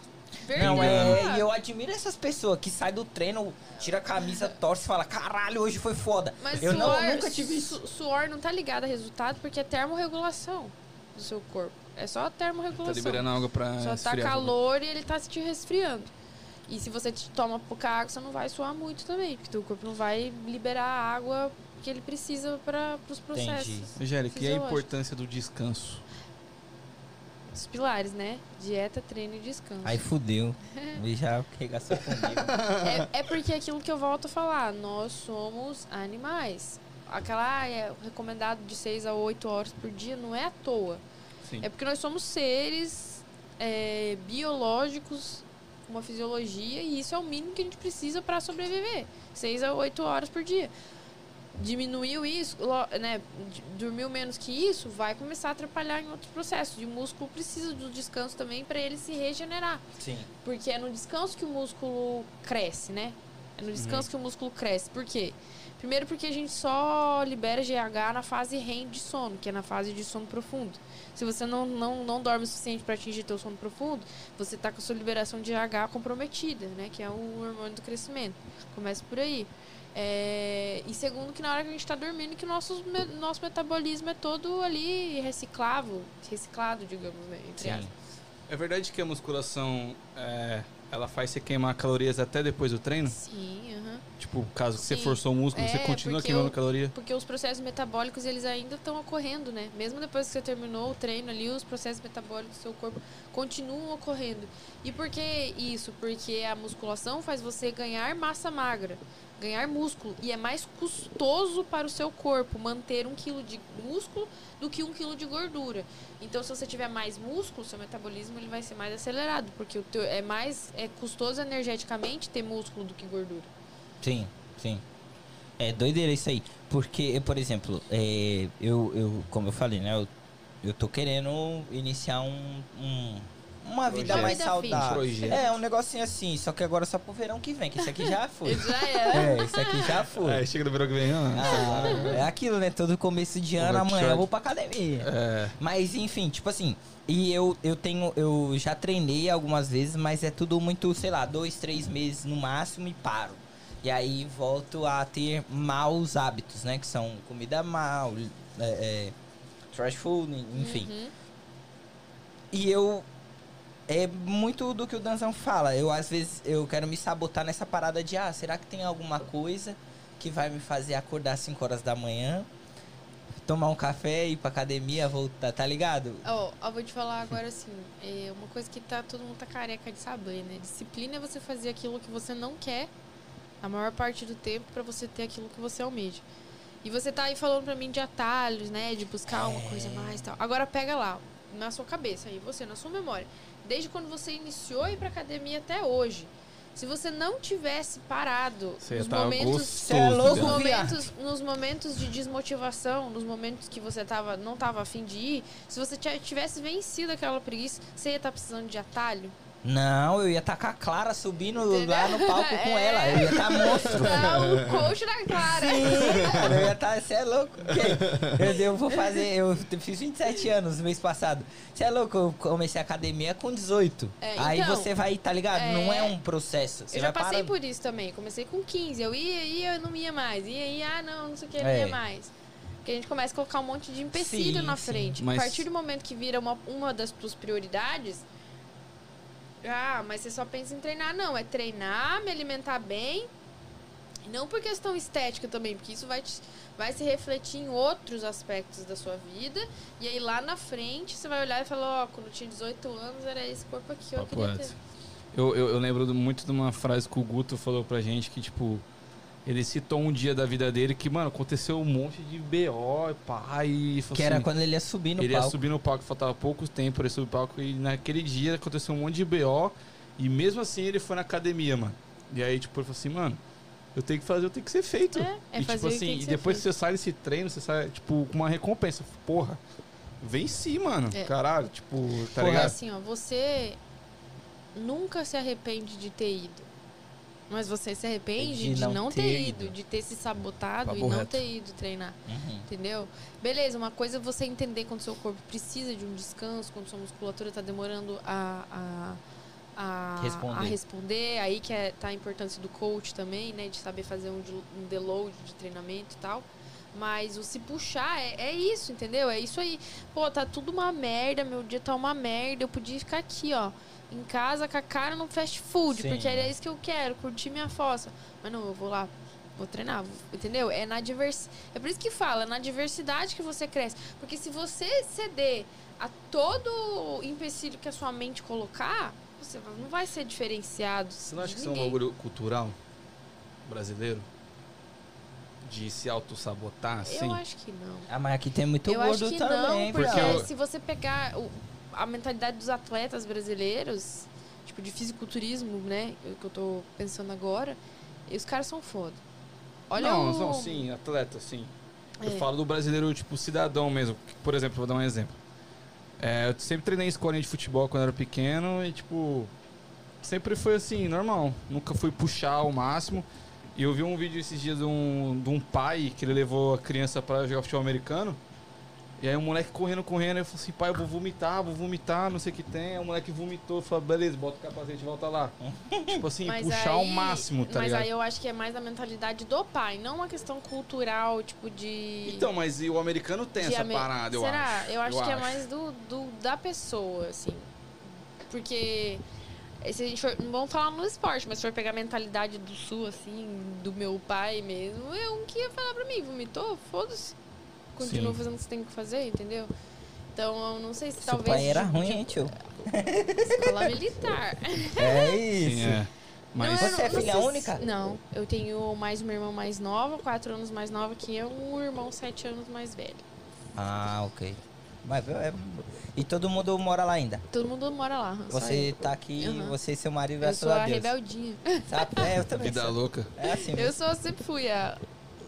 Speaker 2: Não, é. E eu admiro essas pessoas que saem do treino, tira a camisa, torce e fala: caralho, hoje foi foda.
Speaker 3: Mas
Speaker 2: eu
Speaker 3: suor,
Speaker 2: não, nunca tive isso.
Speaker 3: su- suor não tá ligado a resultado porque é termorregulação do seu corpo. É só
Speaker 1: Tá
Speaker 3: termorregulação.
Speaker 1: liberando água pra
Speaker 3: Só tá calor e ele tá te resfriando. E se você te toma pouca água, você não vai suar muito também, porque teu corpo não vai liberar a água que ele precisa para os processos.
Speaker 2: Entendi.
Speaker 1: Angélica, e a importância do descanso?
Speaker 3: Os pilares, né? Dieta, treino e descanso.
Speaker 2: Aí fudeu. *laughs* E já regaçou comigo.
Speaker 3: É, é porque é aquilo que eu volto a falar, nós somos animais. Aquela ah, é recomendado de 6 a 8 horas por dia não é à toa.
Speaker 1: Sim.
Speaker 3: É porque nós somos seres é, biológicos com uma fisiologia e isso é o mínimo que a gente precisa para sobreviver. 6 a 8 horas por dia. Diminuiu isso, né? Dormiu menos que isso, vai começar a atrapalhar em outros processos. E o músculo precisa do descanso também para ele se regenerar.
Speaker 2: Sim.
Speaker 3: Porque é no descanso que o músculo cresce, né? É no descanso que o músculo cresce. Por quê? Primeiro porque a gente só libera GH na fase REM de sono, que é na fase de sono profundo. Se você não, não, não dorme o suficiente para atingir teu sono profundo, você tá com a sua liberação de GH comprometida, né? Que é o hormônio do crescimento. Começa por aí. É, E segundo que na hora que a gente está dormindo, que o nosso, nosso metabolismo é todo ali reciclável, reciclado, digamos, né? Entre
Speaker 2: Sim.
Speaker 3: aspas.
Speaker 1: É verdade que a musculação é, ela faz você queimar calorias até depois do treino?
Speaker 3: Sim, aham.
Speaker 1: Tipo, caso você
Speaker 3: Sim.
Speaker 1: forçou o músculo, você
Speaker 3: É,
Speaker 1: continua
Speaker 3: porque
Speaker 1: queimando
Speaker 3: eu-
Speaker 1: caloria?
Speaker 3: Porque os processos metabólicos, eles ainda estão ocorrendo, né? Mesmo depois que você terminou o treino ali, os processos metabólicos do seu corpo continuam ocorrendo. E por que isso? Porque a musculação faz você ganhar massa magra, ganhar músculo. E é mais custoso para o seu corpo manter um quilo de músculo do que um quilo de gordura. Então, se você tiver mais músculo, seu metabolismo ele vai ser mais acelerado. Porque o teu, é mais é custoso energeticamente ter músculo do que gordura.
Speaker 2: Sim, sim. É doideira isso aí. Porque, por exemplo, é, eu, eu, como eu falei, né? Eu, eu tô querendo iniciar um, um- uma vida
Speaker 1: Projeto.
Speaker 2: mais
Speaker 3: Vida
Speaker 2: saudável. É, um negocinho assim, só que agora só pro verão que vem, que esse aqui já *laughs* foi.
Speaker 3: Já é.
Speaker 2: é, esse aqui já foi.
Speaker 1: É, chega do verão que vem, ah,
Speaker 2: Ah, é aquilo, né? Todo começo de ano, amanhã eu vou pra academia.
Speaker 1: É,
Speaker 2: Mas enfim, tipo assim, e eu, eu tenho, eu já treinei algumas vezes, mas é tudo muito, sei lá, dois, três meses no máximo e paro. E aí volto a ter maus hábitos, né? Que são comida mal, é, é, trash food, enfim.
Speaker 3: Uhum.
Speaker 2: E eu. É muito do que o Danzão fala. Eu, às vezes, eu quero me sabotar nessa parada de, ah, será que tem alguma coisa que vai me fazer acordar às 5 horas da manhã, tomar um café, ir pra academia, voltar, tá ligado?
Speaker 3: Ó, eu vou te falar agora assim, é uma coisa que tá, todo mundo tá careca de saber, né? Disciplina é você fazer aquilo que você não quer a maior parte do tempo pra você ter aquilo que você almeja. E você tá aí falando pra mim de atalhos, né? De buscar uma coisa
Speaker 2: É.
Speaker 3: mais e tal. Agora pega lá, na sua cabeça aí, você, na sua memória. Desde quando você iniciou a ir pra academia até hoje. Se você não tivesse parado
Speaker 1: Você
Speaker 3: nos
Speaker 1: tá
Speaker 3: momentos
Speaker 2: é louco,
Speaker 3: nos
Speaker 1: viado.
Speaker 3: momentos, nos momentos de desmotivação, nos momentos que você tava, não tava afim de ir, se você ti- tivesse vencido aquela preguiça, você ia estar precisando de atalho?
Speaker 2: Não, eu ia estar com a Clara subindo
Speaker 3: Entendeu?
Speaker 2: lá no palco com *laughs*
Speaker 3: É.
Speaker 2: ela. Eu ia estar monstro.
Speaker 3: Não, o coach da Clara.
Speaker 2: Sim, cara, eu ia estar. Você é louco? Eu, eu vou fazer. Eu fiz 27 anos no mês passado. Você é louco? Eu comecei a academia com 18.
Speaker 3: É,
Speaker 2: Aí
Speaker 3: então,
Speaker 2: você vai, tá ligado?
Speaker 3: é,
Speaker 2: Não é um processo. Você
Speaker 3: Eu já
Speaker 2: vai
Speaker 3: passei
Speaker 2: parando.
Speaker 3: por isso também. Comecei com 15. Eu ia, ia, eu não ia mais. Ia, ia, ah, não, não sei o que, não
Speaker 2: É.
Speaker 3: ia mais. Porque a gente começa a colocar um monte de empecilho
Speaker 2: Sim,
Speaker 3: na
Speaker 2: sim.
Speaker 3: frente.
Speaker 1: Mas-
Speaker 3: A partir do momento que vira uma, uma das tuas prioridades. Ah, mas você só pensa em treinar. Não, é treinar, me alimentar bem. Não por questão estética também, porque isso vai, te- vai se refletir em outros aspectos da sua vida. E aí lá na frente você vai olhar e falar, ó, quando eu tinha 18 anos era esse corpo aqui que eu.
Speaker 1: Eu, eu, eu lembro muito de uma frase que o Guto falou pra gente que, tipo, ele citou um dia da vida dele que, mano, aconteceu um monte de BO, pai, e
Speaker 2: Que era
Speaker 1: assim,
Speaker 2: quando ele ia subir no
Speaker 1: ele ia
Speaker 2: palco.
Speaker 1: subir no palco, faltava pouco tempo pra ele subir no palco, e naquele dia aconteceu um monte de BO, e mesmo assim ele foi na academia, mano. E aí, tipo, ele falou assim, mano, eu tenho que fazer, eu tenho que ser feito.
Speaker 3: É, é
Speaker 1: e,
Speaker 3: fazer
Speaker 1: tipo
Speaker 3: o que
Speaker 1: assim,
Speaker 3: tem que
Speaker 1: e depois que você sai desse treino, você sai, tipo, com uma recompensa. Porra, venci, mano.
Speaker 3: É.
Speaker 1: Caralho, tipo, tá
Speaker 2: Porra,
Speaker 1: ligado?
Speaker 3: assim, ó, você nunca se arrepende de ter ido. Mas você se arrepende de, não, ter, ido, de ter se sabotado e
Speaker 1: Papo
Speaker 3: não
Speaker 1: reto.
Speaker 3: ter ido treinar.
Speaker 2: Uhum.
Speaker 3: Entendeu? Beleza, uma coisa é você entender quando seu corpo precisa de um descanso, quando sua musculatura tá demorando a, a, a,
Speaker 2: Responder.
Speaker 3: a responder. Aí que é, tá a importância do coach também, né? De saber fazer um, de- um deload de treinamento e tal. Mas o se puxar é, é isso, entendeu? É isso aí. Pô, tá tudo uma merda, meu dia tá uma merda. Eu podia ficar aqui, ó, em casa com a cara no fast food,
Speaker 2: Sim.
Speaker 3: porque é isso que eu quero, curtir minha fossa. Mas não, eu vou lá, vou treinar, entendeu? É na divers... É por isso que fala, é na diversidade que você cresce. Porque se você ceder a todo empecilho que a sua mente colocar, você não vai ser diferenciado.
Speaker 1: Você não acha que isso é um bagulho cultural brasileiro? De se auto-sabotar, assim?
Speaker 3: Eu acho que não.
Speaker 2: Ah, mas aqui tem muito
Speaker 3: eu acho
Speaker 2: gordo
Speaker 3: que
Speaker 2: também,
Speaker 3: não, porque
Speaker 1: Porque eu-
Speaker 3: se você pegar o- a mentalidade dos atletas brasileiros, tipo de fisiculturismo, né, que eu tô pensando agora, e os caras são foda. Olha
Speaker 1: não,
Speaker 3: o...
Speaker 1: não, sim, atleta, sim. Eu
Speaker 3: É.
Speaker 1: falo do brasileiro, tipo, cidadão mesmo. Por exemplo, vou dar um exemplo. É, eu sempre treinei em escolinha de futebol quando eu era pequeno e, tipo, sempre foi assim, normal. Nunca fui puxar ao máximo. E eu vi um vídeo esses dias de um, de um pai que ele levou a criança pra jogar futebol americano. E aí o moleque correndo, correndo, eu falei assim, pai, eu vou vomitar, vou vomitar, não sei o que tem. Aí o moleque vomitou, falei, beleza, bota o capacete e volta lá. *laughs* tipo assim,
Speaker 3: Mas
Speaker 1: puxar ao
Speaker 3: aí-
Speaker 1: máximo, tá
Speaker 3: Mas
Speaker 1: ligado?
Speaker 3: aí eu acho que é mais a mentalidade do pai, não uma questão cultural, tipo de...
Speaker 1: Então, mas e o americano tem
Speaker 3: de
Speaker 1: essa
Speaker 3: ame-
Speaker 1: parada, eu
Speaker 3: Será?
Speaker 1: acho.
Speaker 3: Eu acho
Speaker 1: Eu
Speaker 3: que é
Speaker 1: acho.
Speaker 3: mais do, do- da pessoa, assim. Porque se a gente for. Não vamos falar no esporte, mas se for pegar a mentalidade do sul, assim, do meu pai mesmo, é um que ia falar pra mim, vomitou, foda-se. Continua
Speaker 1: Sim.
Speaker 3: fazendo o que você tem que fazer, entendeu? Então eu não sei se
Speaker 2: Seu
Speaker 3: talvez.
Speaker 2: pai era ruim, hein, tio?
Speaker 3: Escola militar. *laughs*
Speaker 2: É
Speaker 1: Sim,
Speaker 2: isso.
Speaker 1: é. Mas
Speaker 3: Não, eu
Speaker 2: Você é
Speaker 3: não
Speaker 2: filha
Speaker 3: sei se-
Speaker 2: única?
Speaker 3: Não, eu tenho mais uma irmã mais nova, quatro anos mais nova que eu, um irmão sete anos mais velho.
Speaker 2: Ah, ok. Mas é... E todo mundo mora lá ainda?
Speaker 3: Todo mundo mora lá.
Speaker 2: Você
Speaker 3: eu.
Speaker 2: tá aqui,
Speaker 3: Uhum.
Speaker 2: você e seu marido,
Speaker 3: Eu
Speaker 2: graças
Speaker 3: sou
Speaker 2: a
Speaker 3: a
Speaker 2: Deus.
Speaker 3: rebeldinha.
Speaker 2: Sabe? É, eu também
Speaker 1: vida
Speaker 2: sou.
Speaker 1: louca.
Speaker 2: É assim
Speaker 3: Eu
Speaker 2: mesmo.
Speaker 3: sou, sempre fui a.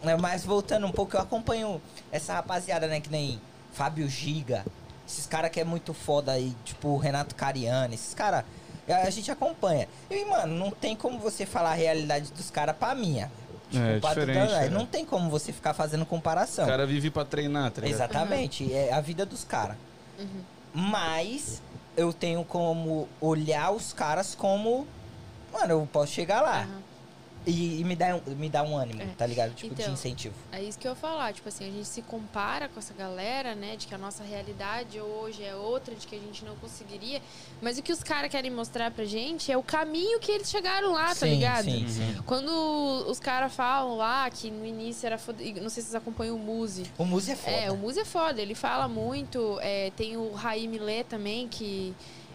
Speaker 2: É, Mas voltando um pouco, eu acompanho essa rapaziada, né? Que nem Fábio Giga. Esses caras que é muito foda aí, tipo o Renato Cariani. Esses caras, a gente acompanha. E, mano, não tem como você falar a realidade dos caras pra minha.
Speaker 1: É,
Speaker 2: pra tu
Speaker 1: diferente, é.
Speaker 2: Não tem como você ficar fazendo comparação.
Speaker 1: O cara vive pra treinar, tá ligado?
Speaker 2: Exatamente, é a vida dos caras.
Speaker 3: Uhum.
Speaker 2: Mas eu tenho como olhar os caras como. Mano, eu posso chegar lá.
Speaker 3: Aham.
Speaker 2: E, e me, dá um, me dá um ânimo,
Speaker 3: É.
Speaker 2: tá ligado? Tipo, de
Speaker 3: Então,
Speaker 2: incentivo.
Speaker 3: É isso que eu ia falar, tipo assim, a gente se compara com essa galera, né, de que a nossa realidade hoje é outra, de que a gente não conseguiria, mas o que os caras querem mostrar pra gente é o caminho que eles chegaram lá, tá
Speaker 2: sim,
Speaker 3: ligado?
Speaker 2: sim, sim.
Speaker 3: Quando os caras falam lá que no início era foda, não sei se vocês acompanham o Muzi.
Speaker 2: O Muzi é foda.
Speaker 3: É, o Muzi é foda, ele fala muito, é, tem o Raí Millet também, que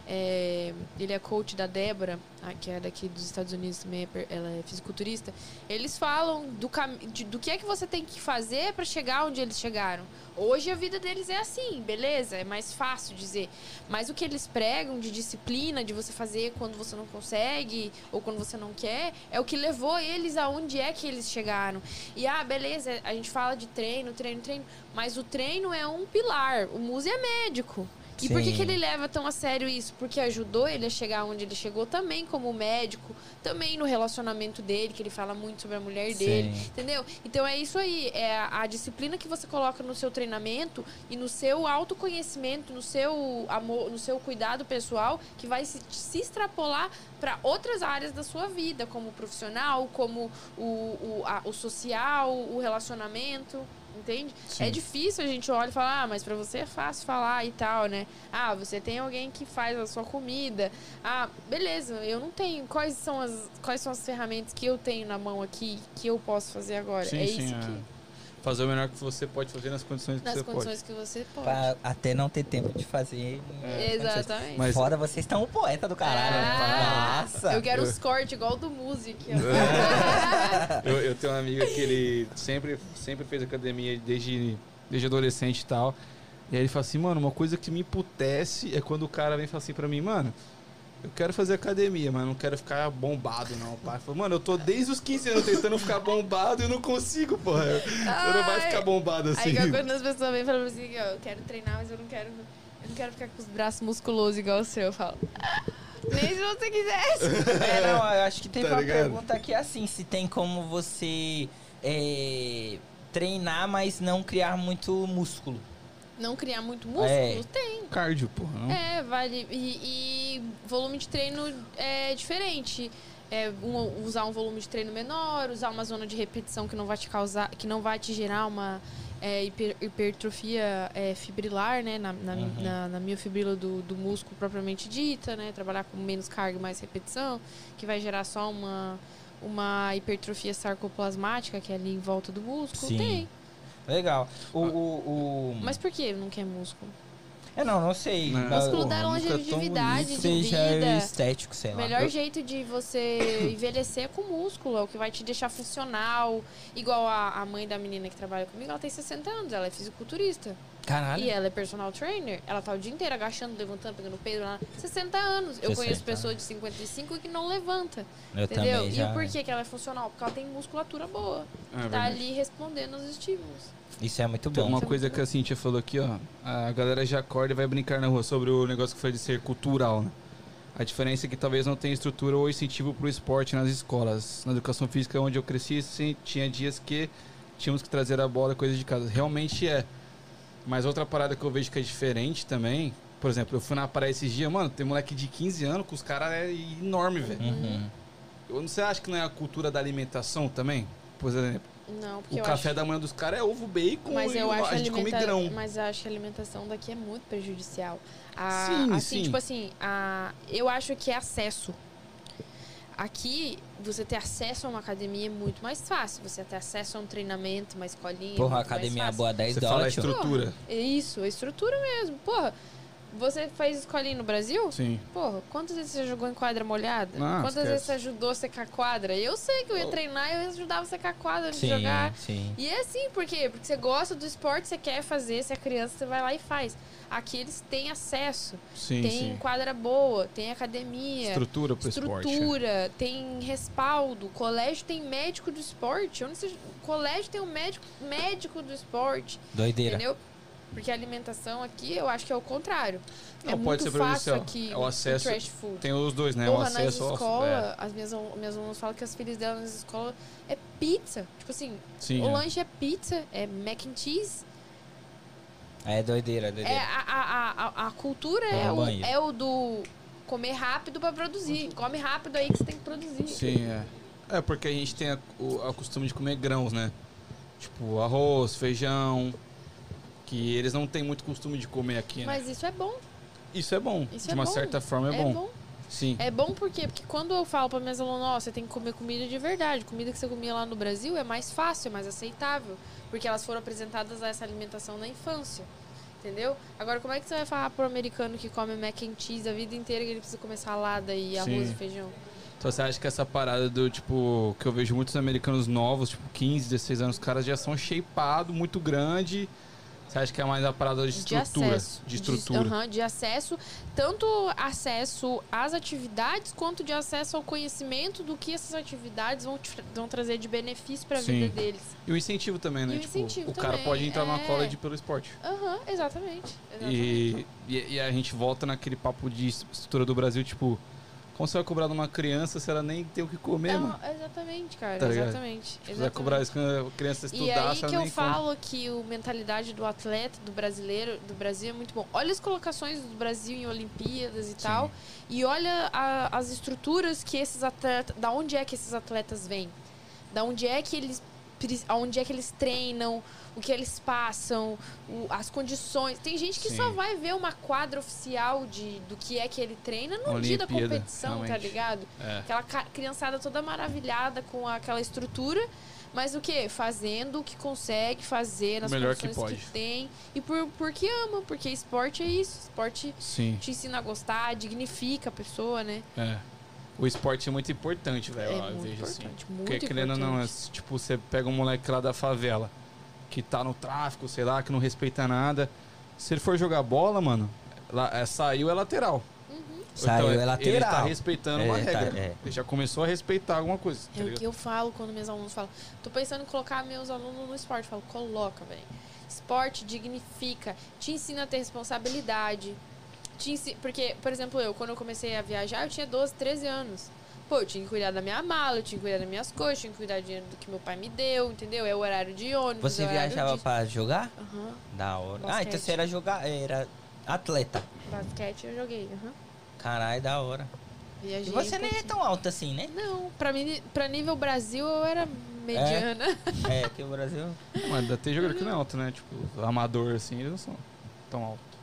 Speaker 3: é, ele é coach da Débora, que é daqui dos Estados Unidos também, é ela é fisiculturista. Eles falam do, de- do que é que você tem que fazer pra chegar onde eles chegaram. Hoje a vida deles é assim, beleza? É mais fácil dizer. Mas o que eles pregam de disciplina, de você fazer quando você não consegue ou quando você não quer, é o que levou eles aonde é que eles chegaram. E ah, beleza, a gente fala de treino, treino, treino, mas o treino é um pilar. O Muzi é médico. E por que,
Speaker 2: Sim.
Speaker 3: que ele leva tão a sério isso? Porque ajudou ele a chegar onde ele chegou também como médico, também no relacionamento dele, que ele fala muito sobre a mulher dele,
Speaker 2: Sim.
Speaker 3: entendeu? Então é isso aí, é a, disciplina que você coloca no seu treinamento e no seu autoconhecimento, no seu amor, no seu cuidado pessoal, que vai se, se extrapolar para outras áreas da sua vida, como profissional, como o, o, a- o social, o relacionamento. Entende?
Speaker 1: Sim.
Speaker 3: É difícil a gente olhar e falar, ah, mas pra você é fácil falar e tal, né? Ah, você tem alguém que faz a sua comida. Ah, beleza, eu não tenho. Quais são as, quais são as ferramentas que eu tenho na mão aqui que eu posso fazer agora?
Speaker 1: Sim,
Speaker 3: é
Speaker 1: sim,
Speaker 3: isso
Speaker 1: é.
Speaker 3: que.
Speaker 1: Fazer o melhor que você pode fazer nas condições que
Speaker 3: Nas
Speaker 1: você
Speaker 3: condições que você pode.
Speaker 2: Pra até não ter tempo de fazer.
Speaker 1: É.
Speaker 3: Exatamente.
Speaker 1: Mas-
Speaker 2: Fora, vocês estão um poeta do caralho.
Speaker 3: Ah,
Speaker 2: Nossa.
Speaker 3: Eu quero
Speaker 1: Eu-
Speaker 3: os cortes igual o do Music. ó. *laughs*
Speaker 1: pode. Eu, eu tenho uma amiga que ele sempre, sempre fez academia desde, desde adolescente e tal. E aí ele fala assim, mano, uma coisa que me emputece é quando o cara vem e fala assim pra mim, mano, eu quero fazer academia, mas não quero ficar bombado, não. Pai, fala, mano, eu tô desde os 15 anos tentando ficar bombado e eu não consigo, porra. Você não vai
Speaker 3: Ai.
Speaker 1: ficar bombado assim.
Speaker 3: Aí quando as pessoas vêm e falam assim, ó, eu quero treinar, mas eu não quero. Eu não quero ficar com os braços musculosos igual o seu. Eu falo. "Ah, Nem se você quisesse. *laughs*
Speaker 2: É, não, eu acho que tem
Speaker 1: Tá
Speaker 2: uma
Speaker 1: ligado?
Speaker 2: pergunta aqui assim, se tem como você é, treinar, mas não criar muito músculo.
Speaker 3: Não criar muito músculo?
Speaker 2: É.
Speaker 3: Tem.
Speaker 1: Cardio, porra. Não?
Speaker 3: É, vale. E, e volume de treino é diferente. É, um- usar um volume de treino menor, usar uma zona de repetição que não vai te causar, que não vai te gerar uma é, hiper- hipertrofia é, fibrilar, né? Na, na,
Speaker 2: Uhum.
Speaker 3: na, na miofibrila do, do músculo propriamente dita, né? Trabalhar com menos carga e mais repetição, que vai gerar só uma, uma hipertrofia sarcoplasmática, que é ali em volta do músculo.
Speaker 2: Sim.
Speaker 3: Tem.
Speaker 2: Legal. O,
Speaker 1: Ah.
Speaker 2: o, o-
Speaker 3: Mas por que não quer músculo?
Speaker 2: É, não, não sei.
Speaker 1: Não.
Speaker 2: Mas-
Speaker 3: Músculo
Speaker 1: porra, tão
Speaker 3: longevidade de
Speaker 2: seja
Speaker 3: vida.
Speaker 2: estético, sei
Speaker 3: O
Speaker 2: lá.
Speaker 3: melhor jeito de você *coughs* envelhecer é com músculo, é o que vai te deixar funcional. Igual a, a mãe da menina que trabalha comigo, ela tem 60 anos, ela é fisiculturista.
Speaker 2: Caralho.
Speaker 3: E ela é personal trainer. Ela tá o dia inteiro agachando, levantando, pegando peso. Ela, 60 anos. Eu
Speaker 2: 60
Speaker 3: conheço pessoas de 55 que não levanta.
Speaker 2: Eu
Speaker 3: entendeu?
Speaker 2: também
Speaker 3: E
Speaker 2: já.
Speaker 3: o porquê que ela é funcional? Porque ela tem musculatura boa.
Speaker 1: É
Speaker 3: tá
Speaker 1: verdade.
Speaker 3: ali respondendo aos estímulos.
Speaker 2: Isso é muito bom.
Speaker 1: uma coisa que a Cintia falou aqui, ó. A galera já acorda e vai brincar na rua sobre o negócio que foi de ser cultural, né? A diferença é que talvez não tenha estrutura ou incentivo pro esporte nas escolas. Na educação física onde eu cresci, sim, tinha dias que tínhamos que trazer a bola, coisa de casa. Realmente é. Mas outra parada que eu vejo que é diferente também, por exemplo, eu fui na praia esses dias, mano, tem moleque de 15 anos que os caras é enorme, velho.
Speaker 2: Uhum.
Speaker 1: Você acha que não é a cultura da alimentação também? Por exemplo,
Speaker 3: Não, porque
Speaker 1: o
Speaker 3: eu
Speaker 1: café
Speaker 3: acho...
Speaker 1: da manhã dos caras é ovo, bacon
Speaker 3: Mas
Speaker 1: e
Speaker 3: eu acho
Speaker 1: a gente come
Speaker 3: alimenta-
Speaker 1: grão.
Speaker 3: Mas eu acho que a alimentação daqui é muito prejudicial. A-
Speaker 1: Sim,
Speaker 3: assim,
Speaker 1: sim.
Speaker 3: tipo assim, a, eu acho que é acesso. Aqui, você ter acesso a uma academia é muito mais fácil. Você ter acesso a um treinamento, uma escolinha. é
Speaker 2: Porra,
Speaker 3: mais
Speaker 2: academia
Speaker 3: fácil.
Speaker 2: boa 10
Speaker 1: Você fala a
Speaker 2: dólares.
Speaker 1: estrutura.
Speaker 3: É isso, a estrutura mesmo. Porra, você fez escolinha no Brasil?
Speaker 1: Sim.
Speaker 3: Porra, quantas vezes você jogou em quadra molhada?
Speaker 1: Não,
Speaker 3: quantas
Speaker 1: esquece.
Speaker 3: vezes você ajudou a secar a quadra? Eu sei que eu ia
Speaker 1: Oh.
Speaker 3: treinar e eu ajudava a secar a quadra antes de
Speaker 2: Sim,
Speaker 3: jogar.
Speaker 2: sim.
Speaker 3: E é assim, por quê? Porque você gosta do esporte, você quer fazer, você é criança, você vai lá e faz. Aqui eles têm acesso,
Speaker 1: Sim,
Speaker 3: tem
Speaker 1: sim.
Speaker 3: quadra boa, tem academia,
Speaker 1: Estrutura pro esporte.
Speaker 3: estrutura, tem respaldo, colégio tem médico do esporte, onde você, colégio tem um médico, médico do esporte,
Speaker 2: Doideira.
Speaker 3: entendeu? Porque a alimentação aqui, eu acho que é o contrário.
Speaker 1: Não,
Speaker 3: é
Speaker 1: pode
Speaker 3: muito
Speaker 1: ser
Speaker 3: fácil
Speaker 1: prejudicial.
Speaker 3: aqui
Speaker 1: É o acesso-
Speaker 3: trash food.
Speaker 1: Tem os dois, né?
Speaker 3: Porra,
Speaker 1: o
Speaker 3: nas
Speaker 1: acesso ao...
Speaker 3: escolas, as minhas, minhas alunas falam que as filhas delas nas escolas é pizza. Tipo assim,
Speaker 1: É, sim,
Speaker 3: o
Speaker 1: é.
Speaker 3: lanche é pizza, é mac and cheese.
Speaker 2: É doideira,
Speaker 3: É,
Speaker 2: doideira.
Speaker 3: a, a, a, a cultura é o, é o do comer rápido pra produzir. Come rápido aí que você tem que produzir.
Speaker 1: Sim, é. É, porque a gente tem o, a costume de comer grãos, né? Tipo, arroz, feijão. Que eles não têm muito costume de comer aqui, né?
Speaker 3: Mas isso é bom.
Speaker 1: Isso é bom.
Speaker 3: Isso
Speaker 1: de
Speaker 3: é
Speaker 1: uma
Speaker 3: bom.
Speaker 1: certa forma é, bom. Sim.
Speaker 3: É bom por quê? Porque quando eu falo para minhas alunas, ó, você tem que comer comida de verdade. Comida que você comia lá no Brasil é mais fácil, é mais aceitável. Porque elas foram apresentadas a essa alimentação na infância. Entendeu? Agora, como é que você vai falar pro americano que come mac and cheese a vida inteira que ele precisa comer salada e arroz
Speaker 1: Sim.
Speaker 3: e feijão?
Speaker 1: Então você acha que essa parada do, tipo, que eu vejo muitos americanos novos, tipo, 15, 16 anos, os caras já são shapeados, muito grande. Você acha que é mais a parada de estrutura?
Speaker 3: acesso.
Speaker 1: De estrutura.
Speaker 3: aham, de acesso, tanto acesso às atividades, quanto de acesso ao conhecimento do que essas atividades vão, te- vão trazer de benefício para a vida deles.
Speaker 1: E o incentivo também, né?
Speaker 3: E o
Speaker 1: tipo,
Speaker 3: incentivo
Speaker 1: o cara
Speaker 3: também,
Speaker 1: pode entrar numa
Speaker 3: é.
Speaker 1: college pelo esporte.
Speaker 3: Aham, exatamente. exatamente.
Speaker 1: E, e, e a gente volta naquele papo de estrutura do Brasil, tipo, como você vai cobrar de uma criança se ela nem tem o que comer,
Speaker 3: Não,
Speaker 1: mano?
Speaker 3: exatamente, cara.
Speaker 1: Tá
Speaker 3: exatamente.
Speaker 1: Você vai cobrar isso quando a criança
Speaker 3: E
Speaker 1: estudar,
Speaker 3: aí
Speaker 1: se ela
Speaker 3: que eu
Speaker 1: nem come.
Speaker 3: falo que o mentalidade do atleta, do brasileiro, do Brasil é muito bom. Olha as colocações do Brasil em Olimpíadas e tal. E olha a- as estruturas que esses atletas. Da onde é que esses atletas vêm? Da onde é que eles. Aonde é que eles treinam, o que eles passam, o- as condições. Tem gente que só
Speaker 1: Sim.
Speaker 3: vai ver uma quadra oficial de, do que é que ele treina no dia da
Speaker 1: Olimpíada,
Speaker 3: competição, tá
Speaker 1: realmente.
Speaker 3: ligado?
Speaker 1: É.
Speaker 3: Aquela criançada toda maravilhada com aquela estrutura, mas o que? Fazendo o que consegue fazer nas
Speaker 1: Melhor que pode.
Speaker 3: tem. E por, porque ama, porque esporte é isso. Esporte
Speaker 1: Sim,
Speaker 3: te ensina a gostar, dignifica a pessoa, né?
Speaker 1: é. O esporte é muito importante, velho,
Speaker 3: é
Speaker 1: eu
Speaker 3: muito
Speaker 1: vejo assim.
Speaker 3: importante, muito
Speaker 1: Porque, querendo ou não, é, se, tipo, você pega um moleque lá da favela, que tá no tráfico, sei lá, que não respeita nada. Se ele for jogar bola, mano, lá, é, saiu é lateral.
Speaker 3: Uhum.
Speaker 2: Saiu
Speaker 1: Então,
Speaker 2: é
Speaker 1: Ele
Speaker 2: lateral.
Speaker 1: tá respeitando uma
Speaker 2: É, tá,
Speaker 1: regra.
Speaker 2: é.
Speaker 1: Ele já começou a respeitar alguma coisa, tá
Speaker 3: É o
Speaker 1: ligado?
Speaker 3: que eu falo quando meus alunos falam. Tô pensando em colocar meus alunos no esporte. Eu falo, coloca, velho. Esporte dignifica, te ensina a ter responsabilidade. Te. Porque, por exemplo, eu, quando eu comecei a viajar, eu tinha 12, 13 anos. Pô, eu tinha que cuidar da minha mala, eu tinha que cuidar das minhas coisas, eu tinha que cuidar do dinheiro do que meu pai me deu, entendeu? É o horário de ônibus.
Speaker 2: Você
Speaker 3: é
Speaker 2: viajava
Speaker 3: de...
Speaker 2: pra jogar?
Speaker 3: Aham.
Speaker 2: Da hora. Ah,
Speaker 3: Basquete.
Speaker 2: então você era jogar. Era atleta.
Speaker 3: Basquete eu joguei, aham.
Speaker 2: Caralho, da hora.
Speaker 3: Viajei
Speaker 2: E você
Speaker 3: um
Speaker 2: nem é tão alto assim, né?
Speaker 3: Não, pra, mim, pra nível Brasil eu era mediana.
Speaker 2: É, *laughs* que o Brasil.
Speaker 1: Mas ainda tem jogador que não é alto, né? Tipo, amador assim, eles não são tão alto.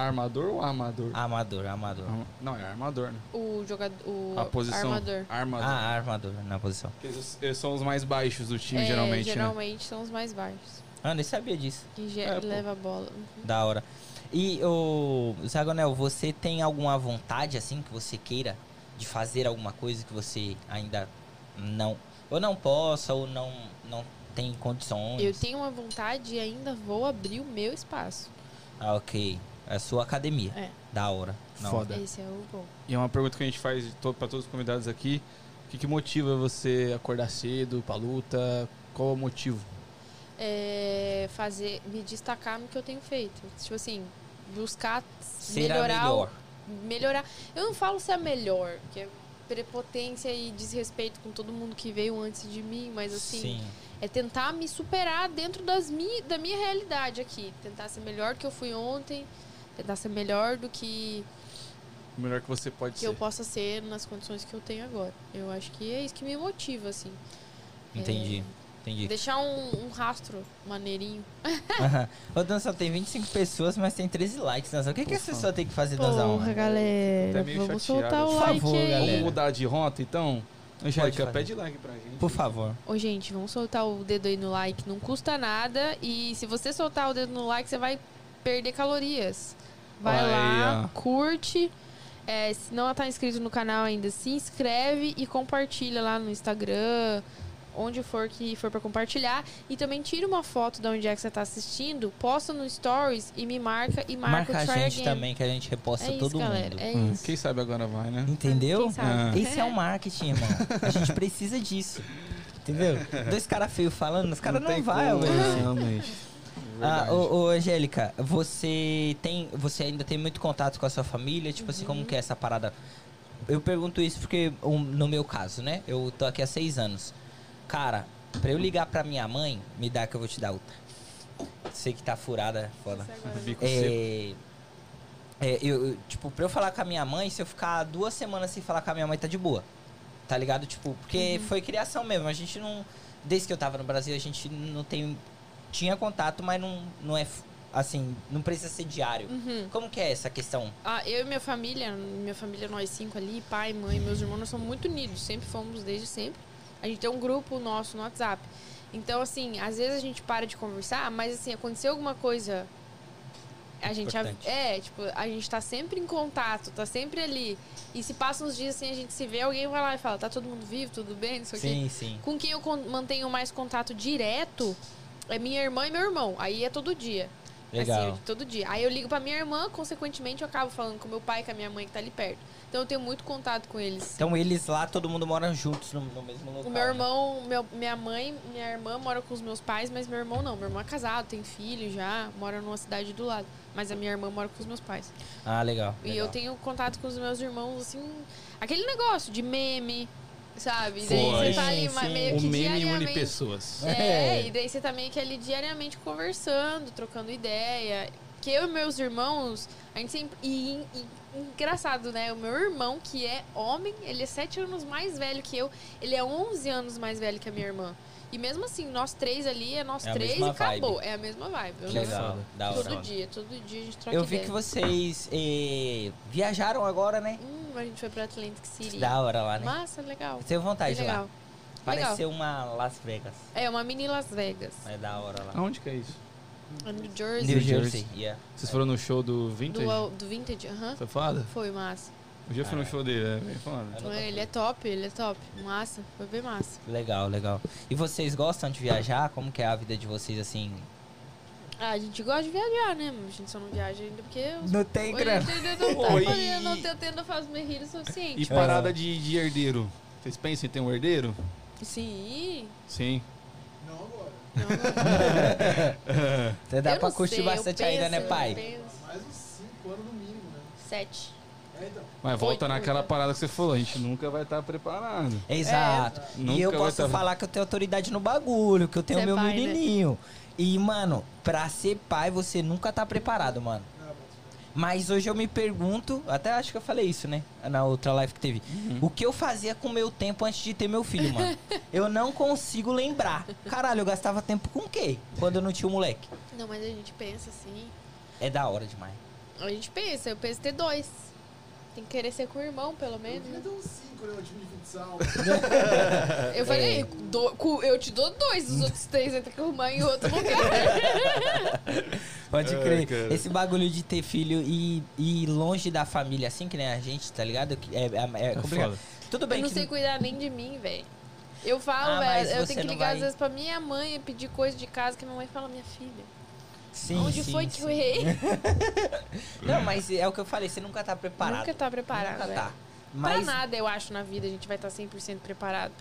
Speaker 1: Armador ou amador?
Speaker 2: Amador, amador.
Speaker 1: Arma- Não, é armador, né?
Speaker 3: O jogador. O
Speaker 1: A posição.
Speaker 3: armador.
Speaker 1: Armador.
Speaker 2: Ah, armador na posição.
Speaker 1: Porque Eles, eles são os mais baixos do time,
Speaker 3: É,
Speaker 1: geralmente, né?
Speaker 3: geralmente são os mais baixos.
Speaker 2: Ah, nem sabia disso.
Speaker 3: Que ge-
Speaker 1: É, pô.
Speaker 3: leva a bola. Uhum.
Speaker 2: Da hora. E o Zagonel, você tem alguma vontade assim que você queira de fazer alguma coisa que você ainda não ou não possa ou não não tem condições?
Speaker 3: Eu tenho uma vontade e ainda vou abrir o meu espaço.
Speaker 2: Ah, OK. É a sua academia.
Speaker 3: É.
Speaker 2: Da hora. Não.
Speaker 1: Foda.
Speaker 3: Esse é o bom.
Speaker 1: E é uma pergunta que a gente faz pra todos os convidados aqui. O que, que motiva você acordar cedo pra luta? Qual é o motivo?
Speaker 3: É fazer, me destacar no que eu tenho feito. Tipo assim, buscar
Speaker 2: Ser a
Speaker 3: melhorar.
Speaker 2: melhor.
Speaker 3: melhorar. Eu não falo ser a melhor, que é prepotência e desrespeito com todo mundo que veio antes de mim, mas assim,
Speaker 2: Sim.
Speaker 3: é tentar me superar dentro das mi, da minha realidade aqui. Tentar ser melhor que eu fui ontem, tentar ser melhor do que,
Speaker 1: O melhor que você pode
Speaker 3: que
Speaker 1: ser.
Speaker 3: eu possa ser nas condições que eu tenho agora. Eu acho que é isso que me motiva, assim.
Speaker 2: Entendi. Entendi.
Speaker 3: Deixar um, um rastro maneirinho.
Speaker 2: Ô, Danção, tem 25 pessoas, mas tem 13 likes, Danção. O que, que essa pessoa tem que fazer, Danção?
Speaker 3: Porra, galera.
Speaker 1: Tá meio
Speaker 3: Vamos
Speaker 1: chateado.
Speaker 3: soltar o
Speaker 2: Por
Speaker 3: like
Speaker 2: favor,
Speaker 3: aí.
Speaker 2: galera.
Speaker 1: Vamos mudar de rota, então? Angélica, pede like pra gente.
Speaker 2: Por favor.
Speaker 3: Ô, gente, vamos soltar o dedo aí no like. Não custa nada. E se você soltar o dedo no like, você vai perder calorias. Vai
Speaker 1: Olha
Speaker 3: lá,
Speaker 1: ó.
Speaker 3: curte. É, se não tá inscrito no canal ainda, se inscreve e compartilha lá no Instagram. Onde for que for pra compartilhar. E também tira uma foto de onde é que você tá assistindo, posta no Stories e me marca e marca,
Speaker 2: Marca
Speaker 3: o
Speaker 2: a
Speaker 3: Try
Speaker 2: gente
Speaker 3: Again.
Speaker 2: também, que a gente reposta
Speaker 3: É isso,
Speaker 2: todo
Speaker 3: galera.
Speaker 2: mundo.
Speaker 3: É
Speaker 1: Hum,
Speaker 3: isso.
Speaker 1: Quem sabe agora vai, né?
Speaker 2: Entendeu?
Speaker 1: Ah.
Speaker 2: Esse é o marketing, irmão. A gente precisa disso. Entendeu? *laughs* Dois caras feios falando, os caras não,
Speaker 1: tem
Speaker 2: vão
Speaker 1: como,
Speaker 2: obedecer. Ah, ô, ô, Angélica, você tem. Você ainda tem muito contato com a sua família? Tipo assim,
Speaker 3: Uhum.
Speaker 2: como que é essa parada? Eu pergunto isso porque, um, no meu caso, né? Eu tô aqui há seis anos. Cara, pra eu ligar pra minha mãe, me dá que eu vou te dar outra. Sei que tá furada, foda.
Speaker 1: Bico.
Speaker 2: É, é, eu, eu, tipo, pra eu falar com a minha mãe, se eu ficar duas semanas sem falar com a minha mãe, tá de boa. tá ligado? Tipo, porque foi criação mesmo. A gente não. Desde que eu tava no Brasil, a gente não tem. Tinha contato, mas não, não é. Assim, não precisa ser diário.
Speaker 3: Uhum.
Speaker 2: Como que é essa questão?
Speaker 3: Ah, eu e minha família, minha família, nós cinco ali, pai, mãe, meus irmãos, nós somos muito unidos. Sempre fomos, desde sempre. A gente tem um grupo nosso no WhatsApp. Então, assim, às vezes a gente para de conversar, mas, assim, aconteceu alguma coisa... A gente...
Speaker 2: Importante.
Speaker 3: É, tipo, a gente tá sempre em contato, tá sempre ali. E se passa uns dias, assim, a gente se vê, alguém vai lá e fala, tá todo mundo vivo, tudo bem, não sei o quê.
Speaker 2: Sim, sim.
Speaker 3: Com quem eu mantenho mais contato direto é minha irmã e meu irmão. Aí é todo dia.
Speaker 2: Legal.
Speaker 3: Assim, todo dia. Aí eu ligo pra minha irmã, consequentemente eu acabo falando com meu pai e com a minha mãe que tá ali perto. Então eu tenho muito contato com eles.
Speaker 2: Então eles lá, todo mundo mora juntos no, no mesmo local.
Speaker 3: O meu
Speaker 2: né?
Speaker 3: irmão, meu- minha mãe, minha irmã mora com os meus pais, mas meu irmão não. Meu irmão é casado, tem filho já, mora numa cidade do lado. Mas a minha irmã mora com os meus pais.
Speaker 2: Ah, legal.
Speaker 3: E
Speaker 2: legal.
Speaker 3: eu tenho contato com os meus irmãos, assim, aquele negócio de meme, sabe?
Speaker 2: Sim,
Speaker 3: Daí você tá ali
Speaker 2: sim,
Speaker 3: meio
Speaker 1: O
Speaker 3: que
Speaker 1: meme une
Speaker 3: diariamente.
Speaker 1: pessoas.
Speaker 3: É,
Speaker 2: É.
Speaker 3: e daí você tá meio que ali diariamente conversando, trocando ideia. Que eu e meus irmãos, a gente sempre. E, e- engraçado, né? O meu irmão, que é homem, ele é sete anos mais velho que eu. Ele é 11 anos mais velho que a minha irmã. E mesmo assim, nós três ali, é nós
Speaker 2: É
Speaker 3: três e acabou.
Speaker 2: vibe.
Speaker 3: É a mesma vibe.
Speaker 2: Legal, da hora.
Speaker 3: Todo dia, todo dia a gente troca
Speaker 2: Eu vi
Speaker 3: ideia.
Speaker 2: que vocês eh, viajaram agora, né?
Speaker 3: Hum, a gente foi pra Atlantic City.
Speaker 2: Da hora lá, né?
Speaker 3: Massa, legal.
Speaker 2: Tenho vontade
Speaker 3: Bem
Speaker 2: de ir lá.
Speaker 3: Legal.
Speaker 2: Pareceu uma Las Vegas.
Speaker 3: É uma mini Las Vegas.
Speaker 2: É da hora lá.
Speaker 1: Aonde que é isso?
Speaker 3: A New Jersey.
Speaker 2: New
Speaker 1: New
Speaker 2: Jersey, yeah.
Speaker 1: Vocês foram no show do Vintage?
Speaker 3: Do, do Vintage, aham.
Speaker 1: Foi foda?
Speaker 3: Foi massa.
Speaker 1: Eu já fui no show dele, é bem
Speaker 2: falando. Né?
Speaker 3: Ele é top, ele é top. Massa, foi bem massa.
Speaker 2: Legal, legal. E vocês gostam de viajar? Como que é a vida de vocês, assim?
Speaker 3: Ah, a gente gosta de viajar, né? A gente só não viaja ainda porque...
Speaker 2: Não tem grana.
Speaker 3: Não, tem
Speaker 1: Oi.
Speaker 3: podendo, não tá tendo fazer merrilho o suficiente.
Speaker 1: E parada de, de herdeiro? Vocês pensam em ter um herdeiro?
Speaker 3: Sim.
Speaker 1: Sim.
Speaker 4: Não agora. *laughs*
Speaker 2: Você dá pra curtir
Speaker 3: sei,
Speaker 2: bastante ainda, né, pai?
Speaker 4: Mais uns 5 anos no mínimo, né? 7.
Speaker 1: Mas volta naquela parada que você falou, a gente nunca vai estar preparado.
Speaker 2: Exato.
Speaker 1: Nunca
Speaker 2: e eu posso
Speaker 1: tá-
Speaker 2: falar que eu tenho autoridade no bagulho, que eu tenho
Speaker 3: é
Speaker 2: meu
Speaker 3: pai, né?
Speaker 2: menininho. E, mano, pra ser pai, você nunca tá preparado, mano.
Speaker 4: Mas-
Speaker 2: hoje eu me pergunto, até acho que eu falei isso, né? Na outra live que teve. O que eu fazia com o meu tempo antes de ter meu filho, mano? *laughs* eu não consigo lembrar. Caralho, eu gastava tempo com o quê? Quando eu não tinha o moleque.
Speaker 3: Não, mas a gente pensa assim.
Speaker 2: É da hora demais.
Speaker 3: A gente pensa, eu penso ter dois. Tem que querer ser com o irmão, pelo
Speaker 4: Eu
Speaker 3: menos. né?
Speaker 4: ter uns 5, né? O time de futsal. *laughs*
Speaker 3: Eu falei,
Speaker 2: É.
Speaker 3: do- eu te dou dois, os outros três entra com o irmão e o outro quer. *laughs*
Speaker 2: Pode crer.
Speaker 1: cara.
Speaker 2: Esse bagulho de ter filho e ir longe da família, assim que nem a gente, tá ligado? Que É, é, é complicado. Tudo
Speaker 3: Eu
Speaker 2: bem
Speaker 3: não
Speaker 2: que
Speaker 3: sei cuidar nem de mim, velho. Eu falo,
Speaker 2: Ah, mas
Speaker 3: velho, eu
Speaker 2: você
Speaker 3: tenho que ligar
Speaker 2: vai-
Speaker 3: às vezes pra minha mãe e pedir coisa de casa que minha mãe fala, minha filha.
Speaker 2: Sim,
Speaker 3: onde
Speaker 2: sim,
Speaker 3: foi que
Speaker 2: sim.
Speaker 3: eu errei? *laughs*
Speaker 2: Não, mas é o que eu falei, você nunca tá preparado.
Speaker 3: Nunca tá preparado,
Speaker 2: Nunca
Speaker 3: velho.
Speaker 2: tá. Mas
Speaker 3: Pra nada, eu acho, na vida a gente vai estar 100% preparado.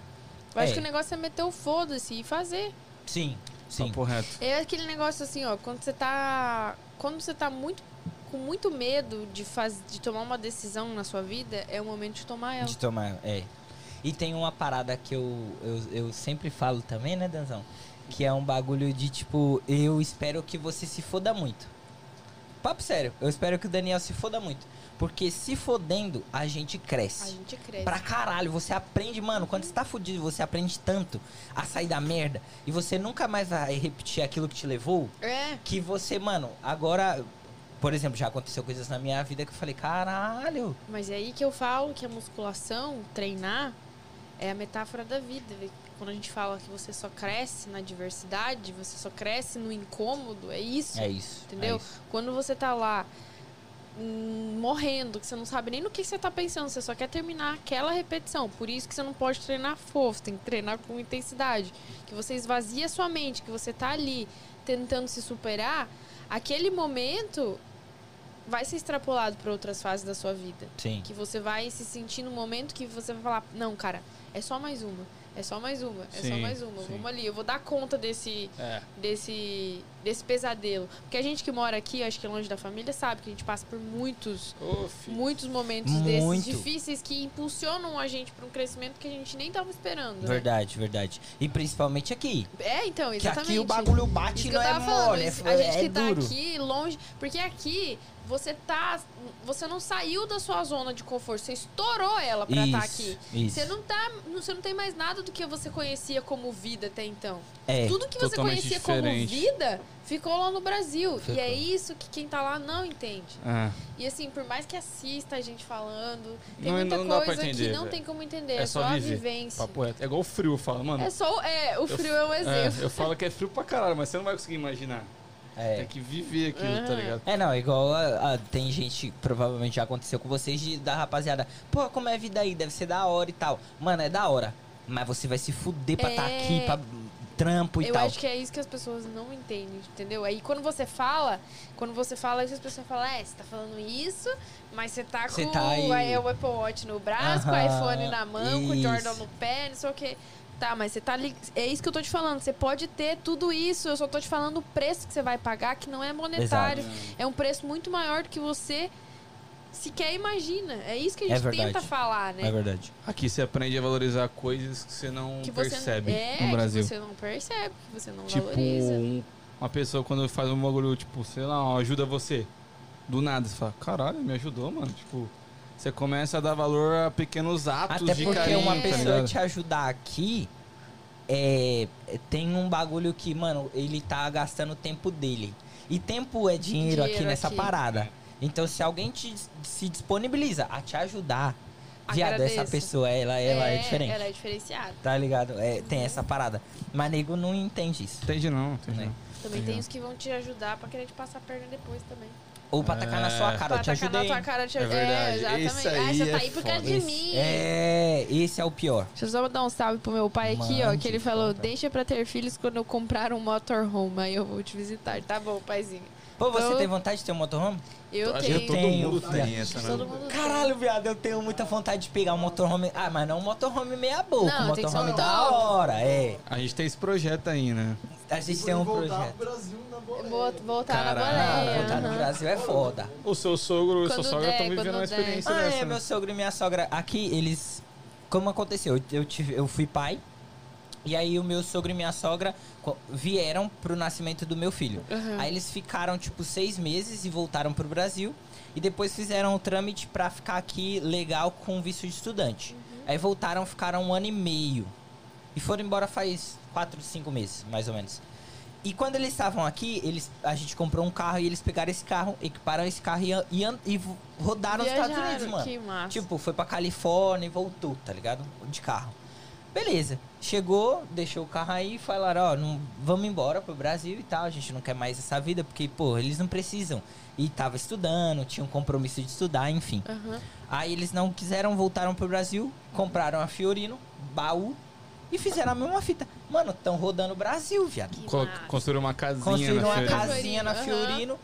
Speaker 3: Eu acho
Speaker 2: É.
Speaker 3: que o negócio é meter o foda-se e fazer.
Speaker 2: sim, sim.
Speaker 1: Papo reto.
Speaker 3: É aquele negócio assim, ó, quando você tá. Quando você tá muito. Com muito medo de, faz, de tomar uma decisão na sua vida, é o momento de tomar ela.
Speaker 2: De tomar, é. E tem uma parada que eu, eu, eu sempre falo também, né, Danzão? Que é um bagulho de tipo, eu espero que você se foda muito. Papo sério, eu espero que o Daniel se foda muito. Porque se fodendo, a gente cresce.
Speaker 3: A gente cresce.
Speaker 2: Pra caralho, você aprende, mano, quando você tá fudido, você aprende tanto a sair da merda e você nunca mais vai repetir aquilo que te levou,
Speaker 3: É.
Speaker 2: que você, mano, agora, por exemplo, já aconteceu coisas na minha vida que eu falei, caralho.
Speaker 3: Mas é aí que eu falo que a musculação, treinar, é a metáfora da vida. Quando a gente fala que você só cresce na diversidade, você só cresce no incômodo, é isso.
Speaker 2: É isso.
Speaker 3: Entendeu?
Speaker 2: é isso.
Speaker 3: Quando você tá lá hum, morrendo, que você não sabe nem no que você tá pensando, você só quer terminar aquela repetição. Por isso que você não pode treinar fofo, tem que treinar com intensidade. Que você esvazia a sua mente, que você tá ali tentando se superar, aquele momento vai ser extrapolado para outras fases da sua vida.
Speaker 2: Sim.
Speaker 3: Que você vai se sentir no momento que você vai falar, não, cara, é só mais uma. É só mais uma, é só
Speaker 1: Sim,
Speaker 3: mais uma.
Speaker 1: sim.
Speaker 3: Vamos ali, eu vou dar conta desse,
Speaker 1: É.
Speaker 3: desse desse pesadelo. Porque a gente que mora aqui, acho que é longe da família, sabe que a gente passa por muitos, muitos momentos
Speaker 2: Muito.
Speaker 3: desses difíceis que impulsionam a gente para um crescimento que a gente nem tava esperando. né?
Speaker 2: Verdade, verdade. E principalmente aqui.
Speaker 3: É, então,
Speaker 2: Que
Speaker 3: exatamente.
Speaker 2: aqui o bagulho bate
Speaker 3: que
Speaker 2: e não é mole, é,
Speaker 3: isso- a gente
Speaker 2: é
Speaker 3: que tá
Speaker 2: duro.
Speaker 3: aqui longe, porque aqui você tá, você não saiu da sua zona de conforto, você estourou ela pra estar
Speaker 2: Isso,
Speaker 3: aqui.
Speaker 2: isso.
Speaker 3: Você não tá, você não tem mais nada do que você conhecia como vida até então.
Speaker 2: É,
Speaker 3: Tudo que você conhecia
Speaker 1: diferente.
Speaker 3: como vida ficou lá no Brasil.
Speaker 2: Ficou.
Speaker 3: E é isso que quem tá lá não entende.
Speaker 1: Ah,
Speaker 3: E assim, por mais que assista a gente falando, tem
Speaker 1: Não-
Speaker 3: muita
Speaker 1: não
Speaker 3: coisa
Speaker 1: entender,
Speaker 3: que não
Speaker 1: velho.
Speaker 3: tem como entender.
Speaker 1: É
Speaker 3: É,
Speaker 1: só
Speaker 3: só, a vivência.
Speaker 1: papo reto. É igual o frio, eu falo, mano.
Speaker 3: É só. É, o frio é um
Speaker 1: é,
Speaker 3: exemplo.
Speaker 1: eu falo que é frio pra caralho, mas você não vai conseguir imaginar.
Speaker 2: é.
Speaker 1: Tem que viver aquilo, tá
Speaker 3: Aham.
Speaker 1: ligado?
Speaker 2: É, não, igual a- a- tem gente, provavelmente já aconteceu com vocês, de, da rapaziada, pô, como é a vida aí? Deve ser da hora e tal. Mano, é da hora. Mas você vai se fuder pra estar
Speaker 3: É.
Speaker 2: aqui, pra trampo e
Speaker 3: Eu
Speaker 2: tal.
Speaker 3: acho que é isso que as pessoas não entendem, entendeu? Aí quando você fala, quando você fala isso, as pessoas falam, é, você tá falando isso, mas você tá
Speaker 2: Você
Speaker 3: com
Speaker 2: tá aí-
Speaker 3: aí o Apple Watch no braço, com o iPhone na mão, com o
Speaker 2: isso.
Speaker 3: Jordan no pé, não sei o quê. Tá, mas você tá ali. É isso que eu tô te falando. Você pode ter tudo isso. Eu só tô te falando o preço que você vai pagar, que não é monetário. É um preço muito maior do que você sequer imagina. É isso que a
Speaker 2: É
Speaker 3: gente
Speaker 2: verdade.
Speaker 3: tenta falar, né?
Speaker 2: É verdade.
Speaker 1: Aqui você aprende a valorizar coisas que você não
Speaker 3: que você
Speaker 1: percebe
Speaker 3: é,
Speaker 1: no Brasil.
Speaker 3: Que você não percebe, que você não
Speaker 1: Tipo,
Speaker 3: valoriza.
Speaker 1: um- uma pessoa quando faz um bagulho, tipo, sei lá, ajuda você. Do nada, você fala, caralho, me ajudou, mano. Tipo, você começa a dar valor a pequenos atos
Speaker 2: Até
Speaker 1: de
Speaker 2: porque
Speaker 1: carinho,
Speaker 2: uma
Speaker 1: tá
Speaker 2: pessoa
Speaker 1: ligado?
Speaker 2: te ajudar aqui é, tem um bagulho que, mano, ele tá gastando o tempo dele. E tempo é dinheiro, aqui
Speaker 3: Dinheiro
Speaker 2: nessa
Speaker 3: aqui.
Speaker 2: parada. Então, se alguém te, se disponibiliza a te ajudar, viado, essa pessoa, ela, ela é, diferente.
Speaker 3: Ela é diferenciada.
Speaker 2: Tá ligado? É, tem essa parada. Mas nego não entende isso.
Speaker 1: Entende não, entende
Speaker 2: Né?
Speaker 1: não.
Speaker 3: Também tem os que vão te ajudar pra querer te passar a perna depois também.
Speaker 2: Ou pra tacar na sua
Speaker 1: É.
Speaker 2: cara, eu
Speaker 3: pra
Speaker 2: te
Speaker 3: atacar na
Speaker 2: ajudei.
Speaker 3: tua cara, te
Speaker 1: É verdade.
Speaker 3: exatamente.
Speaker 1: Esse
Speaker 3: ah,
Speaker 1: aí
Speaker 3: você
Speaker 1: é
Speaker 3: tá aí por causa de
Speaker 2: Esse-
Speaker 3: mim.
Speaker 2: é, esse é o pior.
Speaker 3: Deixa eu só dar um salve pro meu pai aqui, ó,
Speaker 2: Mande,
Speaker 3: que ele falou,
Speaker 2: conta.
Speaker 3: deixa pra ter filhos quando eu comprar um motorhome, aí eu vou te visitar. Tá bom, paizinho.
Speaker 2: Pô, você
Speaker 3: Então-
Speaker 2: tem vontade de ter um motorhome?
Speaker 3: Eu
Speaker 1: Acho
Speaker 3: tenho.
Speaker 1: que todo
Speaker 2: tenho,
Speaker 1: mundo
Speaker 2: viado.
Speaker 1: tem essa, né?
Speaker 3: mundo.
Speaker 2: Caralho, viado, eu tenho muita vontade de pegar um motorhome. Ah, mas não um motorhome meia boca,
Speaker 3: Não,
Speaker 2: um motorhome da hora, é.
Speaker 1: A gente tem esse projeto aí, né?
Speaker 2: A gente tem um
Speaker 4: voltar
Speaker 2: projeto.
Speaker 4: pro Brasil na boleia.
Speaker 3: Voltar
Speaker 1: Caralho,
Speaker 3: na
Speaker 2: Ah,
Speaker 3: boleia.
Speaker 2: voltar no. Brasil é foda.
Speaker 1: O seu sogro e sua sogra estão vivendo uma
Speaker 3: der.
Speaker 1: experiência
Speaker 2: Ah,
Speaker 1: dessa,
Speaker 2: é,
Speaker 1: né?
Speaker 2: meu sogro e minha sogra aqui, eles. Como aconteceu? Eu, eu tive, eu fui pai. E aí o meu sogro e minha sogra vieram pro nascimento do meu filho.
Speaker 3: Uhum.
Speaker 2: Aí eles ficaram, tipo, seis meses e voltaram pro Brasil. E depois fizeram o trâmite pra ficar aqui legal com visto de estudante. Aí voltaram, ficaram um ano e meio. E foram embora faz quatro, cinco meses, mais ou menos. E quando eles estavam aqui, eles, a gente comprou um carro e eles pegaram esse carro, equiparam esse carro e, e, e rodaram os Estados
Speaker 3: Viajaram,
Speaker 2: Unidos, mano.
Speaker 3: Que massa.
Speaker 2: Tipo, foi pra Califórnia e voltou, tá ligado? De carro. Beleza. Chegou, deixou o carro aí e falaram, ó, não, vamos embora pro Brasil e tal. A gente não quer mais essa vida, porque, pô, eles não precisam. E tava estudando, tinha um compromisso de estudar, enfim.
Speaker 3: Aham.
Speaker 2: Aí eles não quiseram, voltaram pro Brasil, compraram a Fiorino, baú e fizeram a mesma fita. Mano, tão rodando o Brasil, viado.
Speaker 3: Massa.
Speaker 1: Construíram uma casinha
Speaker 2: Construíram
Speaker 1: na
Speaker 2: uma
Speaker 1: Fiorino.
Speaker 2: casinha na. Fiorino.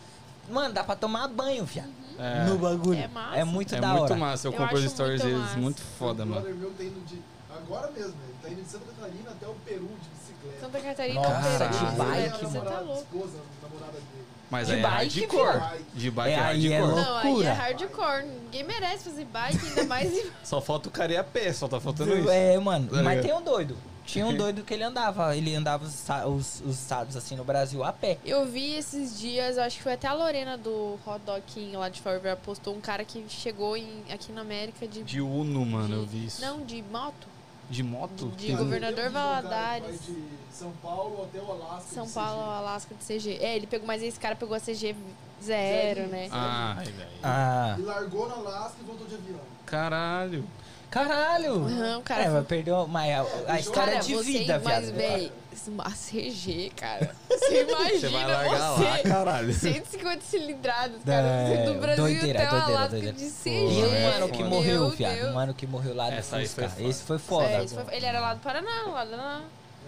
Speaker 2: Mano, dá pra tomar banho, viado.
Speaker 1: É.
Speaker 2: No bagulho.
Speaker 3: É massa.
Speaker 2: É muito
Speaker 1: É
Speaker 2: da
Speaker 1: muito
Speaker 2: hora.
Speaker 1: massa, eu,
Speaker 3: Eu
Speaker 1: compro os stories
Speaker 3: muito
Speaker 1: deles, muito foda, mano.
Speaker 4: brother meu tá indo de. Agora mesmo, ele tá indo de Santa Catarina até o Peru de bicicleta.
Speaker 3: Santa Catarina
Speaker 2: Nossa,
Speaker 3: inteira,
Speaker 1: de
Speaker 2: bike,
Speaker 3: Você tá
Speaker 4: namorada,
Speaker 3: louco.
Speaker 4: esposa, namorada dele.
Speaker 1: Mas
Speaker 2: De
Speaker 1: aí é
Speaker 2: bike,
Speaker 1: hardcore.
Speaker 4: viado.
Speaker 1: De bike é,
Speaker 2: É, é
Speaker 1: hardcore.
Speaker 3: Não, aí é hardcore. Ninguém merece fazer bike, ainda mais *laughs*
Speaker 1: Só falta o cara ir a pé, só tá faltando isso.
Speaker 2: É, mano.
Speaker 1: Tá
Speaker 2: mas tem um doido. Tinha um *laughs* doido que ele andava. Ele andava os, os, os estados assim no Brasil a pé.
Speaker 3: Eu vi esses dias, acho que foi até a Lorena do Hot Dog King lá de Forever postou um cara que chegou em, aqui na América de.
Speaker 1: De Uno, mano,
Speaker 3: de-
Speaker 1: eu vi isso.
Speaker 3: Não, de moto.
Speaker 1: De moto?
Speaker 3: De
Speaker 1: Tem-
Speaker 3: governador
Speaker 4: um
Speaker 3: Valadares.
Speaker 4: vai de São Paulo até o Alasca.
Speaker 3: São
Speaker 4: de
Speaker 3: Paulo,
Speaker 4: CG.
Speaker 3: Alasca de CG. É, ele pegou, mas esse cara pegou a CG zero,
Speaker 4: Zero.
Speaker 3: né?
Speaker 1: Ai, velho.
Speaker 2: Ah.
Speaker 4: E largou na Alasca e voltou de avião.
Speaker 1: Caralho.
Speaker 2: Caralho!
Speaker 3: Aham, o cara
Speaker 2: é, mas perdeu. Mas a, a história
Speaker 3: Cara,
Speaker 2: de vida,
Speaker 3: mas,
Speaker 2: viado.
Speaker 3: véi, uma CG, cara. *laughs* Você imagina
Speaker 1: Você vai largar
Speaker 3: você,
Speaker 1: lá, caralho.
Speaker 3: 150 cilindradas,
Speaker 2: É,
Speaker 3: cara. do Brasil
Speaker 2: doideira,
Speaker 3: até o
Speaker 2: doideira,
Speaker 3: Alasca
Speaker 2: doideira.
Speaker 3: de
Speaker 2: E
Speaker 3: CG.
Speaker 2: o
Speaker 1: é
Speaker 2: mano que morreu,
Speaker 3: Meu
Speaker 2: viado.
Speaker 3: Deus.
Speaker 2: O mano que morreu lá do
Speaker 1: Essa aí
Speaker 2: Fusca.
Speaker 1: foi.
Speaker 2: Esse foi foda.
Speaker 3: É, isso foi- ele era lá do Paraná, lá da,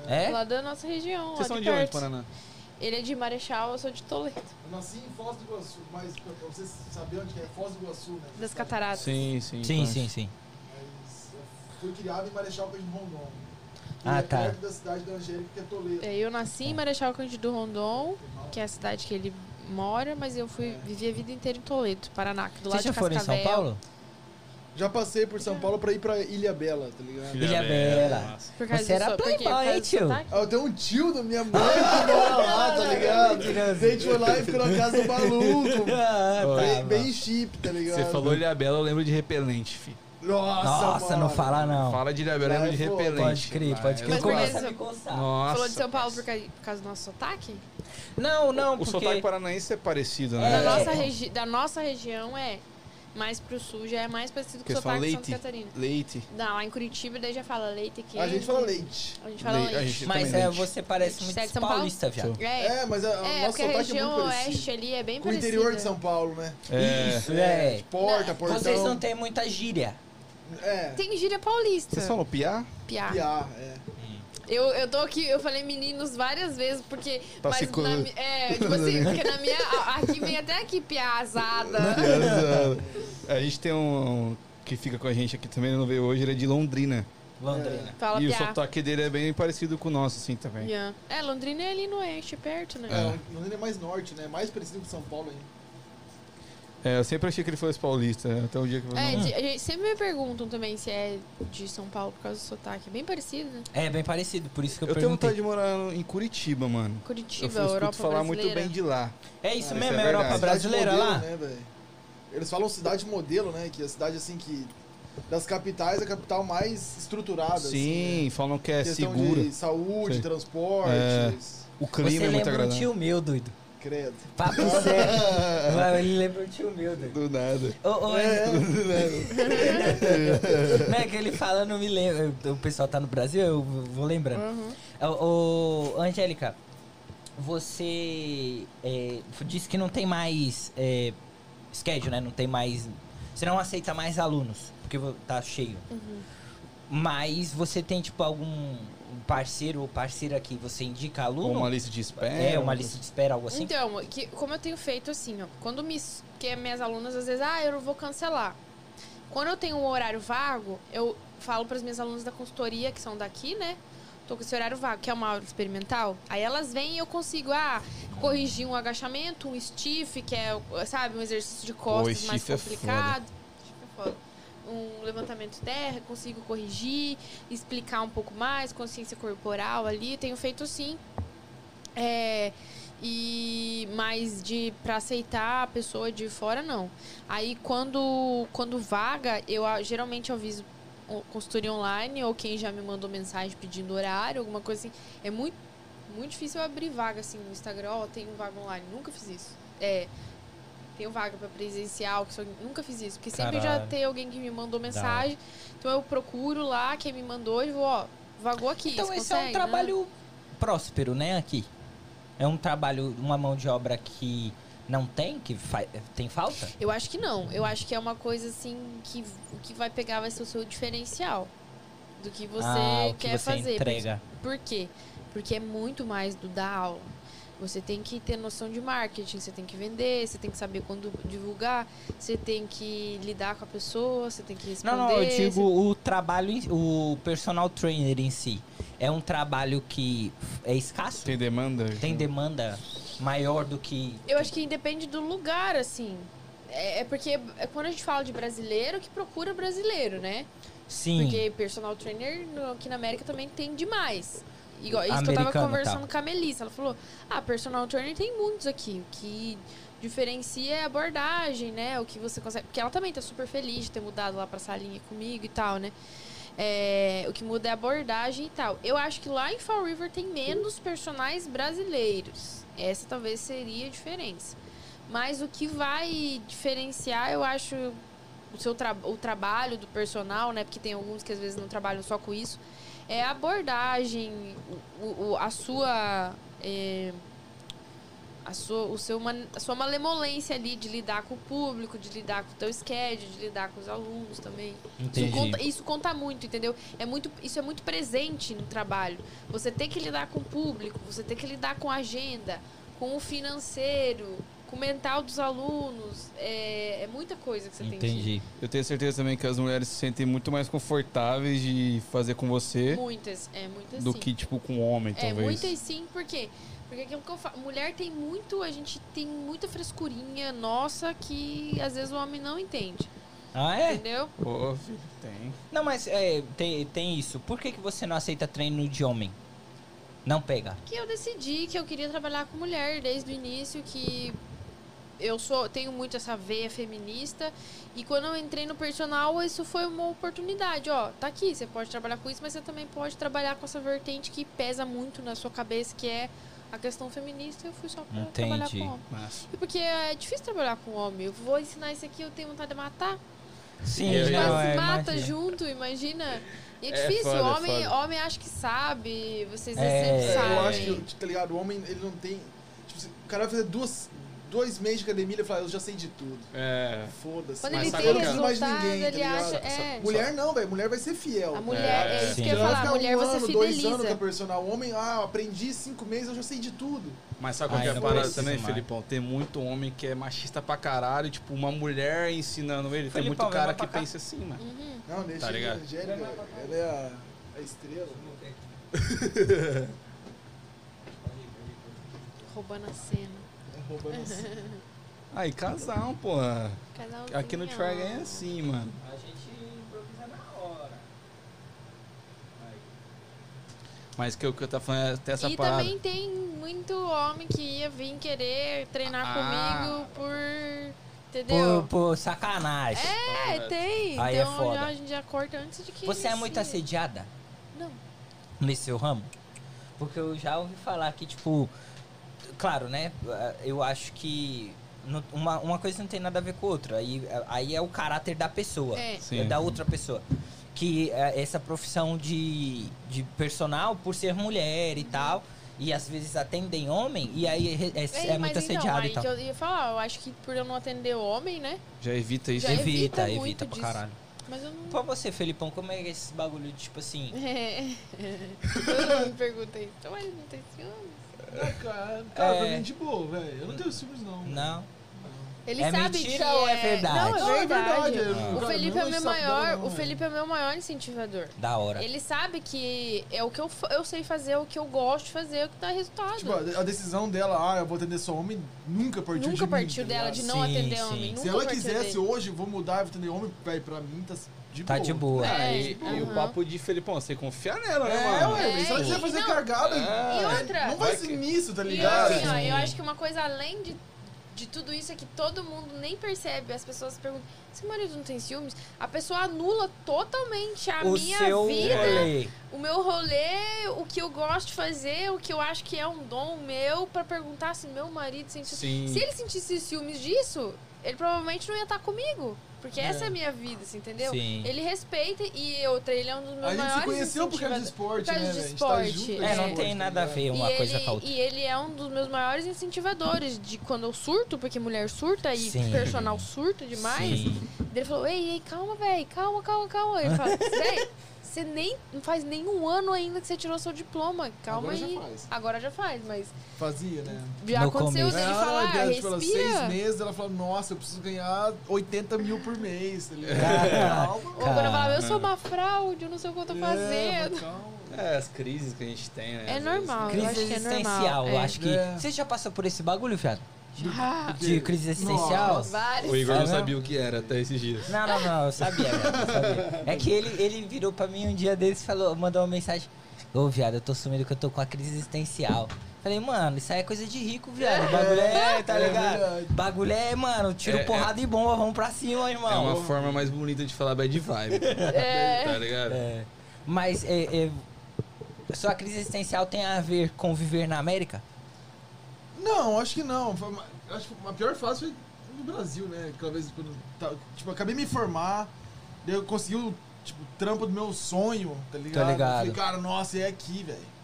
Speaker 2: É?
Speaker 3: lá da nossa região,
Speaker 1: Vocês
Speaker 3: lá
Speaker 1: são
Speaker 3: de
Speaker 1: de onde. Paraná?
Speaker 3: Ele é de Marechal, eu sou de Toledo.
Speaker 4: Eu nasci em Foz do Iguaçu, mas pra vocês saberem onde que é Foz do Iguaçu, né?
Speaker 3: Das cataratas.
Speaker 1: Sim, sim.
Speaker 2: Sim, sim, sim.
Speaker 4: Mas eu fui criado em Marechal Cândido Rondon. Que
Speaker 2: Ah,
Speaker 4: é
Speaker 2: tá.
Speaker 4: perto da cidade da Angélica, que é Toledo.
Speaker 3: É, eu nasci em Marechal Cândido Rondon.
Speaker 4: Foi
Speaker 3: que é a cidade que ele mora, mas eu fui vivi a vida inteira em Toledo, Paraná, do lado
Speaker 2: Vocês já
Speaker 3: de
Speaker 2: foram em
Speaker 3: Cascavel.
Speaker 2: São Paulo?
Speaker 4: Já passei por São Paulo pra ir pra Ilha Bela, tá ligado?
Speaker 2: Ilha Bela.
Speaker 1: Nossa.
Speaker 3: Por causa
Speaker 2: Você era
Speaker 3: do so- por
Speaker 2: playboy,
Speaker 3: causa
Speaker 2: hein,
Speaker 3: do
Speaker 2: tio?
Speaker 3: sotaque?
Speaker 4: Ah, eu tenho um tio da minha mãe que mora lá, tá ligado? A gente foi lá e ficou na casa do maluco. *laughs*
Speaker 2: Ah,
Speaker 4: Bem,
Speaker 2: tá,
Speaker 4: bem chip, tá ligado?
Speaker 1: Você falou Ilhabela, eu lembro de repelente, fi.
Speaker 4: Nossa,
Speaker 2: Nossa, não fala não.
Speaker 1: Fala de eu lembro de repelente.
Speaker 2: Pode crer, pode crer.
Speaker 3: Mas
Speaker 2: Começa a me coçar.
Speaker 1: Nossa.
Speaker 3: Falou de São Paulo por causa, por causa do nosso sotaque?
Speaker 2: Não, não,
Speaker 1: O
Speaker 2: porque...
Speaker 1: sotaque paranaense é parecido, né?
Speaker 3: Da,
Speaker 2: É.
Speaker 3: nossa regi da nossa região é. Mais pro sul já é mais parecido com o sotaque de Santa
Speaker 1: leite.
Speaker 3: Catarina.
Speaker 1: Leite.
Speaker 3: Não, lá em Curitiba daí já fala leite quente.
Speaker 4: A gente fala leite.
Speaker 3: A gente fala
Speaker 1: Le-
Speaker 3: leite.
Speaker 1: a gente
Speaker 2: Mas é,
Speaker 1: leite.
Speaker 2: você parece muito
Speaker 3: Você é São Paulo?
Speaker 2: paulista, viado.
Speaker 3: É,
Speaker 4: É, mas a, o
Speaker 3: é porque a
Speaker 4: é
Speaker 3: região
Speaker 4: muito
Speaker 3: oeste
Speaker 4: parecido.
Speaker 3: ali é bem
Speaker 4: Com o
Speaker 3: parecida.
Speaker 4: interior de São Paulo, né?
Speaker 1: É.
Speaker 2: Isso, é.
Speaker 4: Porta, portão.
Speaker 2: Vocês não têm muita gíria.
Speaker 4: É,
Speaker 3: Tem gíria paulista.
Speaker 1: Vocês falam piá?
Speaker 3: Piá.
Speaker 4: piá, é.
Speaker 3: Eu, eu tô aqui, eu falei meninos várias vezes, porque.
Speaker 1: Pra
Speaker 3: mas
Speaker 1: se
Speaker 3: na é, *laughs* tipo assim, porque na minha. Aqui vem até aqui piazada. *laughs*
Speaker 1: a gente tem um que fica com a gente aqui também, não veio hoje, ele é de Londrina.
Speaker 2: Londrina.
Speaker 3: Fala
Speaker 1: e o
Speaker 3: piá.
Speaker 1: sotaque dele é bem parecido com o nosso, assim, também.
Speaker 3: Yeah. É, Londrina é ali no oeste, perto, né?
Speaker 4: É, Londrina é mais norte, né? Mais parecido com São Paulo ainda.
Speaker 1: É, eu sempre achei que ele fosse paulista, até o dia que eu
Speaker 3: É,
Speaker 1: não.
Speaker 3: de- a gente sempre me perguntam também se é de São Paulo por causa do sotaque. Bem parecido, né?
Speaker 2: É bem parecido, por isso que eu,
Speaker 1: Eu tenho
Speaker 2: perguntei.
Speaker 1: vontade de morar em Curitiba, mano. Eu
Speaker 3: Curitiba,
Speaker 1: escuto
Speaker 3: Europa
Speaker 1: falar muito
Speaker 3: brasileira.
Speaker 1: bem de lá.
Speaker 2: É isso
Speaker 4: Ah,
Speaker 2: mesmo,
Speaker 1: isso é
Speaker 2: é Europa
Speaker 1: verdade.
Speaker 2: brasileira
Speaker 4: Cidade
Speaker 2: lá?
Speaker 4: modelo, Né, velho? Eles falam cidade modelo, né? Que é a cidade, assim, que... Das capitais, a capital mais estruturada, assim,
Speaker 1: Sim,
Speaker 4: né?
Speaker 1: falam que é
Speaker 4: Questão
Speaker 1: segura.
Speaker 4: de saúde,
Speaker 1: Sim.
Speaker 4: transportes,
Speaker 1: O clima
Speaker 2: Você
Speaker 1: é muito
Speaker 2: lembra um
Speaker 1: agradável.
Speaker 2: tio meu, doido.
Speaker 4: Credo.
Speaker 2: Papo *laughs* sério. Ele lembra um tio doido.
Speaker 1: Do nada.
Speaker 2: Ô, ô,
Speaker 4: É,
Speaker 2: Não é que ele fala, não me lembro. O pessoal tá no Brasil, eu vou lembrando.
Speaker 3: Uhum.
Speaker 2: Ô, ô, Angélica, você é, disse que não tem mais é, schedule, né? Não tem mais. Você não aceita mais alunos, porque tá cheio.
Speaker 3: Uhum.
Speaker 2: Mas você tem, tipo, algum parceiro ou parceira que você indica
Speaker 1: Ou
Speaker 2: aluno?
Speaker 1: uma lista de espera.
Speaker 2: É, uma lista de espera, algo assim?
Speaker 3: Então, que, como eu tenho feito assim, ó, quando me. Que minhas alunas às vezes, ah, eu não vou cancelar. Quando eu tenho um horário vago, eu falo para as minhas alunas da consultoria, que são daqui, né? Tô com esse horário vago, que é uma aula experimental. Aí elas vêm e eu consigo, ah, corrigir um agachamento, um stiff, que é, sabe, um exercício de costas mais
Speaker 1: stiff é
Speaker 3: complicado. Stiff é foda. Um levantamento terra, consigo corrigir, explicar um pouco mais, consciência corporal ali. Tenho feito sim. É, e mais de para aceitar a pessoa de fora não. Aí quando quando vaga, eu geralmente aviso consultoria online ou quem já me mandou mensagem pedindo horário, alguma coisa assim. É muito muito difícil eu abrir vaga assim no Instagram, ó, tem vaga online, nunca fiz isso. É, tenho vaga para presencial, que só, nunca fiz isso, porque sempre já
Speaker 2: Caralho.
Speaker 3: tem alguém que me mandou mensagem. Então eu procuro lá quem me mandou e vou, ó, vagou aqui.
Speaker 2: Então esse é um
Speaker 3: consegue, né?
Speaker 2: trabalho próspero, né, aqui? É um trabalho, uma mão de obra que não tem, que tem falta?
Speaker 3: Eu acho que não. Eu acho que é uma coisa assim que o que vai pegar vai ser o seu diferencial do que você
Speaker 2: ah, o que
Speaker 3: quer
Speaker 2: você
Speaker 3: fazer.
Speaker 2: entrega.
Speaker 3: Por quê? Porque é muito mais do dar aula. Você tem que ter noção de marketing, você tem que vender, você tem que saber quando divulgar, você tem que lidar com a pessoa, você tem que responder.
Speaker 2: Não, não, eu
Speaker 3: você-
Speaker 2: digo o trabalho, em- o personal trainer em si. É um trabalho que é escasso?
Speaker 1: Tem demanda?
Speaker 2: Tem demanda maior do que.
Speaker 3: Eu acho que depende do lugar, assim. É, é porque é quando a gente fala de brasileiro que procura brasileiro, né?
Speaker 2: Sim.
Speaker 3: Porque personal trainer aqui na América também tem demais. Igual, isso que eu tava conversando
Speaker 2: tá.
Speaker 3: com a Melissa. Ela falou: Ah, personal trainer tem muitos aqui. O que diferencia é a abordagem, né? O que você consegue. Porque ela também tá super feliz de ter mudado lá pra salinha comigo e tal, né? É, o que muda é a abordagem e tal. Eu acho que lá em Fall River tem menos personagens brasileiros. Essa talvez seria a diferença. Mas o que vai diferenciar, eu acho, o seu tra o trabalho do personal, né? Porque tem alguns que às vezes não trabalham só com isso. É a abordagem, o, o- a sua. é, a sua, o seu, a sua malemolência ali de lidar com o público, de lidar com o teu schedule, de lidar com os alunos também. Isso
Speaker 2: Entendi.
Speaker 3: conta, isso conta muito, entendeu? É muito, isso é muito presente no trabalho. Você tem que lidar com o público, você tem que lidar com a agenda, com o financeiro, com o mental dos alunos. É, é muita coisa que você tem que.
Speaker 2: Entendi.
Speaker 1: Eu tenho certeza também que as mulheres se sentem muito mais confortáveis de fazer com você
Speaker 3: Muitas, é muitas
Speaker 1: do
Speaker 3: sim.
Speaker 1: que, tipo, com o homem,
Speaker 3: É,
Speaker 1: talvez.
Speaker 3: muitas sim, porque Porque aquilo que eu falo, mulher tem muito, a gente tem muita frescurinha nossa que às vezes o homem não entende.
Speaker 2: Ah, é?
Speaker 3: Entendeu?
Speaker 1: Pô, filho, tem.
Speaker 2: Não, mas é, tem, tem isso. Por que, que você não aceita treino de homem? Não pega.
Speaker 3: Que eu decidi que eu queria trabalhar com mulher desde o início, que eu sou tenho muito essa veia feminista e quando eu entrei no personal isso foi uma oportunidade ó tá aqui você pode trabalhar com isso mas você também pode trabalhar com essa vertente que pesa muito na sua cabeça que é a questão feminista eu fui só pra trabalhar
Speaker 2: Entendi.
Speaker 3: com homem
Speaker 1: Massa.
Speaker 3: e porque é difícil trabalhar com homem eu vou ensinar isso aqui eu tenho vontade de matar
Speaker 2: Sim,
Speaker 1: Eu
Speaker 3: a gente
Speaker 1: já-
Speaker 3: quase
Speaker 2: é,
Speaker 3: mata
Speaker 2: imagina.
Speaker 3: junto imagina e é,
Speaker 1: É
Speaker 3: difícil
Speaker 1: foda, é
Speaker 3: homem
Speaker 1: foda.
Speaker 3: homem acha que sabe vocês
Speaker 2: É,
Speaker 3: sempre
Speaker 4: É,
Speaker 3: sabem
Speaker 4: eu acho que, tá ligado? O homem, ele não tem. Tipo, o cara vai fazer duas, dois meses de academia ele fala, eu já sei de tudo.
Speaker 1: É.
Speaker 4: Foda-se.
Speaker 3: quando
Speaker 1: Mas
Speaker 3: ele
Speaker 1: sabe
Speaker 3: tem
Speaker 1: qual que é?
Speaker 4: não mais ninguém, tá
Speaker 3: ele
Speaker 4: ligado?
Speaker 3: acha é
Speaker 4: Mulher não, velho. Mulher vai ser fiel.
Speaker 3: A mulher, é,
Speaker 1: É,
Speaker 3: isso
Speaker 2: sim.
Speaker 3: que eu ia falar, a
Speaker 4: ficar
Speaker 3: mulher
Speaker 4: um
Speaker 3: você
Speaker 4: ano, dois anos
Speaker 3: fideliza.
Speaker 4: com a personal. O homem, ah, eu aprendi cinco meses, eu já sei de tudo.
Speaker 1: Mas sabe qual que é a parada também,
Speaker 2: mais.
Speaker 1: Felipão? Tem muito homem que é machista pra caralho, tipo, uma mulher ensinando ele. Tem
Speaker 2: Felipão,
Speaker 1: muito cara que
Speaker 2: cá.
Speaker 1: pensa assim, mano.
Speaker 3: Uhum.
Speaker 4: Não, deixa
Speaker 1: Tá
Speaker 4: a
Speaker 1: ligado?
Speaker 4: Angélica, ela é a, a estrela. *laughs*
Speaker 3: Roubando a cena.
Speaker 4: É roubando assim. *laughs*
Speaker 1: Aí, casal, porra.
Speaker 3: Cada um
Speaker 1: Aqui no Try é assim, mano.
Speaker 2: A gente improvisa na hora.
Speaker 1: Mas que eu que eu tô falando é até essa
Speaker 3: e
Speaker 1: parada.
Speaker 3: também tem muito homem que ia vir querer treinar
Speaker 1: Ah.
Speaker 3: comigo por.
Speaker 2: Por,
Speaker 3: Entendeu?
Speaker 2: por sacanagem.
Speaker 3: É, tem.
Speaker 2: Aí é
Speaker 3: então
Speaker 2: foda.
Speaker 3: já, a gente já corta antes de que.
Speaker 2: Você é muito assediada
Speaker 3: Não.
Speaker 2: nesse seu ramo? Porque eu já ouvi falar que, tipo. Claro, né? Eu acho que. Uma, uma coisa não tem nada a ver com outra. Aí, aí é o caráter da pessoa.
Speaker 3: É.
Speaker 1: Sim.
Speaker 2: é da outra pessoa. Que essa profissão de, de personal, por ser mulher e tal, e às vezes atendem homem, e aí é, é- é muito
Speaker 3: mas então,
Speaker 2: assediado
Speaker 3: aí
Speaker 2: e tal.
Speaker 3: que eu ia falar, eu acho que por eu não atender homem, né?
Speaker 1: Já evita isso.
Speaker 3: Já
Speaker 2: Evita,
Speaker 3: evita
Speaker 2: evita, pra
Speaker 3: disso.
Speaker 2: caralho.
Speaker 3: Mas eu não.
Speaker 2: Pra você, Felipão, como é esse bagulho de tipo assim. *laughs*
Speaker 3: É. Todo mundo pergunta isso. Então ele não tem ciúmes?
Speaker 4: Ah, cara, cara
Speaker 2: É.
Speaker 4: pra mim de boa, velho. Eu não tenho ciúmes, não.
Speaker 2: Não.
Speaker 3: Ele
Speaker 2: É
Speaker 3: sabe
Speaker 2: mentira
Speaker 3: que
Speaker 2: ou é verdade?
Speaker 3: Não, é
Speaker 4: Não, é
Speaker 3: verdade.
Speaker 2: Ah.
Speaker 3: O Felipe
Speaker 4: não
Speaker 3: é
Speaker 4: é
Speaker 3: meu maior, o. Felipe é meu maior incentivador.
Speaker 2: Da hora.
Speaker 3: Ele sabe que é o que eu, eu sei fazer, o que eu gosto de fazer, o que dá resultado.
Speaker 4: Tipo, a decisão dela, ah, eu vou atender só homem, nunca partiu de
Speaker 3: nunca
Speaker 4: mim,
Speaker 3: partiu
Speaker 4: tá
Speaker 3: dela de não
Speaker 2: Sim,
Speaker 3: atender
Speaker 2: sim.
Speaker 3: homem. Nunca
Speaker 4: Se ela quisesse
Speaker 3: dele.
Speaker 4: hoje, vou mudar e vou atender homem, velho, pra mim tá de
Speaker 2: Tá
Speaker 4: boa.
Speaker 2: de boa.
Speaker 3: É,
Speaker 1: É, e, e o papo de Felipão, você confia nela, né,
Speaker 4: É,
Speaker 1: mano?
Speaker 4: ué, se ela quiser fazer
Speaker 3: Não,
Speaker 4: cagada,
Speaker 1: é.
Speaker 3: E outra,
Speaker 4: não vai ser nisso, tá
Speaker 3: E
Speaker 4: ligado?
Speaker 3: assim, ó, eu acho que uma coisa além de, de tudo isso é que todo mundo nem percebe. As pessoas perguntam, seu marido não tem ciúmes? A pessoa anula totalmente a
Speaker 2: o
Speaker 3: minha
Speaker 2: seu
Speaker 3: vida,
Speaker 2: rolê.
Speaker 3: o meu rolê, o que eu gosto de fazer, o que eu acho que é um dom meu, pra perguntar se meu marido sente
Speaker 1: Sim.
Speaker 3: Se ele sentisse ciúmes disso, ele provavelmente não ia estar comigo. Porque essa
Speaker 4: É.
Speaker 3: a minha vida, assim, entendeu?
Speaker 2: Sim.
Speaker 3: Ele respeita e outra, ele é um dos meus
Speaker 4: A gente
Speaker 3: maiores
Speaker 4: se conheceu por causa de
Speaker 3: incentivadores.
Speaker 4: esporte,
Speaker 3: por causa
Speaker 4: né,
Speaker 3: de
Speaker 4: tá
Speaker 3: esporte,
Speaker 4: junto,
Speaker 2: É, não tem nada a ver uma
Speaker 3: e
Speaker 2: coisa
Speaker 3: ele,
Speaker 2: com a outra.
Speaker 3: E ele é um dos meus maiores incentivadores de quando eu surto, porque mulher surta e
Speaker 2: Sim.
Speaker 3: personal surta demais.
Speaker 2: Sim.
Speaker 3: Ele falou, ei, ei, calma, velho, calma, calma, calma. Ele fala, *laughs* véi, você nem não faz nenhum ano ainda que você tirou seu diploma. Calma
Speaker 4: Agora já
Speaker 3: aí.
Speaker 4: faz.
Speaker 3: Agora já faz, mas
Speaker 4: Fazia, né?
Speaker 3: já
Speaker 2: No
Speaker 3: aconteceu
Speaker 2: começo.
Speaker 3: dele
Speaker 4: Ela,
Speaker 3: falar,
Speaker 4: ela, ela,
Speaker 3: respira.
Speaker 4: seis meses, ela falou, nossa, eu preciso ganhar 80 mil por mês, tá ligado? Calma.
Speaker 3: Ou quando eu falava, eu sou uma fraude, eu não sei o que eu tô
Speaker 4: É,
Speaker 3: fazendo.
Speaker 4: mas calma.
Speaker 1: É, as crises que a gente tem, né?
Speaker 3: É normal.
Speaker 2: Crise
Speaker 3: eu acho que é
Speaker 2: existencial,
Speaker 3: normal,
Speaker 2: eu
Speaker 3: é.
Speaker 2: acho que.
Speaker 4: É.
Speaker 2: Você já passou por esse bagulho, viado?
Speaker 3: Já.
Speaker 2: De crise existencial?
Speaker 4: Nossa.
Speaker 1: O Igor
Speaker 2: É
Speaker 1: não sabia o que era até esses dias.
Speaker 2: Não, não, não, eu sabia, eu sabia. É que ele, ele virou pra mim um dia desses e falou, mandou uma mensagem. Ô, viado, eu tô sumindo que eu tô com a crise existencial. Falei, mano, isso aí é coisa de rico, viado. O bagulho é, tá
Speaker 4: é
Speaker 2: ligado?
Speaker 4: verdade.
Speaker 2: bagulho é, mano, tiro
Speaker 1: É,
Speaker 2: porrada e bomba, vamos pra cima,
Speaker 1: É
Speaker 2: irmão.
Speaker 1: uma forma mais bonita de falar bad vibe. *laughs*
Speaker 3: É.
Speaker 1: Tá ligado?
Speaker 2: É. Mas é, é, sua crise existencial tem a ver com viver na América?
Speaker 4: Não, acho que não. Foi uma- acho que a pior fase foi no Brasil, né? Aquela vez quando. tá- tipo, acabei de me formar, eu consegui o tipo, trampo do meu sonho, tá ligado?
Speaker 2: ligado.
Speaker 4: Eu falei, cara, nossa, é aqui, velho.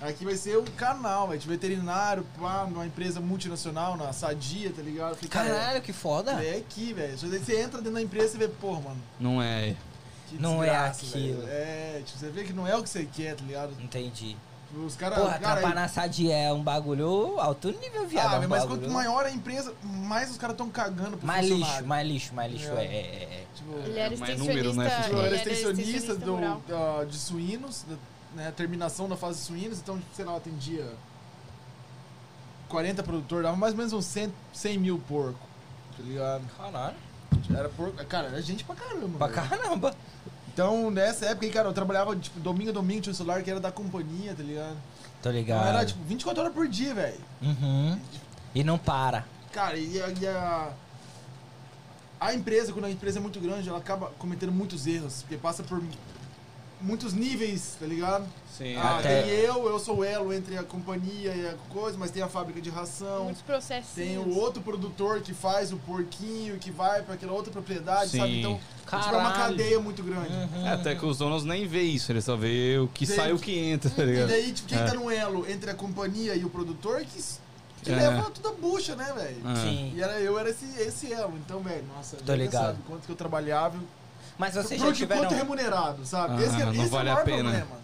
Speaker 4: Aqui vai ser o canal, velho. De veterinário, pá, numa empresa multinacional, na Sadia, tá ligado? Falei, cara,
Speaker 2: Caralho, que foda.
Speaker 4: é, é aqui, velho. Você entra dentro da empresa e vê, porra, mano.
Speaker 1: Não é.
Speaker 4: Que
Speaker 2: Não é
Speaker 4: desgraça,
Speaker 2: aquilo.
Speaker 4: velho. É, tipo, você vê que não é o que você quer, tá ligado?
Speaker 2: Entendi.
Speaker 4: Tipo, os caras.
Speaker 2: Porra,
Speaker 4: cara,
Speaker 2: trampar na Sadia é um bagulho alto nível, viado.
Speaker 4: Ah,
Speaker 2: é um
Speaker 4: mas
Speaker 2: bagulho-
Speaker 4: quanto maior a empresa, mais os caras estão cagando pro
Speaker 2: Mais lixo,
Speaker 4: funcionário.
Speaker 2: mais lixo, mais lixo. É,
Speaker 4: É.
Speaker 2: é, é, é.
Speaker 4: Tipo,
Speaker 3: Ele era
Speaker 1: Mais
Speaker 3: extensionista,
Speaker 1: número, né,
Speaker 4: tipo,
Speaker 3: ele
Speaker 4: era
Speaker 3: era
Speaker 4: extensionista do, da- de suínos, da, né, terminação da fase de suínos, então, sei lá, atendia 40 produtores, dava mais ou menos uns 100, 100 mil porco. Tá ligado?
Speaker 2: Caralho.
Speaker 4: Era porco. Cara, era gente pra caramba.
Speaker 2: Pra
Speaker 4: velho.
Speaker 2: caramba.
Speaker 4: Então, nessa época aí, cara, eu trabalhava, tipo, domingo a domingo, tinha um celular que era da companhia, tá ligado?
Speaker 2: Tô
Speaker 4: Então
Speaker 2: ligado.
Speaker 4: era, tipo, 24 horas por dia, velho.
Speaker 2: Uhum. E não para.
Speaker 4: Cara, e a, e a. A empresa, quando a empresa é muito grande, ela acaba cometendo muitos erros, porque passa por muitos níveis, tá ligado?
Speaker 1: Sim.
Speaker 4: Ah,
Speaker 2: Até-
Speaker 4: tem eu, eu sou o elo entre a companhia e a coisa, mas tem a fábrica de ração.
Speaker 3: Muitos processos.
Speaker 4: Tem o outro produtor que faz o porquinho, que vai pra aquela outra propriedade,
Speaker 1: Sim.
Speaker 4: sabe? Então, tipo, é uma cadeia muito grande.
Speaker 2: Uhum.
Speaker 1: É, até que os donos nem vê isso, eles só vê o que
Speaker 4: Vê
Speaker 1: sai e o
Speaker 4: que-
Speaker 1: entra, tá
Speaker 4: E
Speaker 1: ligado?
Speaker 4: daí, tipo, quem
Speaker 1: É.
Speaker 4: tá no elo entre a companhia e o produtor que, que
Speaker 1: É.
Speaker 4: leva toda a bucha, né, velho?
Speaker 1: É.
Speaker 2: Sim.
Speaker 4: E era, eu era esse, esse elo. Então, velho, nossa,
Speaker 2: Tô ligado.
Speaker 4: sabe quanto que eu trabalhava.
Speaker 2: Mas vocês
Speaker 4: Por
Speaker 2: já
Speaker 4: de
Speaker 2: tiveram...
Speaker 4: quanto remunerado, sabe?
Speaker 1: Ah,
Speaker 4: esse é,
Speaker 1: não
Speaker 4: esse
Speaker 1: vale
Speaker 4: é o
Speaker 1: a
Speaker 4: maior
Speaker 1: pena.
Speaker 4: problema.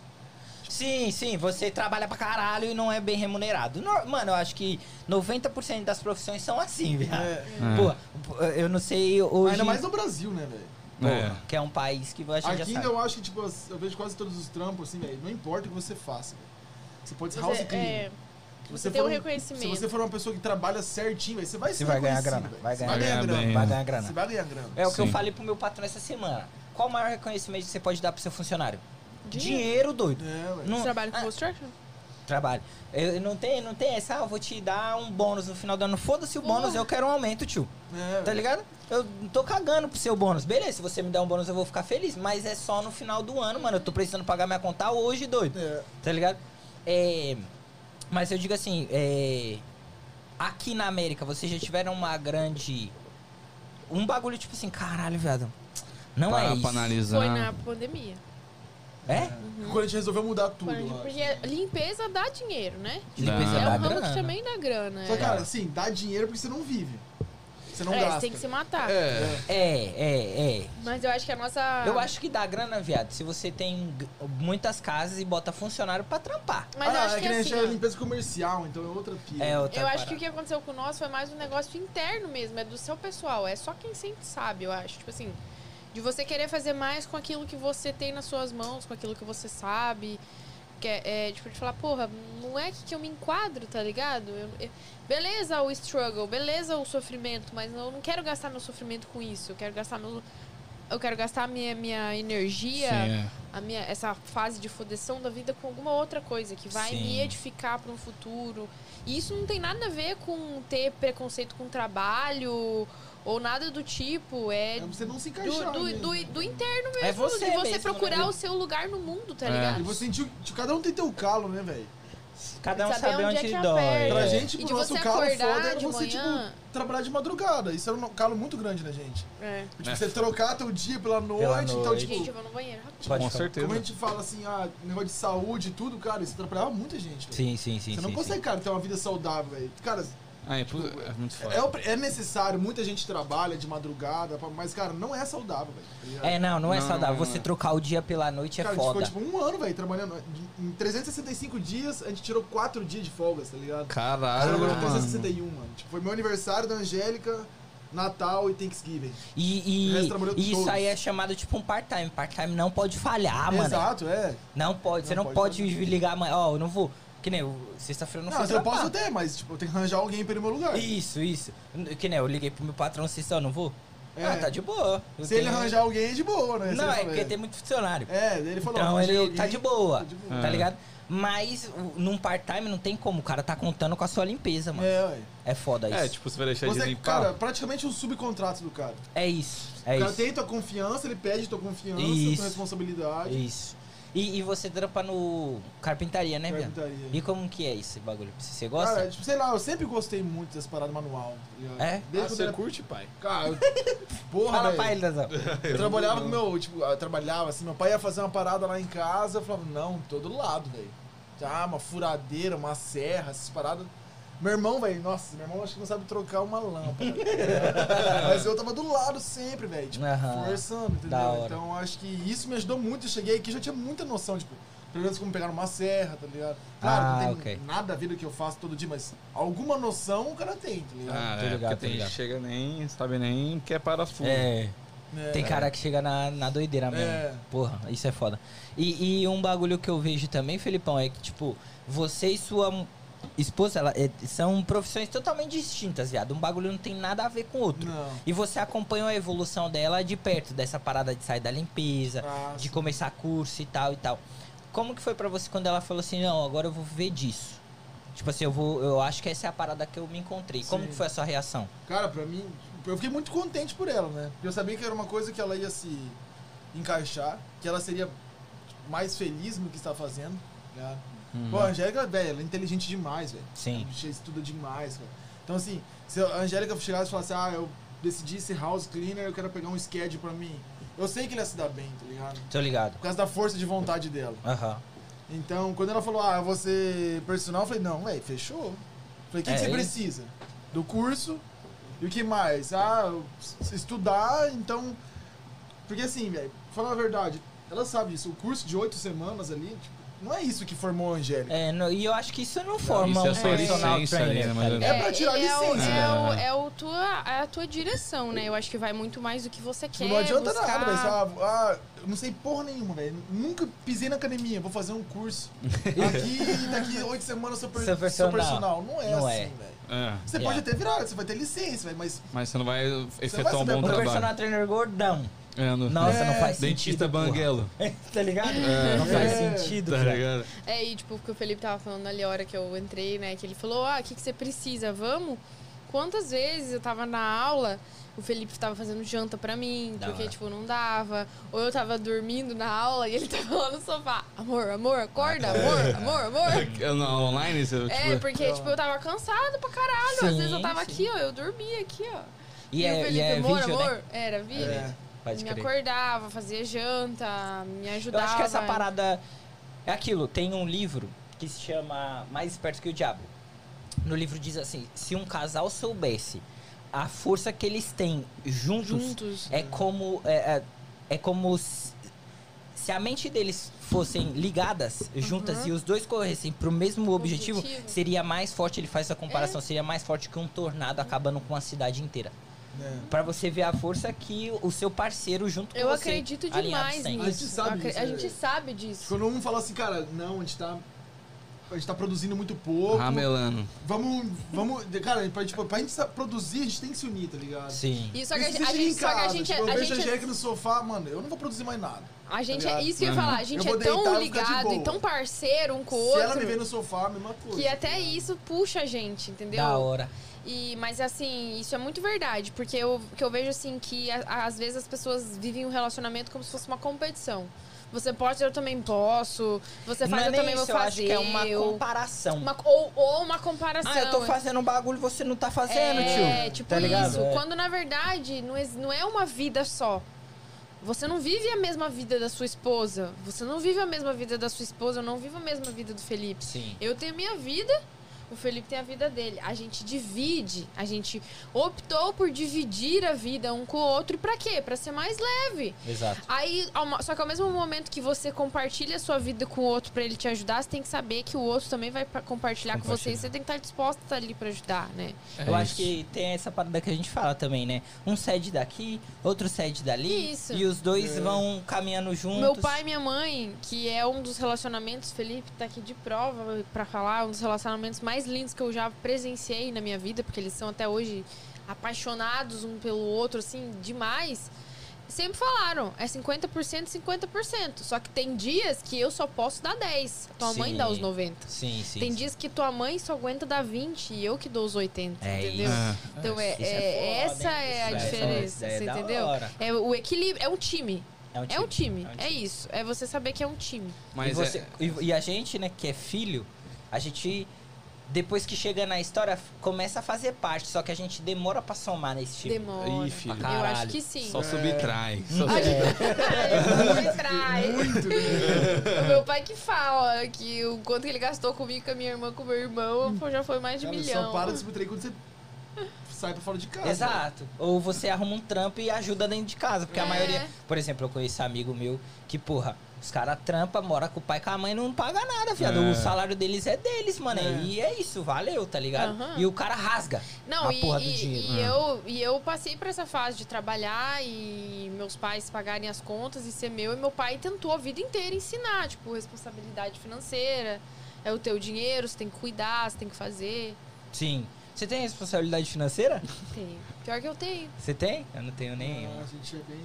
Speaker 2: Sim, sim, você trabalha pra caralho e não é bem remunerado. No- Mano, eu acho que 90% das profissões são assim, viado.
Speaker 4: É.
Speaker 2: Pô, eu não sei hoje...
Speaker 4: Ainda mais no Brasil, né, velho?
Speaker 2: Pô,
Speaker 1: É.
Speaker 2: Que é um país que a gente
Speaker 4: Aqui
Speaker 2: já
Speaker 4: ainda
Speaker 2: sabe.
Speaker 4: eu acho que, tipo, eu vejo quase todos os trampos, assim, velho. Não importa o que você faça, velho. Você pode ser house
Speaker 3: Você,
Speaker 4: cleaner.
Speaker 3: é,
Speaker 4: Se
Speaker 3: você tem um
Speaker 4: for
Speaker 3: reconhecimento.
Speaker 4: Se você for uma pessoa que trabalha certinho, velho, você vai
Speaker 2: Você
Speaker 4: ser
Speaker 2: vai ganhar grana, vai
Speaker 4: Você
Speaker 2: ganhar
Speaker 4: vai ganhar
Speaker 1: grana.
Speaker 4: grana.
Speaker 2: Vai ganhar grana.
Speaker 4: Você vai ganhar grana.
Speaker 2: É o que eu
Speaker 1: Sim.
Speaker 2: falei pro meu patrão essa semana. Qual o maior reconhecimento que você pode dar pro seu funcionário?
Speaker 3: Dinheiro.
Speaker 2: Dinheiro, doido.
Speaker 4: É.
Speaker 2: Não-
Speaker 3: Você trabalha com
Speaker 2: Ah,
Speaker 3: construction?
Speaker 2: Trabalho. Eu, eu não tem, não tem essa, ah, eu vou te dar um bônus no final do ano. Foda-se o bônus, eu quero um aumento, tio.
Speaker 4: É,
Speaker 2: Tá ligado? Eu não tô cagando pro seu bônus. Beleza, se você me der um bônus eu vou ficar feliz, mas é só no final do ano, mano. Eu tô precisando pagar minha conta hoje, doido.
Speaker 4: É.
Speaker 2: Tá ligado? É, mas eu digo assim, é, aqui na América, vocês já tiveram uma grande. Um bagulho tipo assim, caralho, viado. Não
Speaker 1: Para
Speaker 2: é
Speaker 1: pra
Speaker 2: isso.
Speaker 1: analisar.
Speaker 3: Foi na pandemia.
Speaker 2: É?
Speaker 4: Quando a gente resolveu mudar tudo.
Speaker 3: Gente- porque limpeza dá dinheiro, né?
Speaker 2: Limpeza.
Speaker 3: É
Speaker 2: dá
Speaker 3: um ramo
Speaker 2: grana.
Speaker 3: que também dá grana.
Speaker 4: Só
Speaker 3: é.
Speaker 4: que, cara, assim, dá dinheiro porque você não vive. Você não
Speaker 3: é,
Speaker 4: gasta.
Speaker 3: você tem que se matar.
Speaker 1: É.
Speaker 2: É, é, é.
Speaker 3: Mas eu acho que a nossa.
Speaker 2: Eu acho que dá grana, viado, se você tem muitas casas e bota funcionário pra trampar.
Speaker 3: Mas eu
Speaker 4: ah,
Speaker 3: acho
Speaker 4: é
Speaker 3: que,
Speaker 4: que nem
Speaker 3: assim,
Speaker 4: é limpeza comercial, então é outra pira.
Speaker 2: É outra
Speaker 3: Eu acho que
Speaker 2: parada.
Speaker 3: o que aconteceu com o nosso foi mais um negócio interno mesmo, é do seu pessoal. É só quem sente sabe, eu acho. Tipo assim, de você querer fazer mais com aquilo que você tem nas suas mãos, com aquilo que você sabe. Que é, é, tipo, de falar, porra, não é que eu me enquadro, tá ligado? Eu- eu- beleza o struggle, beleza o sofrimento, mas eu não quero gastar meu sofrimento com isso. Eu quero gastar meu. Eu quero gastar a minha, minha energia,
Speaker 1: Sim, é.
Speaker 3: a minha, essa fase de fodeção da vida com alguma outra coisa que vai
Speaker 2: Sim.
Speaker 3: me edificar para um futuro. E isso não tem nada a ver com ter preconceito com trabalho ou nada do tipo. É
Speaker 4: É você não se
Speaker 3: do,
Speaker 4: encaixar.
Speaker 3: do,
Speaker 4: mesmo.
Speaker 3: do, do interno mesmo.
Speaker 2: É você
Speaker 3: de você
Speaker 2: mesmo,
Speaker 3: procurar
Speaker 2: né?
Speaker 3: o seu lugar no mundo, tá
Speaker 1: É.
Speaker 3: ligado?
Speaker 4: E você sentiu. tipo, Cada um tem teu calo, né, velho?
Speaker 2: Cada um
Speaker 3: Saber
Speaker 2: sabe
Speaker 3: onde
Speaker 2: onde,
Speaker 3: é
Speaker 2: dói.
Speaker 3: aperta.
Speaker 4: Pra
Speaker 3: É.
Speaker 4: gente,
Speaker 3: E
Speaker 4: pro
Speaker 3: de
Speaker 4: nosso
Speaker 3: você
Speaker 4: calo foda era
Speaker 3: de
Speaker 4: você,
Speaker 3: manhã.
Speaker 4: tipo, trabalhar de madrugada. Isso era um calo muito grande na gente.
Speaker 3: É.
Speaker 4: Tipo,
Speaker 1: É.
Speaker 4: você trocar teu dia pela noite, então,
Speaker 2: noite.
Speaker 4: tipo.
Speaker 3: Gente, eu vou no banheiro rapidinho.
Speaker 2: Pode
Speaker 1: Com certeza.
Speaker 4: Como a gente fala assim, ah, negócio de saúde e tudo, cara, isso atrapalhava muita gente.
Speaker 2: Sim, sim, sim.
Speaker 4: Você não
Speaker 2: sim,
Speaker 4: consegue,
Speaker 2: sim.
Speaker 4: cara, ter uma vida saudável, velho. Cara,
Speaker 1: Ah, é, é muito foda.
Speaker 4: é, é necessário, muita gente trabalha de madrugada, mas, cara, não é saudável, velho. tá?
Speaker 2: É, não, não é
Speaker 1: Não,
Speaker 2: saudável.
Speaker 1: não,
Speaker 2: Você
Speaker 1: não.
Speaker 2: trocar o dia pela noite é
Speaker 4: Cara, a gente
Speaker 2: foda.
Speaker 4: ficou tipo um ano, velho, trabalhando. Em 365 dias, a gente tirou 4 dias de folgas, tá ligado?
Speaker 1: Caralho, mano.
Speaker 4: 361, mano. Tipo, foi meu aniversário da Angélica, Natal e Thanksgiving.
Speaker 2: E, e, e isso
Speaker 4: todos.
Speaker 2: aí é chamado tipo um part-time. Part-time não pode falhar, mano.
Speaker 4: Exato, é.
Speaker 2: Não pode. Você
Speaker 4: Não
Speaker 2: não
Speaker 4: pode
Speaker 2: pode, ligar amanhã. Ó, eu não vou. Que nem sexta-feira eu não,
Speaker 4: Não,
Speaker 2: fui
Speaker 4: mas eu posso até, mas tipo, eu tenho que arranjar alguém pra ir no meu lugar.
Speaker 2: Isso, isso. Que nem eu liguei pro meu patrão sexta, eu não vou.
Speaker 4: É.
Speaker 2: Ah, tá de boa. Eu
Speaker 4: Se ele
Speaker 2: tenho-
Speaker 4: arranjar alguém, é de boa, né?
Speaker 2: Não, é porque tem muito funcionário.
Speaker 4: É, ele falou,
Speaker 2: Então ele
Speaker 4: alguém,
Speaker 2: tá de boa.
Speaker 4: tá de boa.
Speaker 2: Tá
Speaker 1: É.
Speaker 2: ligado? Mas num part-time não tem como, o cara tá contando com a sua limpeza, mano.
Speaker 4: É, ué.
Speaker 2: É foda isso.
Speaker 1: É, tipo, você vai deixar de
Speaker 4: Você,
Speaker 1: limpar.
Speaker 4: cara, praticamente um subcontrato do cara.
Speaker 2: É isso. É
Speaker 4: o cara
Speaker 2: isso.
Speaker 4: tem tua confiança, ele pede tua confiança,
Speaker 2: Isso.
Speaker 4: tua responsabilidade.
Speaker 2: Isso. E, e você trampa no carpintaria, né, viado?
Speaker 4: Carpintaria.
Speaker 2: E como que é esse bagulho? Você gosta?
Speaker 4: Cara, tipo, sei lá, eu sempre gostei muito dessas paradas manual. tá?
Speaker 2: É?
Speaker 1: Ah,
Speaker 4: Desde quando
Speaker 1: você
Speaker 4: era...
Speaker 1: curte, pai?
Speaker 4: Cara, eu- *laughs* porra,
Speaker 2: Fala
Speaker 4: velho.
Speaker 2: pra ele, Dazão. *laughs*
Speaker 4: Eu trabalhava com meu, tipo, eu trabalhava assim, meu pai ia fazer uma parada lá em casa, eu falava, não, tô do lado, velho. Ah, uma furadeira, uma serra, essas paradas. Meu irmão, velho, nossa, meu irmão acho que não sabe trocar uma lâmpada. *laughs* Mas eu tava do lado sempre, velho, tipo,
Speaker 2: Aham.
Speaker 4: forçando, entendeu? Então acho que isso me ajudou muito. Eu cheguei aqui já tinha muita noção, tipo, pelo menos como pegar uma serra, tá ligado? Claro,
Speaker 2: Ah,
Speaker 4: não tem
Speaker 2: ok.
Speaker 4: nada a ver do que eu faço todo dia, mas alguma noção o cara tem, tá ligado?
Speaker 1: Ah,
Speaker 2: tô
Speaker 1: é,
Speaker 2: ligado,
Speaker 1: porque
Speaker 2: tô
Speaker 1: tem gente chega nem, sabe nem que é parafuso.
Speaker 2: É.
Speaker 4: É.
Speaker 2: Tem cara que chega na, na doideira mesmo.
Speaker 4: É.
Speaker 2: Porra, isso é foda. E, e um bagulho que eu vejo também, Felipão, é que, tipo, você e sua. Esposa, ela, é- são profissões totalmente distintas, viado. Um bagulho não tem nada a ver com o outro.
Speaker 4: Não.
Speaker 2: E você acompanhou a evolução dela de perto, dessa parada de sair da limpeza,
Speaker 4: Ah,
Speaker 2: de começar curso e tal e tal. Como que foi pra você quando ela falou assim, não, agora eu vou viver disso? Tipo assim, eu vou. Eu acho que essa é a parada que eu me encontrei. Como
Speaker 4: Sim.
Speaker 2: que foi a sua reação?
Speaker 4: Cara, pra mim, eu fiquei muito contente por ela, né? Eu sabia que era uma coisa que ela ia se encaixar, que ela seria mais feliz no que está fazendo, né? Pô, a Angélica, velho, ela é inteligente demais, velho.
Speaker 2: Sim.
Speaker 4: A gente estuda demais, cara. Então, assim, se a Angélica chegasse e falasse, ah, eu decidi ser house cleaner, eu quero pegar um schedule pra mim. Eu sei que ele ia se dar bem, tá ligado?
Speaker 2: Tô ligado.
Speaker 4: Por causa da força de vontade dela.
Speaker 2: Aham.
Speaker 4: Então, quando ela falou, ah, eu vou ser personal, eu falei, não, velho, fechou. Falei, o que,
Speaker 2: É,
Speaker 4: que você
Speaker 2: ele-
Speaker 4: precisa? Do curso e o que mais? Ah, eu estudar, então. Porque assim, velho, falar a verdade, ela sabe disso, o curso de oito semanas ali, tipo, não é isso que formou a Angélica.
Speaker 2: É, no- e eu acho que isso não forma
Speaker 1: isso é
Speaker 2: um
Speaker 1: só
Speaker 2: personal
Speaker 1: licença ali,
Speaker 2: trainer.
Speaker 1: né,
Speaker 2: tá ligado?
Speaker 4: É pra tirar
Speaker 3: é o-
Speaker 4: licença,
Speaker 3: É, o,
Speaker 1: né?
Speaker 3: é o tua, é a tua direção, né? Eu acho que vai muito mais do que você quer.
Speaker 4: Tipo, não adianta
Speaker 3: buscar.
Speaker 4: nada, velho. Ah, ah, eu não sei porra nenhuma, velho. Nunca pisei na academia, vou fazer um curso. *laughs* Aqui, daqui oito semanas eu sou, per-
Speaker 2: personal.
Speaker 4: personal. Não é
Speaker 2: Não
Speaker 4: assim,
Speaker 2: é.
Speaker 4: velho.
Speaker 1: É.
Speaker 4: Você
Speaker 2: Yeah.
Speaker 4: pode até virar, você vai ter licença, velho, mas
Speaker 1: Mas você não vai efetuar
Speaker 4: vai
Speaker 1: um
Speaker 4: saber
Speaker 1: bom
Speaker 2: O
Speaker 4: por
Speaker 1: trabalho.
Speaker 2: personal trainer gordão.
Speaker 1: É, no-
Speaker 2: Nossa, não
Speaker 4: É,
Speaker 2: faz
Speaker 1: Dentista
Speaker 2: sentido.
Speaker 1: banguelo. *laughs*
Speaker 2: tá ligado?
Speaker 1: É.
Speaker 2: Não faz
Speaker 4: É.
Speaker 2: sentido,
Speaker 1: Tá
Speaker 2: cara.
Speaker 1: ligado?
Speaker 3: É, e tipo, o que o Felipe tava falando ali a hora que eu entrei, né? Que ele falou, ah, o que, que você precisa? Vamos? Quantas vezes eu tava na aula, o Felipe tava fazendo janta pra mim,
Speaker 2: Da
Speaker 3: porque,
Speaker 2: hora.
Speaker 3: tipo, não dava. Ou eu tava dormindo na aula e ele *laughs* tava lá no sofá. Amor, amor, acorda, amor, amor, amor. *laughs*
Speaker 1: É, na online, você,
Speaker 3: É,
Speaker 1: tipo,
Speaker 3: porque, tipo, eu tava cansado pra caralho. Às
Speaker 2: Sim,
Speaker 3: vezes eu tava
Speaker 2: sim.
Speaker 3: aqui, ó, eu dormia aqui, ó.
Speaker 2: E,
Speaker 3: o
Speaker 2: é,
Speaker 3: Felipe,
Speaker 2: e é
Speaker 3: amor,
Speaker 2: vídeo,
Speaker 3: amor.
Speaker 2: né?
Speaker 3: Era vídeo.
Speaker 4: é.
Speaker 2: Pode
Speaker 3: me
Speaker 2: crer.
Speaker 3: acordava, fazia janta, me
Speaker 2: Eu
Speaker 3: ajudava.
Speaker 2: acho que essa parada é aquilo. Tem um livro que se chama Mais Esperto que o Diabo. No livro diz assim: se um casal soubesse a força que eles têm juntos,
Speaker 3: Juntos.
Speaker 2: é como é, é, é como se, se a mente deles fossem ligadas juntas e os dois corressem pro mesmo objetivo,
Speaker 3: Objetivo.
Speaker 2: seria mais forte. Ele faz essa comparação, seria mais forte que um tornado acabando com a cidade inteira.
Speaker 4: É.
Speaker 2: Pra você ver a força que o seu parceiro junto com
Speaker 3: Eu
Speaker 2: você
Speaker 3: acredito
Speaker 2: alinhado
Speaker 3: demais
Speaker 2: tem.
Speaker 3: nisso.
Speaker 4: A gente sabe
Speaker 3: Eu acre-
Speaker 4: disso,
Speaker 3: A
Speaker 4: é.
Speaker 3: gente sabe disso.
Speaker 4: Quando um fala assim, cara, não, a gente tá. A gente tá produzindo muito pouco.
Speaker 1: ramelando.
Speaker 4: Vamos. Vamos. Cara, pra, tipo, pra gente produzir, a gente tem que se unir, tá ligado?
Speaker 2: Sim.
Speaker 3: E só que a gente, a gente, só que a gente,
Speaker 4: tipo, eu
Speaker 3: a
Speaker 4: vejo a
Speaker 3: gente,
Speaker 4: Angélica no sofá, mano, eu não vou produzir mais nada.
Speaker 3: a gente
Speaker 4: tá
Speaker 3: é isso que eu ia falar. A gente
Speaker 4: Eu
Speaker 3: é tão
Speaker 4: deitar
Speaker 3: ligado e tão parceiro um com o
Speaker 4: Se ela me vê
Speaker 3: outro
Speaker 4: no sofá, a mesma coisa.
Speaker 3: que até isso puxa a gente, entendeu?
Speaker 2: Da hora.
Speaker 3: E, mas assim, isso é muito verdade, porque eu, que eu vejo assim que a- às vezes as pessoas vivem um relacionamento como se fosse uma competição. Você pode, eu também posso. Você faz,
Speaker 2: é
Speaker 3: eu também vou
Speaker 2: isso, eu
Speaker 3: fazer.
Speaker 2: acho que é uma
Speaker 3: eu-
Speaker 2: comparação.
Speaker 3: uma- ou, ou uma comparação.
Speaker 2: Ah, eu tô fazendo um bagulho e você não tá fazendo,
Speaker 3: é,
Speaker 2: tio.
Speaker 3: tipo
Speaker 2: tá
Speaker 3: isso.
Speaker 2: É.
Speaker 3: Quando na verdade não é, não é uma vida só. Você não vive a mesma vida da sua esposa. Você não vive a mesma vida da sua esposa. Eu não vivo a mesma vida do Felipe.
Speaker 2: Sim.
Speaker 3: Eu tenho a minha vida, o Felipe tem a vida dele. A gente divide, a gente optou por dividir a vida um com o outro. E pra quê? Pra ser mais leve.
Speaker 2: Exato.
Speaker 3: Aí, só que ao mesmo momento que você compartilha a sua vida com o outro pra ele te ajudar, você tem que saber que o outro também vai pa- compartilhar, com você
Speaker 2: Compartilhar.
Speaker 3: e você tem que estar disposto a estar ali pra ajudar, né?
Speaker 2: eu
Speaker 1: É
Speaker 2: acho
Speaker 1: isso.
Speaker 2: que tem essa parada que a gente fala também, né? Um cede daqui, outro cede dali.
Speaker 3: Isso.
Speaker 2: E os dois
Speaker 4: É.
Speaker 2: vão caminhando juntos.
Speaker 3: Meu pai e minha mãe, que é um dos relacionamentos, Felipe tá aqui de prova pra falar, um dos relacionamentos mais lindos que eu já presenciei na minha vida, porque eles são até hoje apaixonados um pelo outro, assim, demais. Sempre falaram, é 50%, 50%. Só que tem dias que eu só posso dar 10. Tua mãe
Speaker 2: Sim.
Speaker 3: dá os 90.
Speaker 2: Sim, sim.
Speaker 3: tem
Speaker 2: sim.
Speaker 3: dias que tua mãe só aguenta dar 20 e eu que dou os 80,
Speaker 2: É
Speaker 3: entendeu?
Speaker 2: isso.
Speaker 1: É.
Speaker 3: Então é,
Speaker 2: Isso
Speaker 3: é-
Speaker 2: foda,
Speaker 3: essa
Speaker 2: hein?
Speaker 3: é a
Speaker 2: Isso
Speaker 3: diferença,
Speaker 2: é
Speaker 3: você entendeu? É o equilíbrio, é um time.
Speaker 2: É um
Speaker 3: É um time,
Speaker 2: É um
Speaker 3: é isso. É você saber que é um time.
Speaker 1: Mas
Speaker 2: e, você-
Speaker 1: é-
Speaker 2: e, e a gente, né, que é filho, a gente, depois que chega na história, começa a fazer parte. Só que a gente demora pra somar nesse time.
Speaker 3: Demora.
Speaker 1: Ih, filho.
Speaker 2: Pra
Speaker 3: Eu acho que sim.
Speaker 1: Só subtrai. Só
Speaker 3: A
Speaker 1: subtrai. *laughs*
Speaker 3: Muito trai.
Speaker 4: Muito, né?
Speaker 3: O meu pai que fala que o quanto que ele gastou comigo, com a minha irmã, com o meu irmão, pô, já foi mais de um
Speaker 4: Cara,
Speaker 3: milhão.
Speaker 4: Só para de subtrair quando você sai pra fora de casa.
Speaker 2: Exato. Ou você arruma um trampo e ajuda dentro de casa. Porque a
Speaker 3: É.
Speaker 2: maioria. Por exemplo, eu conheço amigo meu que, porra, os caras trampa, mora com o pai e com a mãe não paga nada, viado.
Speaker 1: É.
Speaker 2: O salário deles é deles, mano.
Speaker 4: É.
Speaker 2: E é isso, valeu, tá ligado?
Speaker 3: Aham.
Speaker 2: E o cara rasga
Speaker 3: Não,
Speaker 2: a
Speaker 3: e,
Speaker 2: porra do
Speaker 3: e-
Speaker 2: dinheiro.
Speaker 3: e eu, e eu passei por essa fase de trabalhar e meus pais pagarem as contas e ser meu. E meu pai tentou a vida inteira ensinar, tipo, responsabilidade financeira. é o teu dinheiro, você tem que cuidar, você tem que fazer.
Speaker 2: Sim. Você tem responsabilidade financeira?
Speaker 3: Tenho. Pior que eu tenho.
Speaker 2: Você tem? Eu não tenho
Speaker 4: Ah,
Speaker 2: nenhuma.
Speaker 4: a gente é bem,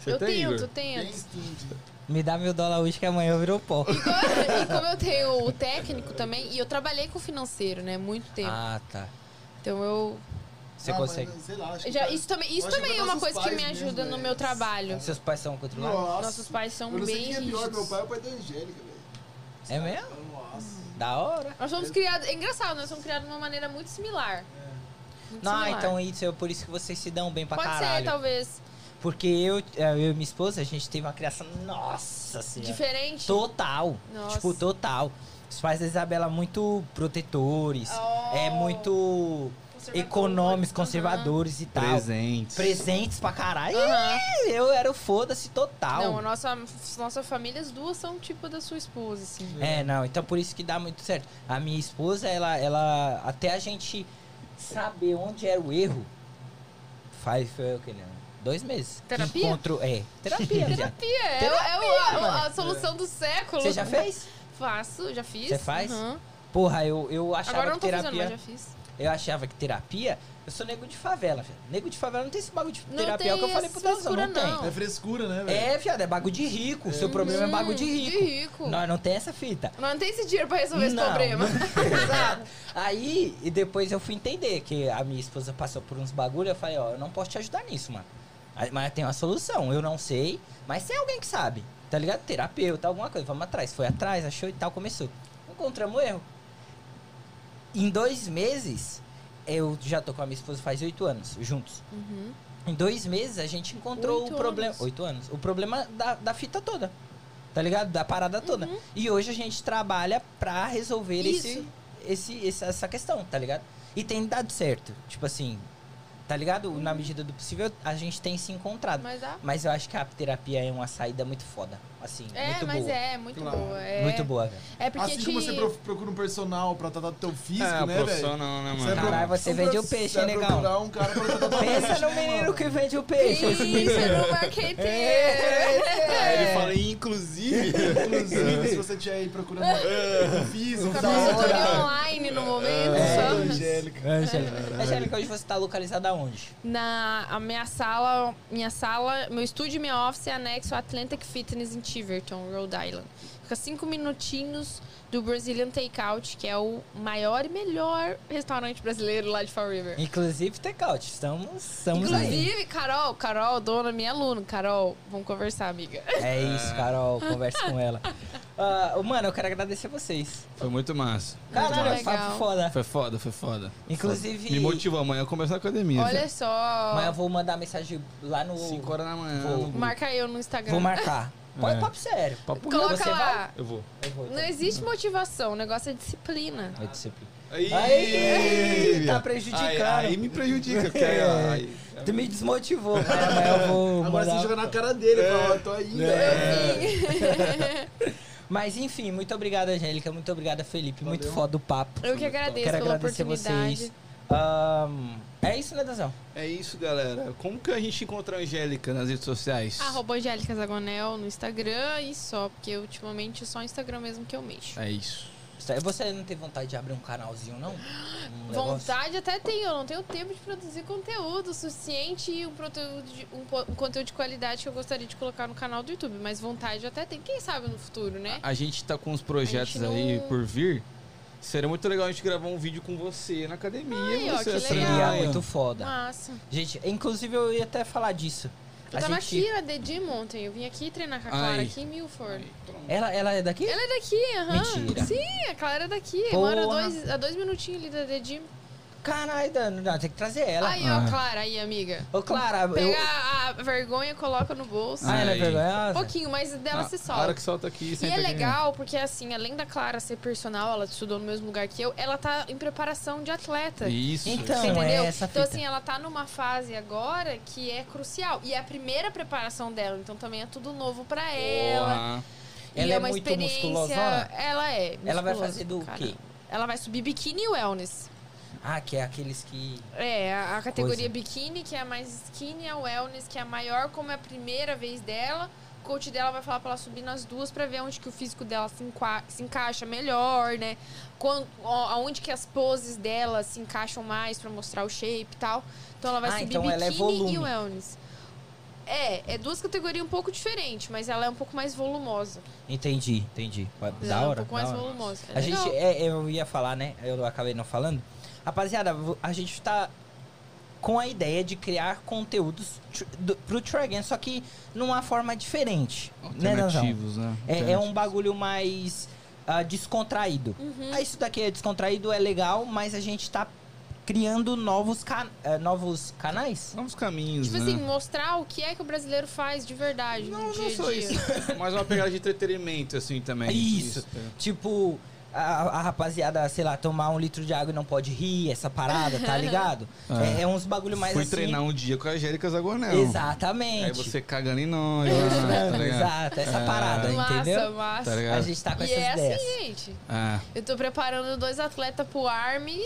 Speaker 1: Você
Speaker 3: eu
Speaker 1: tem,
Speaker 3: tento,
Speaker 1: Igor?
Speaker 3: tento.
Speaker 4: bem.
Speaker 2: Me dá mil dólares hoje que amanhã eu viro pó.
Speaker 3: e como eu tenho o técnico também, e eu trabalhei com financeiro, né? Muito tempo.
Speaker 2: Ah, tá.
Speaker 3: Então eu.
Speaker 2: Você
Speaker 4: Ah,
Speaker 2: consegue.
Speaker 4: Mas, sei lá, acho que
Speaker 3: Já, isso também, isso também é uma coisa que me
Speaker 4: mesmo,
Speaker 3: ajuda no
Speaker 4: é.
Speaker 3: meu trabalho.
Speaker 2: Seus pais são controlados?
Speaker 4: Nossa.
Speaker 3: Nossos pais são
Speaker 4: eu não sei
Speaker 3: bem
Speaker 4: quem é pior, meu pai ou o pai da Angélica, velho.
Speaker 2: É mesmo?
Speaker 4: Nossa.
Speaker 2: Da hora.
Speaker 3: Nós somos criados. É engraçado, nós somos criados de uma maneira muito similar. Muito
Speaker 2: Não,
Speaker 3: similar.
Speaker 2: então isso é por isso que vocês se dão bem pra
Speaker 3: Pode
Speaker 2: caralho.
Speaker 3: ser, talvez.
Speaker 2: Porque eu, eu e minha esposa, a gente teve uma criação, nossa senhora.
Speaker 3: Diferente.
Speaker 2: Total.
Speaker 3: Nossa.
Speaker 2: Tipo, total. Os pais da Isabela muito protetores.
Speaker 3: Oh.
Speaker 2: É muito
Speaker 3: Conservador.
Speaker 2: econômicos, conservadores e tal.
Speaker 1: Presentes.
Speaker 2: Presentes pra caralho.
Speaker 3: Aham.
Speaker 2: Eu era o foda-se total.
Speaker 3: Não, a nossa, nossa família, as duas são tipo da sua esposa, assim.
Speaker 2: É, não, então por isso que dá muito certo. A minha esposa, ela, ela até a gente saber onde era o erro, faz foi o que né? Dois meses. Que
Speaker 3: Terapia?
Speaker 2: Encontro, é, terapia. *laughs*
Speaker 3: Terapia, é,
Speaker 2: Terapia,
Speaker 3: é o- a, a solução do século.
Speaker 2: Você já fez?
Speaker 3: Faço, já fiz.
Speaker 2: Você faz?
Speaker 3: Aham.
Speaker 2: Porra, eu, eu achava
Speaker 3: Agora eu não
Speaker 2: que
Speaker 3: tô fazendo,
Speaker 2: terapia.
Speaker 3: mas já fiz.
Speaker 2: Eu achava que terapia. Eu sou nego de favela, velho. Nego de favela não tem esse bagulho de
Speaker 3: Não
Speaker 2: terapia. é o que eu falei pro Deusão, não
Speaker 3: frescura,
Speaker 2: tem.
Speaker 3: não.
Speaker 4: É frescura, né, velho?
Speaker 2: É, viado, é bagulho de rico. O seu problema é bagulho de
Speaker 3: Hum,
Speaker 2: rico.
Speaker 3: De rico.
Speaker 2: Nós não tem essa fita.
Speaker 3: Não tem esse dinheiro pra resolver esse
Speaker 2: Não,
Speaker 3: problema.
Speaker 2: não- *laughs* *laughs* Exato. Aí, e depois eu fui entender que a minha esposa passou por uns bagulho. Eu falei, ó, eu não posso te ajudar nisso, mano. Mas tem uma solução. Eu não sei, mas tem alguém que sabe. Tá ligado? Terapeuta, alguma coisa. Vamos atrás. Foi atrás, achou e tal, começou. Encontramos o erro. Em dois meses, eu já tô com a minha esposa faz oito anos, juntos.
Speaker 3: Uhum.
Speaker 2: Em dois meses a gente encontrou
Speaker 3: Oito
Speaker 2: o problema. Oito anos. O problema da, da fita toda. Tá ligado? Da parada toda.
Speaker 3: Uhum.
Speaker 2: E hoje a gente trabalha pra resolver esse, esse- essa questão, tá ligado? E tem dado certo. Tipo assim, tá ligado? Na medida do possível, a gente tem se encontrado.
Speaker 3: Mas.
Speaker 2: Mas eu acho que a terapia é uma saída muito foda. Assim,
Speaker 3: É,
Speaker 2: muito
Speaker 3: mas
Speaker 2: boa.
Speaker 3: é, muito
Speaker 4: Claro.
Speaker 3: boa. É,
Speaker 2: Muito boa, velho.
Speaker 3: É porque
Speaker 4: Assim
Speaker 3: te...
Speaker 4: como você pro- procura um personal pra tratar do teu físico,
Speaker 1: É,
Speaker 4: né, velho?
Speaker 1: profissional, né, mano?
Speaker 4: pro-
Speaker 2: Caralho, você vende o peixe, hein,
Speaker 4: vai
Speaker 2: negão?
Speaker 4: procurar um cara pra tratar do
Speaker 2: Pensa no menino que vende o peixe.
Speaker 3: Isso, eu não marquei ter.
Speaker 1: É, ele fala inclusive.
Speaker 4: Inclusive, se você estiver aí procurando um físico, da hora.
Speaker 3: online no momento,
Speaker 2: É.
Speaker 3: só.
Speaker 4: Angélica.
Speaker 2: Angélica. Angélica, hoje você tá localizada aonde?
Speaker 3: Na a minha sala, minha sala, meu estúdio e minha office é anexo ao Atlantic Fitness em Tiverton, Rhode Island. Fica cinco minutinhos do Brazilian Takeout, que é o maior e melhor restaurante brasileiro lá de Fall River.
Speaker 2: Inclusive, takeout. Estamos, estamos aí.
Speaker 3: Inclusive, Carol, Carol, dona, minha aluna. Carol, vamos conversar, amiga.
Speaker 2: É isso, Carol. Conversa com ela. *laughs* Ah, mano, eu quero agradecer vocês.
Speaker 1: Foi muito massa.
Speaker 2: Caralho, papo foda.
Speaker 1: Foi foda, foi foda.
Speaker 2: Inclusive-
Speaker 1: Me motivou amanhã a começar a academia.
Speaker 3: Olha só.
Speaker 2: Amanhã eu vou mandar mensagem lá no.
Speaker 1: 5 horas da manhã.
Speaker 2: Vou.
Speaker 3: Marca eu no Instagram.
Speaker 2: Vou marcar. *laughs* Põe
Speaker 1: É.
Speaker 2: papo sério.
Speaker 1: Papo
Speaker 3: Coloca
Speaker 2: Você
Speaker 3: lá.
Speaker 1: Eu vou.
Speaker 2: Eu vou.
Speaker 3: Não existe motivação, o negócio é disciplina.
Speaker 2: Vai disciplina.
Speaker 1: Aí,
Speaker 2: Aí, tá prejudicando.
Speaker 1: Aí, aí me prejudica, porque aí, aí-
Speaker 2: Tu me desmotivou, mas amanhã eu vou
Speaker 4: Agora você joga na cara dele, fala, ó, tô ainda. *laughs*
Speaker 2: Mas enfim, muito obrigado, Angélica. Muito obrigado, Felipe. Muito
Speaker 4: Valeu.
Speaker 2: foda o papo.
Speaker 3: Eu que agradeço
Speaker 2: Quero
Speaker 3: pela
Speaker 2: agradecer
Speaker 3: oportunidade.
Speaker 2: vocês. Ahn, é isso, né, Dazão?
Speaker 1: É isso, galera. Como que a gente encontra a Angélica nas redes sociais?
Speaker 3: Arroba Angélica Zagonel no Instagram e só, porque ultimamente é só o Instagram mesmo que eu mexo.
Speaker 1: É isso.
Speaker 2: Você não tem vontade de abrir um canalzinho, não? Um negócio?
Speaker 3: Vontade até tenho, eu não tenho tempo de produzir conteúdo suficiente e um, conteúdo de, um, um conteúdo de qualidade que eu gostaria de colocar no canal do YouTube. Mas vontade até tem, quem sabe no futuro, né?
Speaker 1: A gente tá com uns projetos
Speaker 3: A
Speaker 1: aí
Speaker 3: não-
Speaker 1: por vir. Seria muito legal a gente gravar um vídeo com você na academia.
Speaker 3: Ai, ó,
Speaker 1: você
Speaker 3: que
Speaker 1: essa
Speaker 3: legal.
Speaker 2: Seria muito foda.
Speaker 3: Massa.
Speaker 2: Gente, inclusive eu ia até falar disso.
Speaker 3: Eu
Speaker 2: A
Speaker 3: tava
Speaker 2: gente...
Speaker 3: aqui na The Gym ontem, eu vim aqui treinar com a Clara,
Speaker 1: Ai.
Speaker 3: aqui em Milford.
Speaker 2: Ela, ela é daqui?
Speaker 3: Ela é daqui, aham.
Speaker 2: Mentira.
Speaker 3: Sim, a Clara é daqui. Mora dois, a dois minutinhos ali da The Gym.
Speaker 2: Caralho, Dan, não, tem que trazer ela.
Speaker 3: Aí,
Speaker 1: Ah.
Speaker 3: ó, Clara, aí, amiga.
Speaker 2: Ô, Clara,
Speaker 3: Pega
Speaker 2: eu...
Speaker 3: a, vergonha, coloca no bolso.
Speaker 2: Ah, ela é
Speaker 1: Ai.
Speaker 3: Um
Speaker 2: vergonhosa?
Speaker 3: pouquinho, mas dela
Speaker 1: Ah,
Speaker 3: se
Speaker 1: A
Speaker 3: solta.
Speaker 1: hora que solta aqui,
Speaker 3: E é
Speaker 1: aqui.
Speaker 3: legal, porque assim, além da Clara ser personal, ela estudou no mesmo lugar que eu, ela tá em preparação de atleta.
Speaker 1: Isso.
Speaker 2: Então,
Speaker 3: entendeu?
Speaker 2: é essa
Speaker 3: então, assim, ela tá numa fase agora que é crucial. E é a primeira preparação dela, então também é tudo novo pra ela.
Speaker 1: Porra.
Speaker 3: E
Speaker 2: Ela
Speaker 3: é
Speaker 2: é
Speaker 3: uma
Speaker 2: muito
Speaker 3: experiência.
Speaker 2: musculosona?
Speaker 3: Ela é.
Speaker 2: Ela vai
Speaker 3: musculosa
Speaker 2: fazer do quê?
Speaker 3: Ela vai subir biquíni e wellness.
Speaker 2: Ah, que é aqueles que...
Speaker 3: É, a, a categoria
Speaker 2: Coisa.
Speaker 3: biquíni, que é a mais skinny, a wellness, que é a maior, como é a primeira vez dela, coach dela vai falar pra ela subir nas duas pra ver onde que o físico dela se, enqua- se encaixa melhor, né? Quando, aonde que as poses dela se encaixam mais pra mostrar o shape e tal. Então ela vai
Speaker 2: Ah,
Speaker 3: subir
Speaker 2: então é
Speaker 3: biquíni
Speaker 2: volume.
Speaker 3: e wellness. É, é duas categorias um pouco diferentes, mas ela é um pouco mais volumosa.
Speaker 2: Entendi, entendi. Da
Speaker 3: Ela é um
Speaker 2: hora.
Speaker 3: pouco mais
Speaker 2: hora.
Speaker 3: volumosa. É
Speaker 2: A gente, é, eu ia falar, né? Eu acabei não falando. Rapaziada, a gente tá com a ideia de criar conteúdos tr- do- pro Tragan, só que numa forma diferente. Né?
Speaker 1: Alternativos, né?
Speaker 2: É, é um bagulho mais ah, descontraído.
Speaker 3: Uhum.
Speaker 2: Ah, isso daqui é descontraído, é legal, mas a gente tá criando novos, can eh, novos canais.
Speaker 1: Novos caminhos,
Speaker 3: Tipo
Speaker 1: né?
Speaker 3: assim, mostrar o que é que o brasileiro faz de verdade
Speaker 1: Não,
Speaker 3: no dia
Speaker 1: não só isso. *laughs* Mais uma pegada de entretenimento, assim, também.
Speaker 2: Isso.
Speaker 1: é.
Speaker 2: Tipo, a, a rapaziada, sei lá, tomar um litro de água e não pode rir, essa parada, tá *laughs* ligado?
Speaker 1: É.
Speaker 2: É, é uns bagulho mais
Speaker 1: Fui
Speaker 2: assim.
Speaker 1: treinar um dia com a Angélica Zagonel.
Speaker 2: Exatamente.
Speaker 1: Aí você cagando em nós. *laughs* tá?
Speaker 2: Exato, essa
Speaker 1: É.
Speaker 2: parada,
Speaker 3: Massa,
Speaker 2: entendeu?
Speaker 3: massa.
Speaker 1: Tá ligado?
Speaker 2: A gente tá com
Speaker 3: E
Speaker 2: essas
Speaker 3: é assim, gente.
Speaker 1: Ah,
Speaker 3: Eu tô preparando dois atletas pro Army.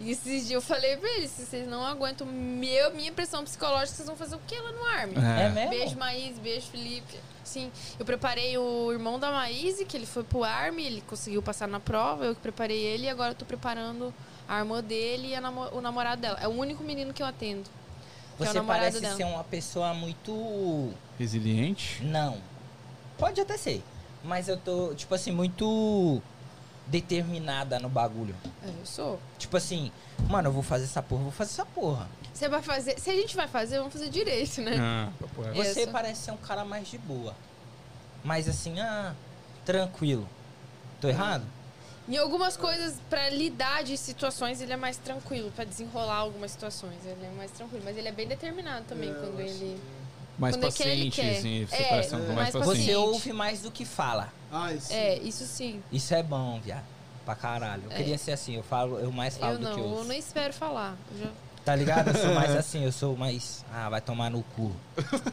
Speaker 3: E esses dias eu falei pra eles, se vocês não aguentam meu, minha pressão psicológica, vocês vão fazer o que lá no Army?
Speaker 1: é.
Speaker 2: É mesmo?
Speaker 3: Beijo, Maís, beijo, Felipe. Sim, eu preparei o irmão da Maís, que ele foi pro Army, ele conseguiu passar na prova, eu que preparei ele e agora eu tô preparando a irmã dele e a namo- o namorado dela. É o único menino que eu atendo. que é o
Speaker 2: Você
Speaker 3: namorado
Speaker 2: parece
Speaker 3: dela.
Speaker 2: ser uma pessoa muito.
Speaker 1: Resiliente?
Speaker 2: Não. Pode até ser. Mas eu tô, tipo assim, muito determinada no bagulho.
Speaker 3: É, eu sou.
Speaker 2: Tipo assim, mano, eu vou fazer essa porra, eu vou fazer essa porra.
Speaker 3: Você vai fazer. Se a gente vai fazer, vamos fazer direito, né?
Speaker 1: Ah.
Speaker 2: Você
Speaker 3: Isso.
Speaker 2: parece ser um cara mais de boa. Mais assim, ah, tranquilo. Tô errado?
Speaker 3: Em algumas coisas, pra lidar de situações, ele é mais tranquilo, pra desenrolar algumas situações. Ele é mais tranquilo, mas ele é bem determinado também quando ele.
Speaker 1: Mais
Speaker 3: Quando é que ele
Speaker 1: paciente,
Speaker 3: quer.
Speaker 1: assim. Você
Speaker 3: É,
Speaker 1: parece um mais
Speaker 3: mais
Speaker 1: paciente.
Speaker 2: Você
Speaker 3: Paciente.
Speaker 2: ouve mais do que fala.
Speaker 4: Ah, isso.
Speaker 3: É, isso sim.
Speaker 2: Isso é bom, viado. Pra caralho. Eu
Speaker 3: É.
Speaker 2: queria ser assim, eu falo, eu mais falo
Speaker 3: eu
Speaker 2: do
Speaker 3: não,
Speaker 2: que
Speaker 3: eu
Speaker 2: ouço.
Speaker 3: não espero falar. Eu já-
Speaker 2: Tá ligado? Eu sou mais *laughs* assim, eu sou mais. Ah, vai tomar no cu.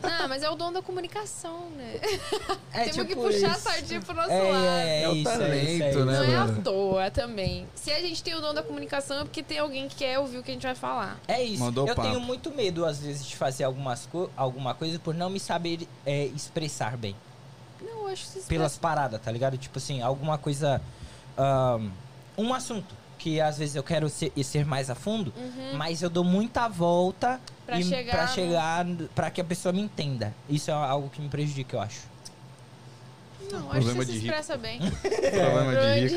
Speaker 3: Ah, mas é o dom da comunicação, né?
Speaker 2: É *laughs*
Speaker 3: Temos que
Speaker 2: tipo
Speaker 3: puxar a
Speaker 2: isso.
Speaker 3: sardinha pro nosso
Speaker 2: É,
Speaker 3: lado.
Speaker 2: é, é,
Speaker 1: É o
Speaker 2: isso, é
Speaker 1: talento,
Speaker 2: isso, é isso.
Speaker 1: né,
Speaker 3: Não é à toa também. Se a gente tem o dom da comunicação é porque tem alguém que quer ouvir o que a gente vai falar.
Speaker 2: É isso.
Speaker 1: Mandou
Speaker 2: eu
Speaker 1: papo.
Speaker 2: tenho muito medo, às vezes, de fazer algumas co alguma coisa por não me saber é, expressar bem.
Speaker 3: Não, eu acho que isso
Speaker 2: Pelas paradas, tá ligado? Tipo assim, alguma coisa. ahn, um assunto que às vezes eu quero ser, e ser mais a fundo, mas eu dou muita volta
Speaker 3: Uhum. Pra
Speaker 2: e-
Speaker 3: chegar
Speaker 2: pra
Speaker 3: no-
Speaker 2: chegar pra que a pessoa me entenda. Isso é algo que me prejudica, eu acho.
Speaker 3: Não, acho que
Speaker 1: Problema
Speaker 3: você se
Speaker 1: de rico.
Speaker 3: expressa bem. *laughs*
Speaker 1: Problema de rico.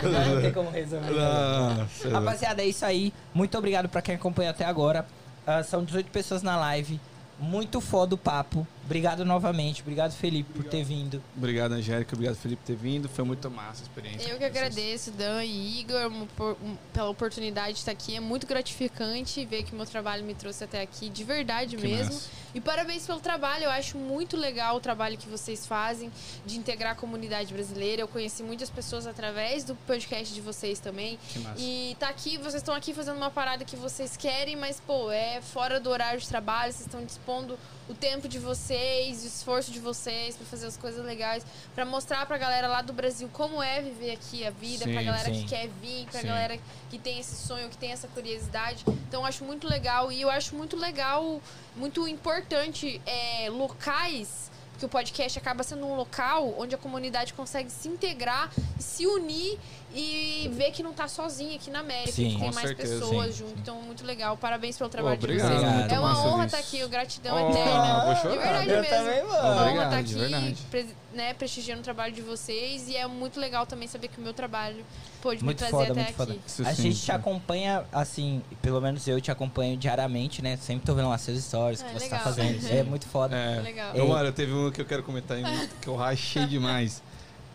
Speaker 3: Problema
Speaker 2: Não tem como resolver.
Speaker 1: Nossa.
Speaker 2: Rapaziada, é isso aí. Muito obrigado pra quem acompanhou até agora. Ah, são 18 pessoas na live. Muito foda o papo. Obrigado novamente. Obrigado, Felipe, por ter vindo.
Speaker 1: Obrigado, Angélica. Obrigado, Felipe, por ter vindo. Foi muito massa a experiência.
Speaker 3: Eu que agradeço, Dan e Igor, uma por- um- pela oportunidade de estar aqui. É muito gratificante ver que o meu trabalho me trouxe até aqui, de verdade
Speaker 1: Que
Speaker 3: mesmo.
Speaker 1: massa.
Speaker 3: E parabéns pelo trabalho. Eu acho muito legal o trabalho que vocês fazem de integrar a comunidade brasileira. Eu conheci muitas pessoas através do podcast de vocês também.
Speaker 1: Que massa.
Speaker 3: E tá aqui, vocês estão aqui fazendo uma parada que vocês querem, mas, pô, é fora do horário de trabalho, vocês estão dispondo o tempo de vocês, o esforço de vocês pra fazer as coisas legais, pra mostrar pra galera lá do Brasil como é viver aqui a vida,
Speaker 1: Sim,
Speaker 3: pra galera
Speaker 2: sim.
Speaker 3: que quer vir, pra
Speaker 1: Sim.
Speaker 3: galera que tem esse sonho, que tem essa curiosidade. Então eu acho muito legal e eu acho muito legal, muito importante é, locais que o podcast acaba sendo um local onde a comunidade consegue se integrar, se unir e ver que não tá sozinha aqui na América,
Speaker 2: Sim.
Speaker 3: que tem
Speaker 1: Com
Speaker 3: mais
Speaker 1: certeza.
Speaker 3: pessoas
Speaker 2: Sim,
Speaker 3: junto.
Speaker 2: sim.
Speaker 3: Então, muito legal. Parabéns pelo trabalho
Speaker 1: obrigado,
Speaker 3: de vocês.
Speaker 2: muito
Speaker 3: é uma honra estar aqui, gratidão
Speaker 1: Oh,
Speaker 3: eterna.
Speaker 1: vou
Speaker 3: De
Speaker 1: chorar.
Speaker 3: verdade
Speaker 2: Eu
Speaker 3: mesmo.
Speaker 2: também, mano.
Speaker 3: É uma honra
Speaker 1: Obrigado,
Speaker 3: estar
Speaker 1: de
Speaker 3: aqui, pre- né, prestigiando o trabalho de vocês. E é muito legal também saber que o meu trabalho pôde
Speaker 2: Muito
Speaker 3: me trazer
Speaker 2: foda,
Speaker 3: até
Speaker 2: muito foda.
Speaker 3: aqui.
Speaker 1: Isso
Speaker 2: a gente
Speaker 1: sim.
Speaker 2: te acompanha, assim, pelo menos eu te acompanho diariamente, né? Sempre tô vendo lá seus stories que
Speaker 3: É,
Speaker 2: você
Speaker 3: legal.
Speaker 2: tá fazendo. É muito foda.
Speaker 1: É. *laughs*
Speaker 3: Legal.
Speaker 1: Eu, mano, teve um que eu quero comentar em- *laughs* que eu rachei demais.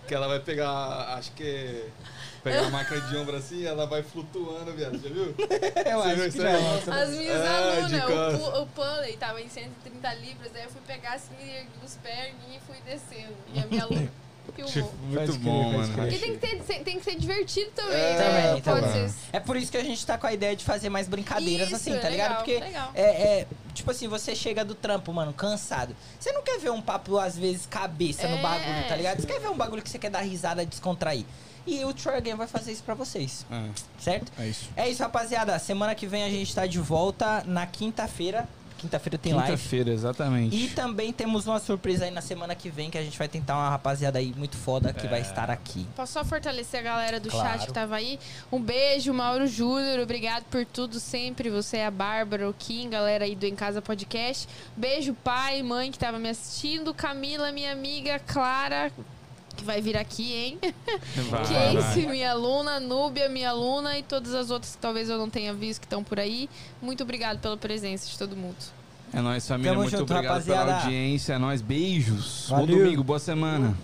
Speaker 1: Que ela vai pegar, acho que. Pegar a máquina de ombro assim, ela vai flutuando, viado. Já viu? *laughs*
Speaker 2: Eu
Speaker 1: Você isso aí?
Speaker 3: As minhas
Speaker 1: É,
Speaker 3: alunas,
Speaker 1: de
Speaker 3: o, o pulley tava em 130 libras, aí eu fui pegar assim, ergui os perninhos e fui descendo. E a minha aluna *laughs* filmou.
Speaker 1: Tipo, muito bom, mano.
Speaker 3: Porque tem que, ter, tem que ser divertido também,
Speaker 1: É,
Speaker 3: né?
Speaker 2: Também, também.
Speaker 3: ser
Speaker 2: É por isso que a gente tá com a ideia de fazer mais brincadeiras
Speaker 3: Isso,
Speaker 2: assim, tá ligado?
Speaker 3: legal,
Speaker 2: Porque
Speaker 3: legal.
Speaker 2: é, é, tipo assim, você chega do trampo, mano, cansado. Você não quer ver um papo, às vezes, cabeça no
Speaker 3: É.
Speaker 2: bagulho, tá ligado? Você quer ver um bagulho que você quer dar risada, descontrair. E o Troy Again vai fazer isso pra vocês, certo?
Speaker 1: É, é isso.
Speaker 2: É isso, rapaziada. Semana que vem a gente tá de volta na quinta-feira. Quinta-feira tem live.
Speaker 1: Quinta-feira, exatamente.
Speaker 2: E também temos uma surpresa aí na semana que vem que a gente vai tentar uma rapaziada aí muito foda que
Speaker 1: É.
Speaker 2: vai estar aqui.
Speaker 3: Posso só fortalecer a galera do
Speaker 2: Claro.
Speaker 3: chat que tava aí? Um beijo, Mauro Júnior. Obrigado por tudo sempre. Você é a Bárbara, o Kim, galera aí do Em Casa Podcast. Beijo, pai, mãe que tava me assistindo. Camila, minha amiga. Clara, que vai vir aqui, hein? *laughs*
Speaker 1: Vai,
Speaker 3: Casey,
Speaker 1: vai.
Speaker 3: minha aluna. Núbia, minha aluna. E todas as outras que talvez eu não tenha visto que estão por aí. Muito obrigado pela presença de todo mundo.
Speaker 1: É nóis, família.
Speaker 2: Tamo
Speaker 1: Muito
Speaker 2: junto,
Speaker 1: obrigado pela
Speaker 2: rapaziada.
Speaker 1: audiência. É nóis. Beijos.
Speaker 2: Valeu.
Speaker 1: Bom domingo, boa semana.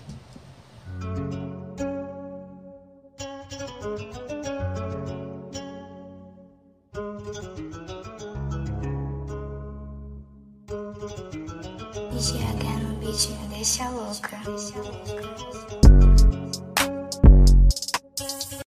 Speaker 5: No beat me deixa louca.